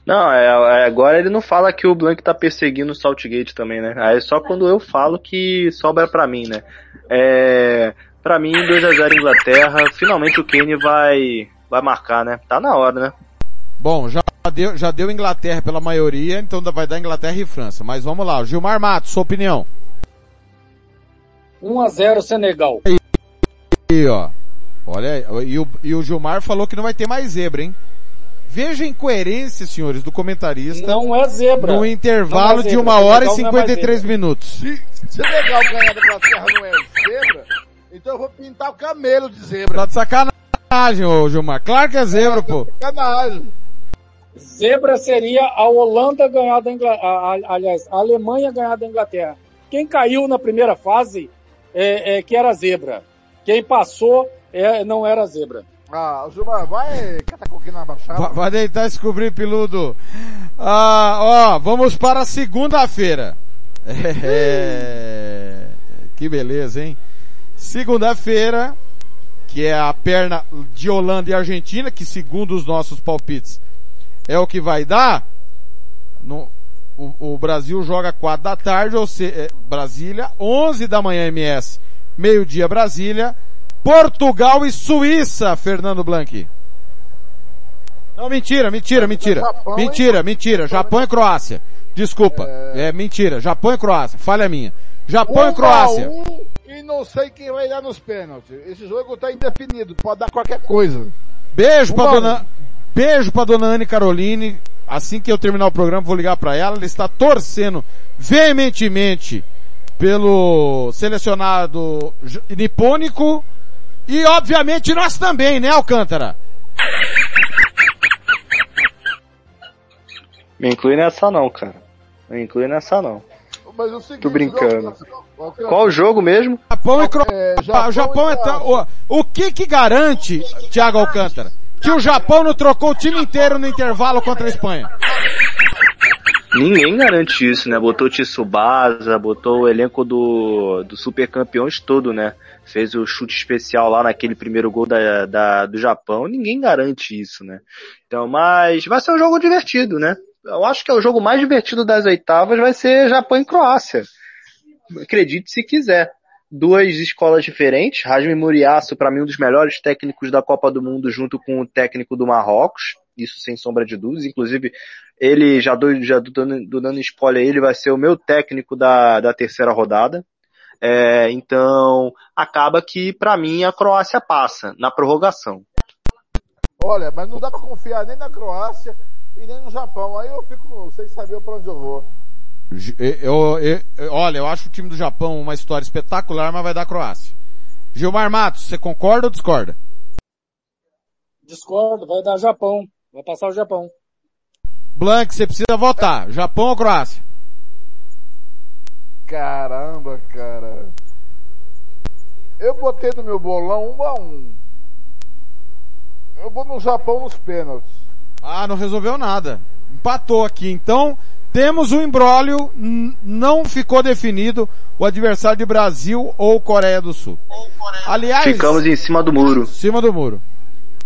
Não, é, é, agora ele não fala que o Blank tá perseguindo o Saltgate também, né? Aí é só quando eu falo que sobra pra mim, né? É, pra mim, 2x0 Inglaterra, finalmente o Kane vai, vai marcar, né? Tá na hora, né? Bom, já deu, já deu Inglaterra pela maioria, então vai dar Inglaterra e França. Mas vamos lá, Gilmar Matos, sua opinião. 1 a 0 Senegal. E ó, olha e o, e o Gilmar falou que não vai ter mais zebra, hein? Veja a incoerência, senhores, do comentarista. Não é zebra. No intervalo Não é de zebra. uma hora e Senegal não é mais 53 zebra. minutos. Se Senegal ganhar da Inglaterra não é zebra, então eu vou pintar o camelo de zebra. Tá de sacanagem, ô Gilmar. Claro que é zebra, pô. Sacanagem. Zebra seria a Holanda ganhar da Inglaterra, aliás, a Alemanha ganhar da Inglaterra. Quem caiu na primeira fase é, é que era zebra. Quem passou é, não era zebra. Ah, o Gilmar, vai catar coquinho na baixada. Va- Vai deitar esse cobrir peludo. Ah, ó, vamos para segunda-feira. É, que beleza, hein? Segunda-feira, que é a perna de Holanda e Argentina, que segundo os nossos palpites é o que vai dar. No- o, o Brasil joga 4 da tarde, ou seja, Brasília, 11 da manhã MS, meio-dia Brasília, Portugal e Suíça, Fernando Blanqui. Não, mentira, mentira, mentira. Japão? Mentira, mentira. Japão e Croácia. Desculpa. É, mentira. Japão e Croácia. Falha minha. Japão e Um Croácia. a um E não sei quem vai dar nos pênaltis. Esse jogo tá indefinido, pode dar qualquer coisa. Beijo pra Vambora. dona, beijo pra dona Anne Caroline. Assim que eu terminar o programa, vou ligar pra ela. Ela está torcendo veementemente pelo selecionado nipônico. E obviamente nós também, né, Alcântara? Me inclui nessa não, cara. Me inclui nessa não. Mas o seguinte, Tô brincando. o- Qual o jogo mesmo? Japão e Croácia. É, o Japão é tão- o, o que que garante, Thiago Alcântara, que o Japão não trocou o time inteiro no intervalo contra a Espanha? Ninguém garante isso, né? Botou o Tsubasa, botou o elenco do, do Super Campeões todo, né? Fez o chute especial lá naquele primeiro gol da, da, do Japão. Ninguém garante isso, né? Então, mas vai ser um jogo divertido, né? Eu acho que é o jogo mais divertido das oitavas vai ser Japão e Croácia. Acredite se quiser. Duas escolas diferentes. Rasmi Muriaço, para mim, um dos melhores técnicos da Copa do Mundo, junto com o técnico do Marrocos. Isso sem sombra de dúvidas. Inclusive, ele, já dou, já tô dando, dando spoiler, ele vai ser o meu técnico da, da terceira rodada. É, então, acaba que, para mim, a Croácia passa na prorrogação. Olha, mas não dá pra confiar nem na Croácia e nem no Japão. Aí eu fico sem saber pra onde eu vou. Eu, eu- eu- olha, eu acho o time do Japão uma história espetacular, mas vai dar Croácia. Gilmar Matos, você concorda ou discorda? Discordo, vai dar Japão. Vai passar o Japão. Blank, você precisa votar. Japão ou Croácia? Caramba, cara. Eu botei no meu bolão um a um. Eu vou no Japão nos pênaltis. Ah, não resolveu nada. Empatou aqui. Então, temos um embrólio, n- não ficou definido o adversário de Brasil ou Coreia do Sul. Aliás, Ficamos em cima do muro. cima do muro.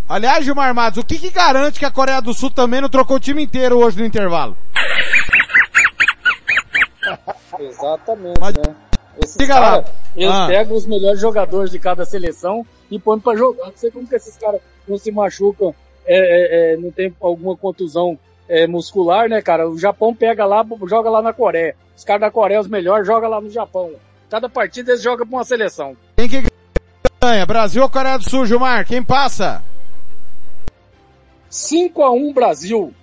Aliás, Gilmar Matos, o que, que garante que a Coreia do Sul também não trocou o time inteiro hoje no intervalo? Exatamente, Mas- né? Esses Diga lá. cara, eles Ah. pegam os melhores jogadores de cada seleção e põem pra jogar. Não sei como que esses caras não se machucam, é, é, é, não tem alguma contusão é, muscular, né, cara? O Japão pega lá, joga lá na Coreia. Os caras da Coreia, os melhores, joga lá no Japão. Cada partida eles jogam pra uma seleção. Quem que ganha? Brasil ou Coreia do Sul, Gilmar? Quem passa? 5x1 Brasil.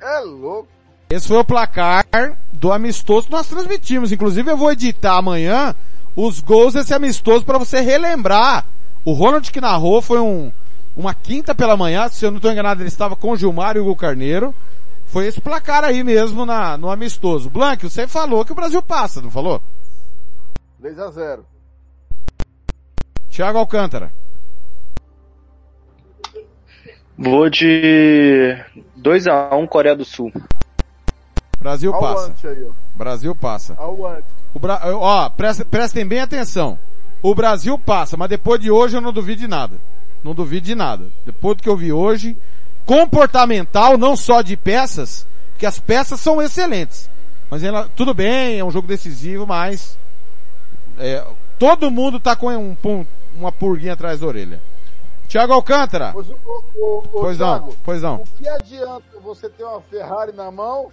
É louco. Esse foi o placar do amistoso que nós transmitimos. Inclusive eu vou editar amanhã os gols desse amistoso para você relembrar. O Ronald que narrou foi um, uma quinta pela manhã, se eu não estou enganado ele estava com o Gilmar e o Hugo Carneiro. Foi esse placar aí mesmo na, no amistoso. Blank, você falou que o Brasil passa, não falou? 3 a 0 Thiago Alcântara. Vou de 2x1 Coreia do Sul. Brasil o passa. aí, ó. Brasil passa. O Bra... Ó, presta- prestem bem atenção. O Brasil passa, mas depois de hoje eu não duvido de nada. Não duvido de nada. Depois do que eu vi hoje, comportamental, não só de peças, porque as peças são excelentes. Mas ela, tudo bem, é um jogo decisivo, mas é, todo mundo tá com um, pum- uma purguinha atrás da orelha. Thiago Alcântara. Pois, o, o, Pois não, Thiago, pois não. O que adianta você ter uma Ferrari na mão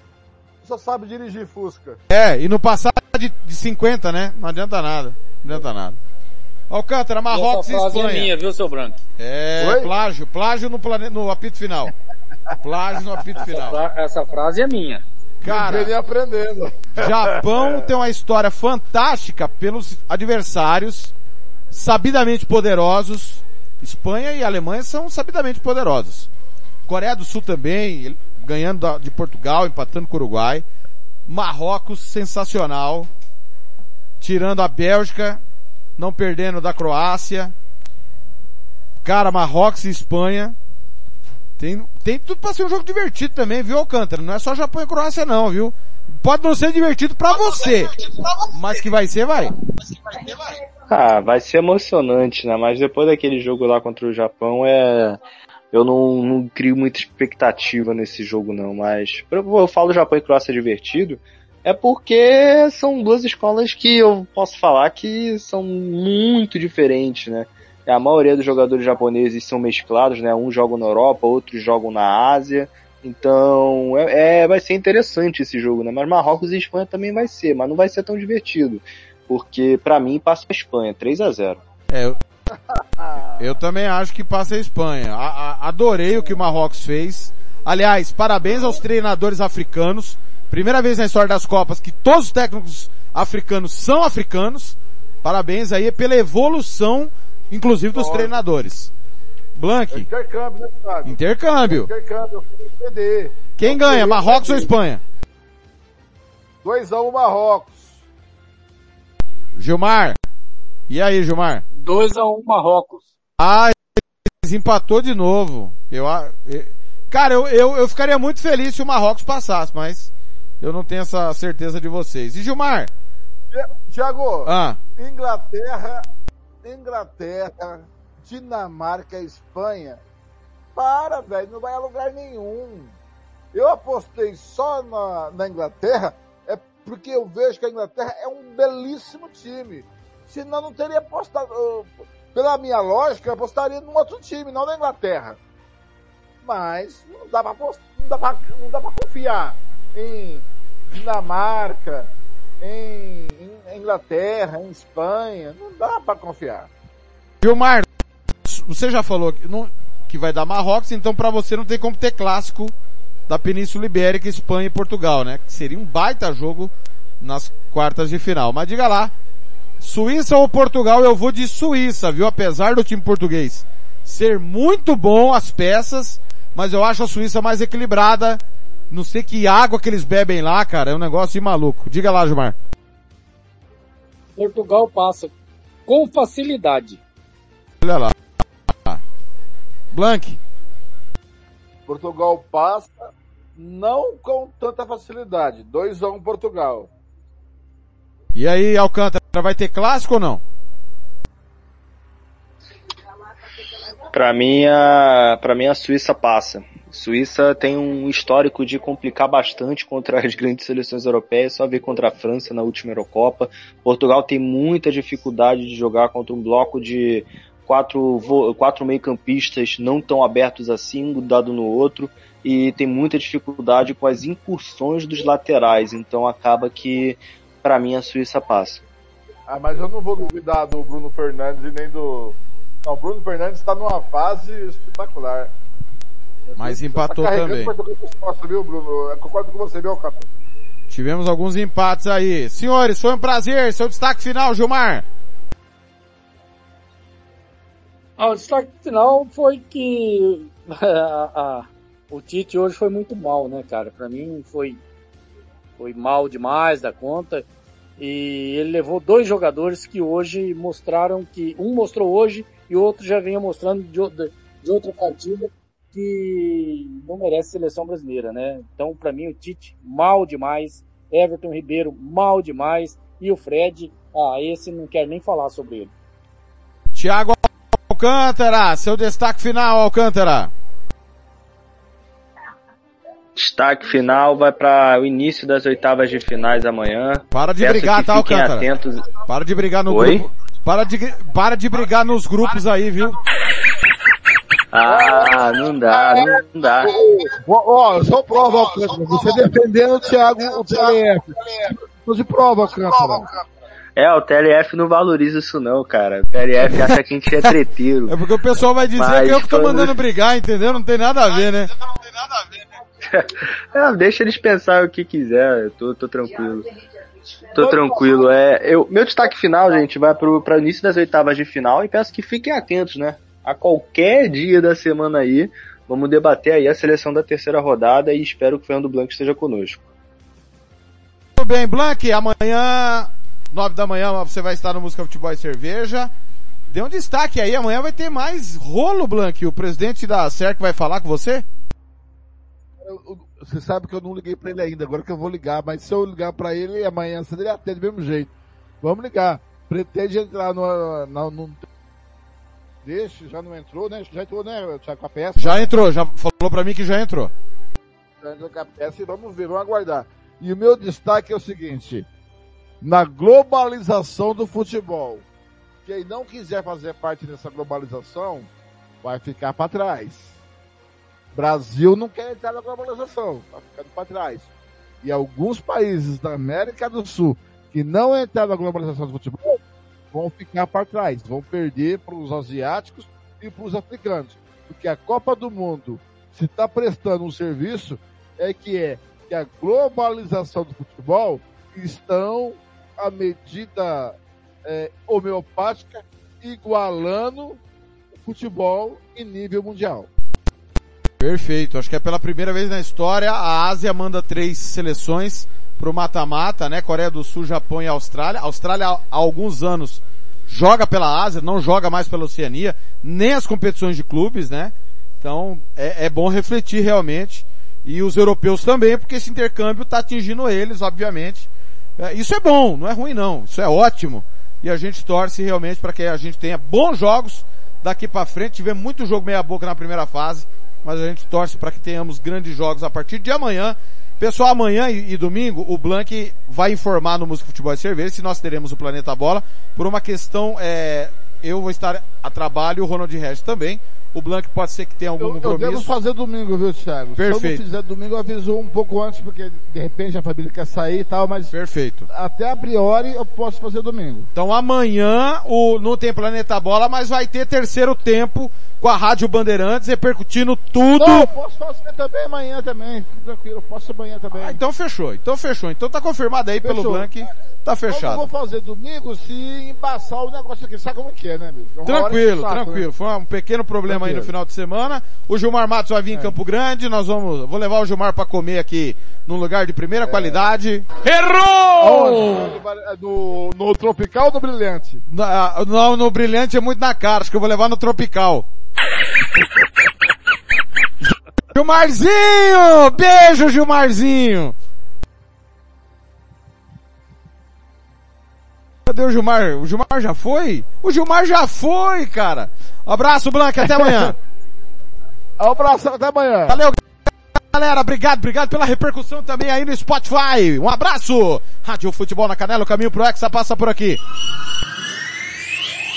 só sabe dirigir Fusca? É, e no passar de, de 50, né? Não adianta nada. Não adianta nada. Alcântara, Marrocos Essa e frase Espanha. é minha, viu, seu Branco? É, Oi? plágio, plágio no, plane... no apito final. Plágio no apito final. Fra- Essa frase é minha. Cara, Vem aprendendo. Japão tem uma história fantástica pelos adversários sabidamente poderosos. Espanha e Alemanha são sabidamente poderosos. Coreia do Sul também, ele- ganhando de Portugal, empatando com o Uruguai. Marrocos, sensacional. Tirando a Bélgica, não perdendo da Croácia. Cara, Marrocos e Espanha. Tem, tem tudo pra ser um jogo divertido também, viu, Alcântara? Não é só Japão e Croácia não, viu? Pode não ser divertido pra você, mas que vai ser, vai. Ah, vai ser emocionante, né? Mas depois daquele jogo lá contra o Japão, é. Eu não, não crio muita expectativa nesse jogo, não. Mas eu eu falo Japão e Croácia divertido, é porque são duas escolas que eu posso falar que são muito diferentes, né? A maioria dos jogadores japoneses são mesclados, né? Uns jogam na Europa, outros jogam na Ásia. Então, é, é- vai ser interessante esse jogo, né? Mas Marrocos e Espanha também vai ser, mas não vai ser tão divertido. porque para mim passa a Espanha, 3 a 0 É, eu, eu também acho que passa a Espanha. A- a- adorei o que o Marrocos fez. Aliás, parabéns aos treinadores africanos. Primeira vez na história das Copas que todos os técnicos africanos são africanos. Parabéns aí pela evolução, inclusive dos treinadores. Blank, Intercâmbio, né, Thiago? intercâmbio. Intercâmbio, eu. Quem ganha, Marrocos ou Espanha? 2x1 Marrocos. Gilmar. E aí, Gilmar? 2x1 Marrocos. Ah, empatou de novo. Eu, a- e- cara, eu, eu, eu ficaria muito feliz se o Marrocos passasse, mas eu não tenho essa certeza de vocês. E Gilmar? Tiago, Ah. Inglaterra, Inglaterra, Dinamarca, Espanha. Para, velho, não vai a lugar nenhum. Eu apostei só na, na Inglaterra, é porque eu vejo que a Inglaterra é um belíssimo time. Senão não teria apostado. Pela minha lógica, eu apostaria num outro time, não na Inglaterra. Mas não dá pra, não dá pra, não dá pra confiar em Dinamarca, em, em Inglaterra, em Espanha. Não dá pra confiar. Gilmar, você já falou que, não- que vai dar Marrocos, então pra você não tem como ter clássico da Península Ibérica, Espanha e Portugal, né? Seria um baita jogo nas quartas de final. Mas diga lá, Suíça ou Portugal, eu vou de Suíça, viu? Apesar do time português ser muito bom as peças, mas eu acho a Suíça mais equilibrada. Não sei que água que eles bebem lá, cara, é um negócio de maluco. Diga lá, Gilmar. Portugal passa com facilidade. Olha lá. Blank. Portugal passa, não com tanta facilidade. 2x1 Portugal. E aí, Alcântara, vai ter clássico ou não? Pra mim, a, pra mim a Suíça passa. Suíça tem um histórico de complicar bastante contra as grandes seleções europeias, só ver contra a França na última Eurocopa. Portugal tem muita dificuldade de jogar contra um bloco de quatro, quatro meio-campistas não tão abertos assim, um dado no outro, e tem muita dificuldade com as incursões dos laterais, então acaba que, pra mim, a Suíça passa. Ah, mas eu não vou duvidar do Bruno Fernandes e nem do. Não, o Bruno Fernandes está numa fase espetacular. Mas Tá empatou carregando também. Costas, viu, Bruno? Eu concordo com você, viu, Capitão? Tivemos alguns empates aí. Senhores, foi um prazer. Seu destaque final, Gilmar. Ah, o destaque final foi que a- a- o Tite hoje foi muito mal, né, cara? Pra mim foi, foi mal demais da conta. E ele levou dois jogadores que hoje mostraram que um mostrou hoje e o outro já vinha mostrando de, de- de outra partida que não merece seleção brasileira, né? Então, pra mim, o Tite mal demais, Everton Ribeiro mal demais e o Fred, ah, esse não quero nem falar sobre ele. Thiago Alcântara, seu destaque final, Alcântara. Destaque final vai para o início das oitavas de finais amanhã. Para de Peço brigar, tá, Alcântara? atentos. Para de brigar no Oi? grupo. Para de, para de brigar nos grupos aí, viu? Ah, não dá, não dá. Ó, ó, eu sou prova, Alcântara. Você defendendo o Thiago, o TLF. Tô de prova, Alcântara. É, o TLF não valoriza isso não, cara. O TLF acha que a gente é treteiro. É porque o pessoal vai dizer Mas que eu que tô mandando brigar, entendeu? Não tem nada a ver, né? É, deixa eles pensar o que quiser, eu tô, tô tranquilo. Tô tranquilo. É, eu, meu destaque final, gente, vai pro, pra início das oitavas de final e peço que fiquem atentos, né? A qualquer dia da semana aí, vamos debater aí a seleção da terceira rodada e espero que o Fernando Blanco esteja conosco. Tudo bem, Blank, amanhã, nove da manhã, você vai estar no Música Futebol e Cerveja. Dê um destaque aí, amanhã vai ter mais rolo, Blank. O presidente da CERC vai falar com você? Eu- eu- Você sabe que eu não liguei pra ele ainda, agora que eu vou ligar, mas se eu ligar pra ele amanhã cedo, ele atende do mesmo jeito. Vamos ligar. Pretende entrar no, no, no Deixa, já não entrou, né? Já entrou, né, Thiago, com a peça? Já entrou, já falou pra mim que já entrou. Já entrou com a peça e vamos ver, vamos aguardar. E o meu destaque é o seguinte, na globalização do futebol, quem não quiser fazer parte dessa globalização, vai ficar para trás. Brasil não quer entrar na globalização, tá ficando para trás. E alguns países da América do Sul que não entrar na globalização do futebol vão ficar para trás, vão perder para os asiáticos e para os africanos. Porque a Copa do Mundo, se está prestando um serviço, é que é que a globalização do futebol estão à medida é, homeopática igualando o futebol em nível mundial. Perfeito. Acho que é pela primeira vez na história a Ásia manda três seleções pro mata-mata, né? Coreia do Sul, Japão e Austrália. Austrália há alguns anos joga pela Ásia, não joga mais pela Oceania, nem as competições de clubes, né? Então é, é bom refletir realmente. E os europeus também, porque esse intercâmbio está atingindo eles, obviamente. É, isso é bom, não é ruim não. Isso é ótimo. E a gente torce realmente para que a gente tenha bons jogos daqui para frente. Tivemos muito jogo meia boca na primeira fase, mas a gente torce para que tenhamos grandes jogos a partir de amanhã. Pessoal, amanhã e, e, domingo o Blank vai informar no Música Futebol e Cerveja se nós teremos o Planeta Bola por uma questão, é, eu vou estar a trabalho o Ronald Regis também. O Blank pode ser que tenha algum eu, compromisso. Eu devo fazer domingo, viu, Thiago? Perfeito. Se eu não fizer domingo, eu aviso um pouco antes, porque de repente a família quer sair e tal, mas... Perfeito. Até a priori eu posso fazer domingo. Então amanhã o, não tem Planeta Bola, mas vai ter terceiro tempo com a Rádio Bandeirantes repercutindo tudo. Não, eu posso fazer também amanhã também, fique tranquilo, eu posso amanhã também. Ah, então fechou, então fechou. Então tá confirmado aí Fechou. pelo Blank, tá fechado. Eu não vou fazer domingo se embaçar o negócio aqui, sabe como que é, né, bicho? Uma Tranquilo, que saco, tranquilo. né? Foi um pequeno problema aí no Tranquilo. final de semana. O Gilmar Matos vai vir em Campo Grande. Nós vamos, vou levar o Gilmar para comer aqui num lugar de primeira qualidade. Aonde? No, no Tropical ou no Brilhante? Na- não, no Brilhante é muito na cara. Acho que eu vou levar no Tropical. Gilmarzinho! Beijo, Gilmarzinho! Cadê o Gilmar? O Gilmar já foi? O Gilmar já foi, cara! Abraço, Blanca, até amanhã! Abraço, até amanhã! Valeu, galera, obrigado, obrigado pela repercussão também aí no Spotify. Um abraço! Rádio Futebol na Canela, o caminho pro Hexa passa por aqui.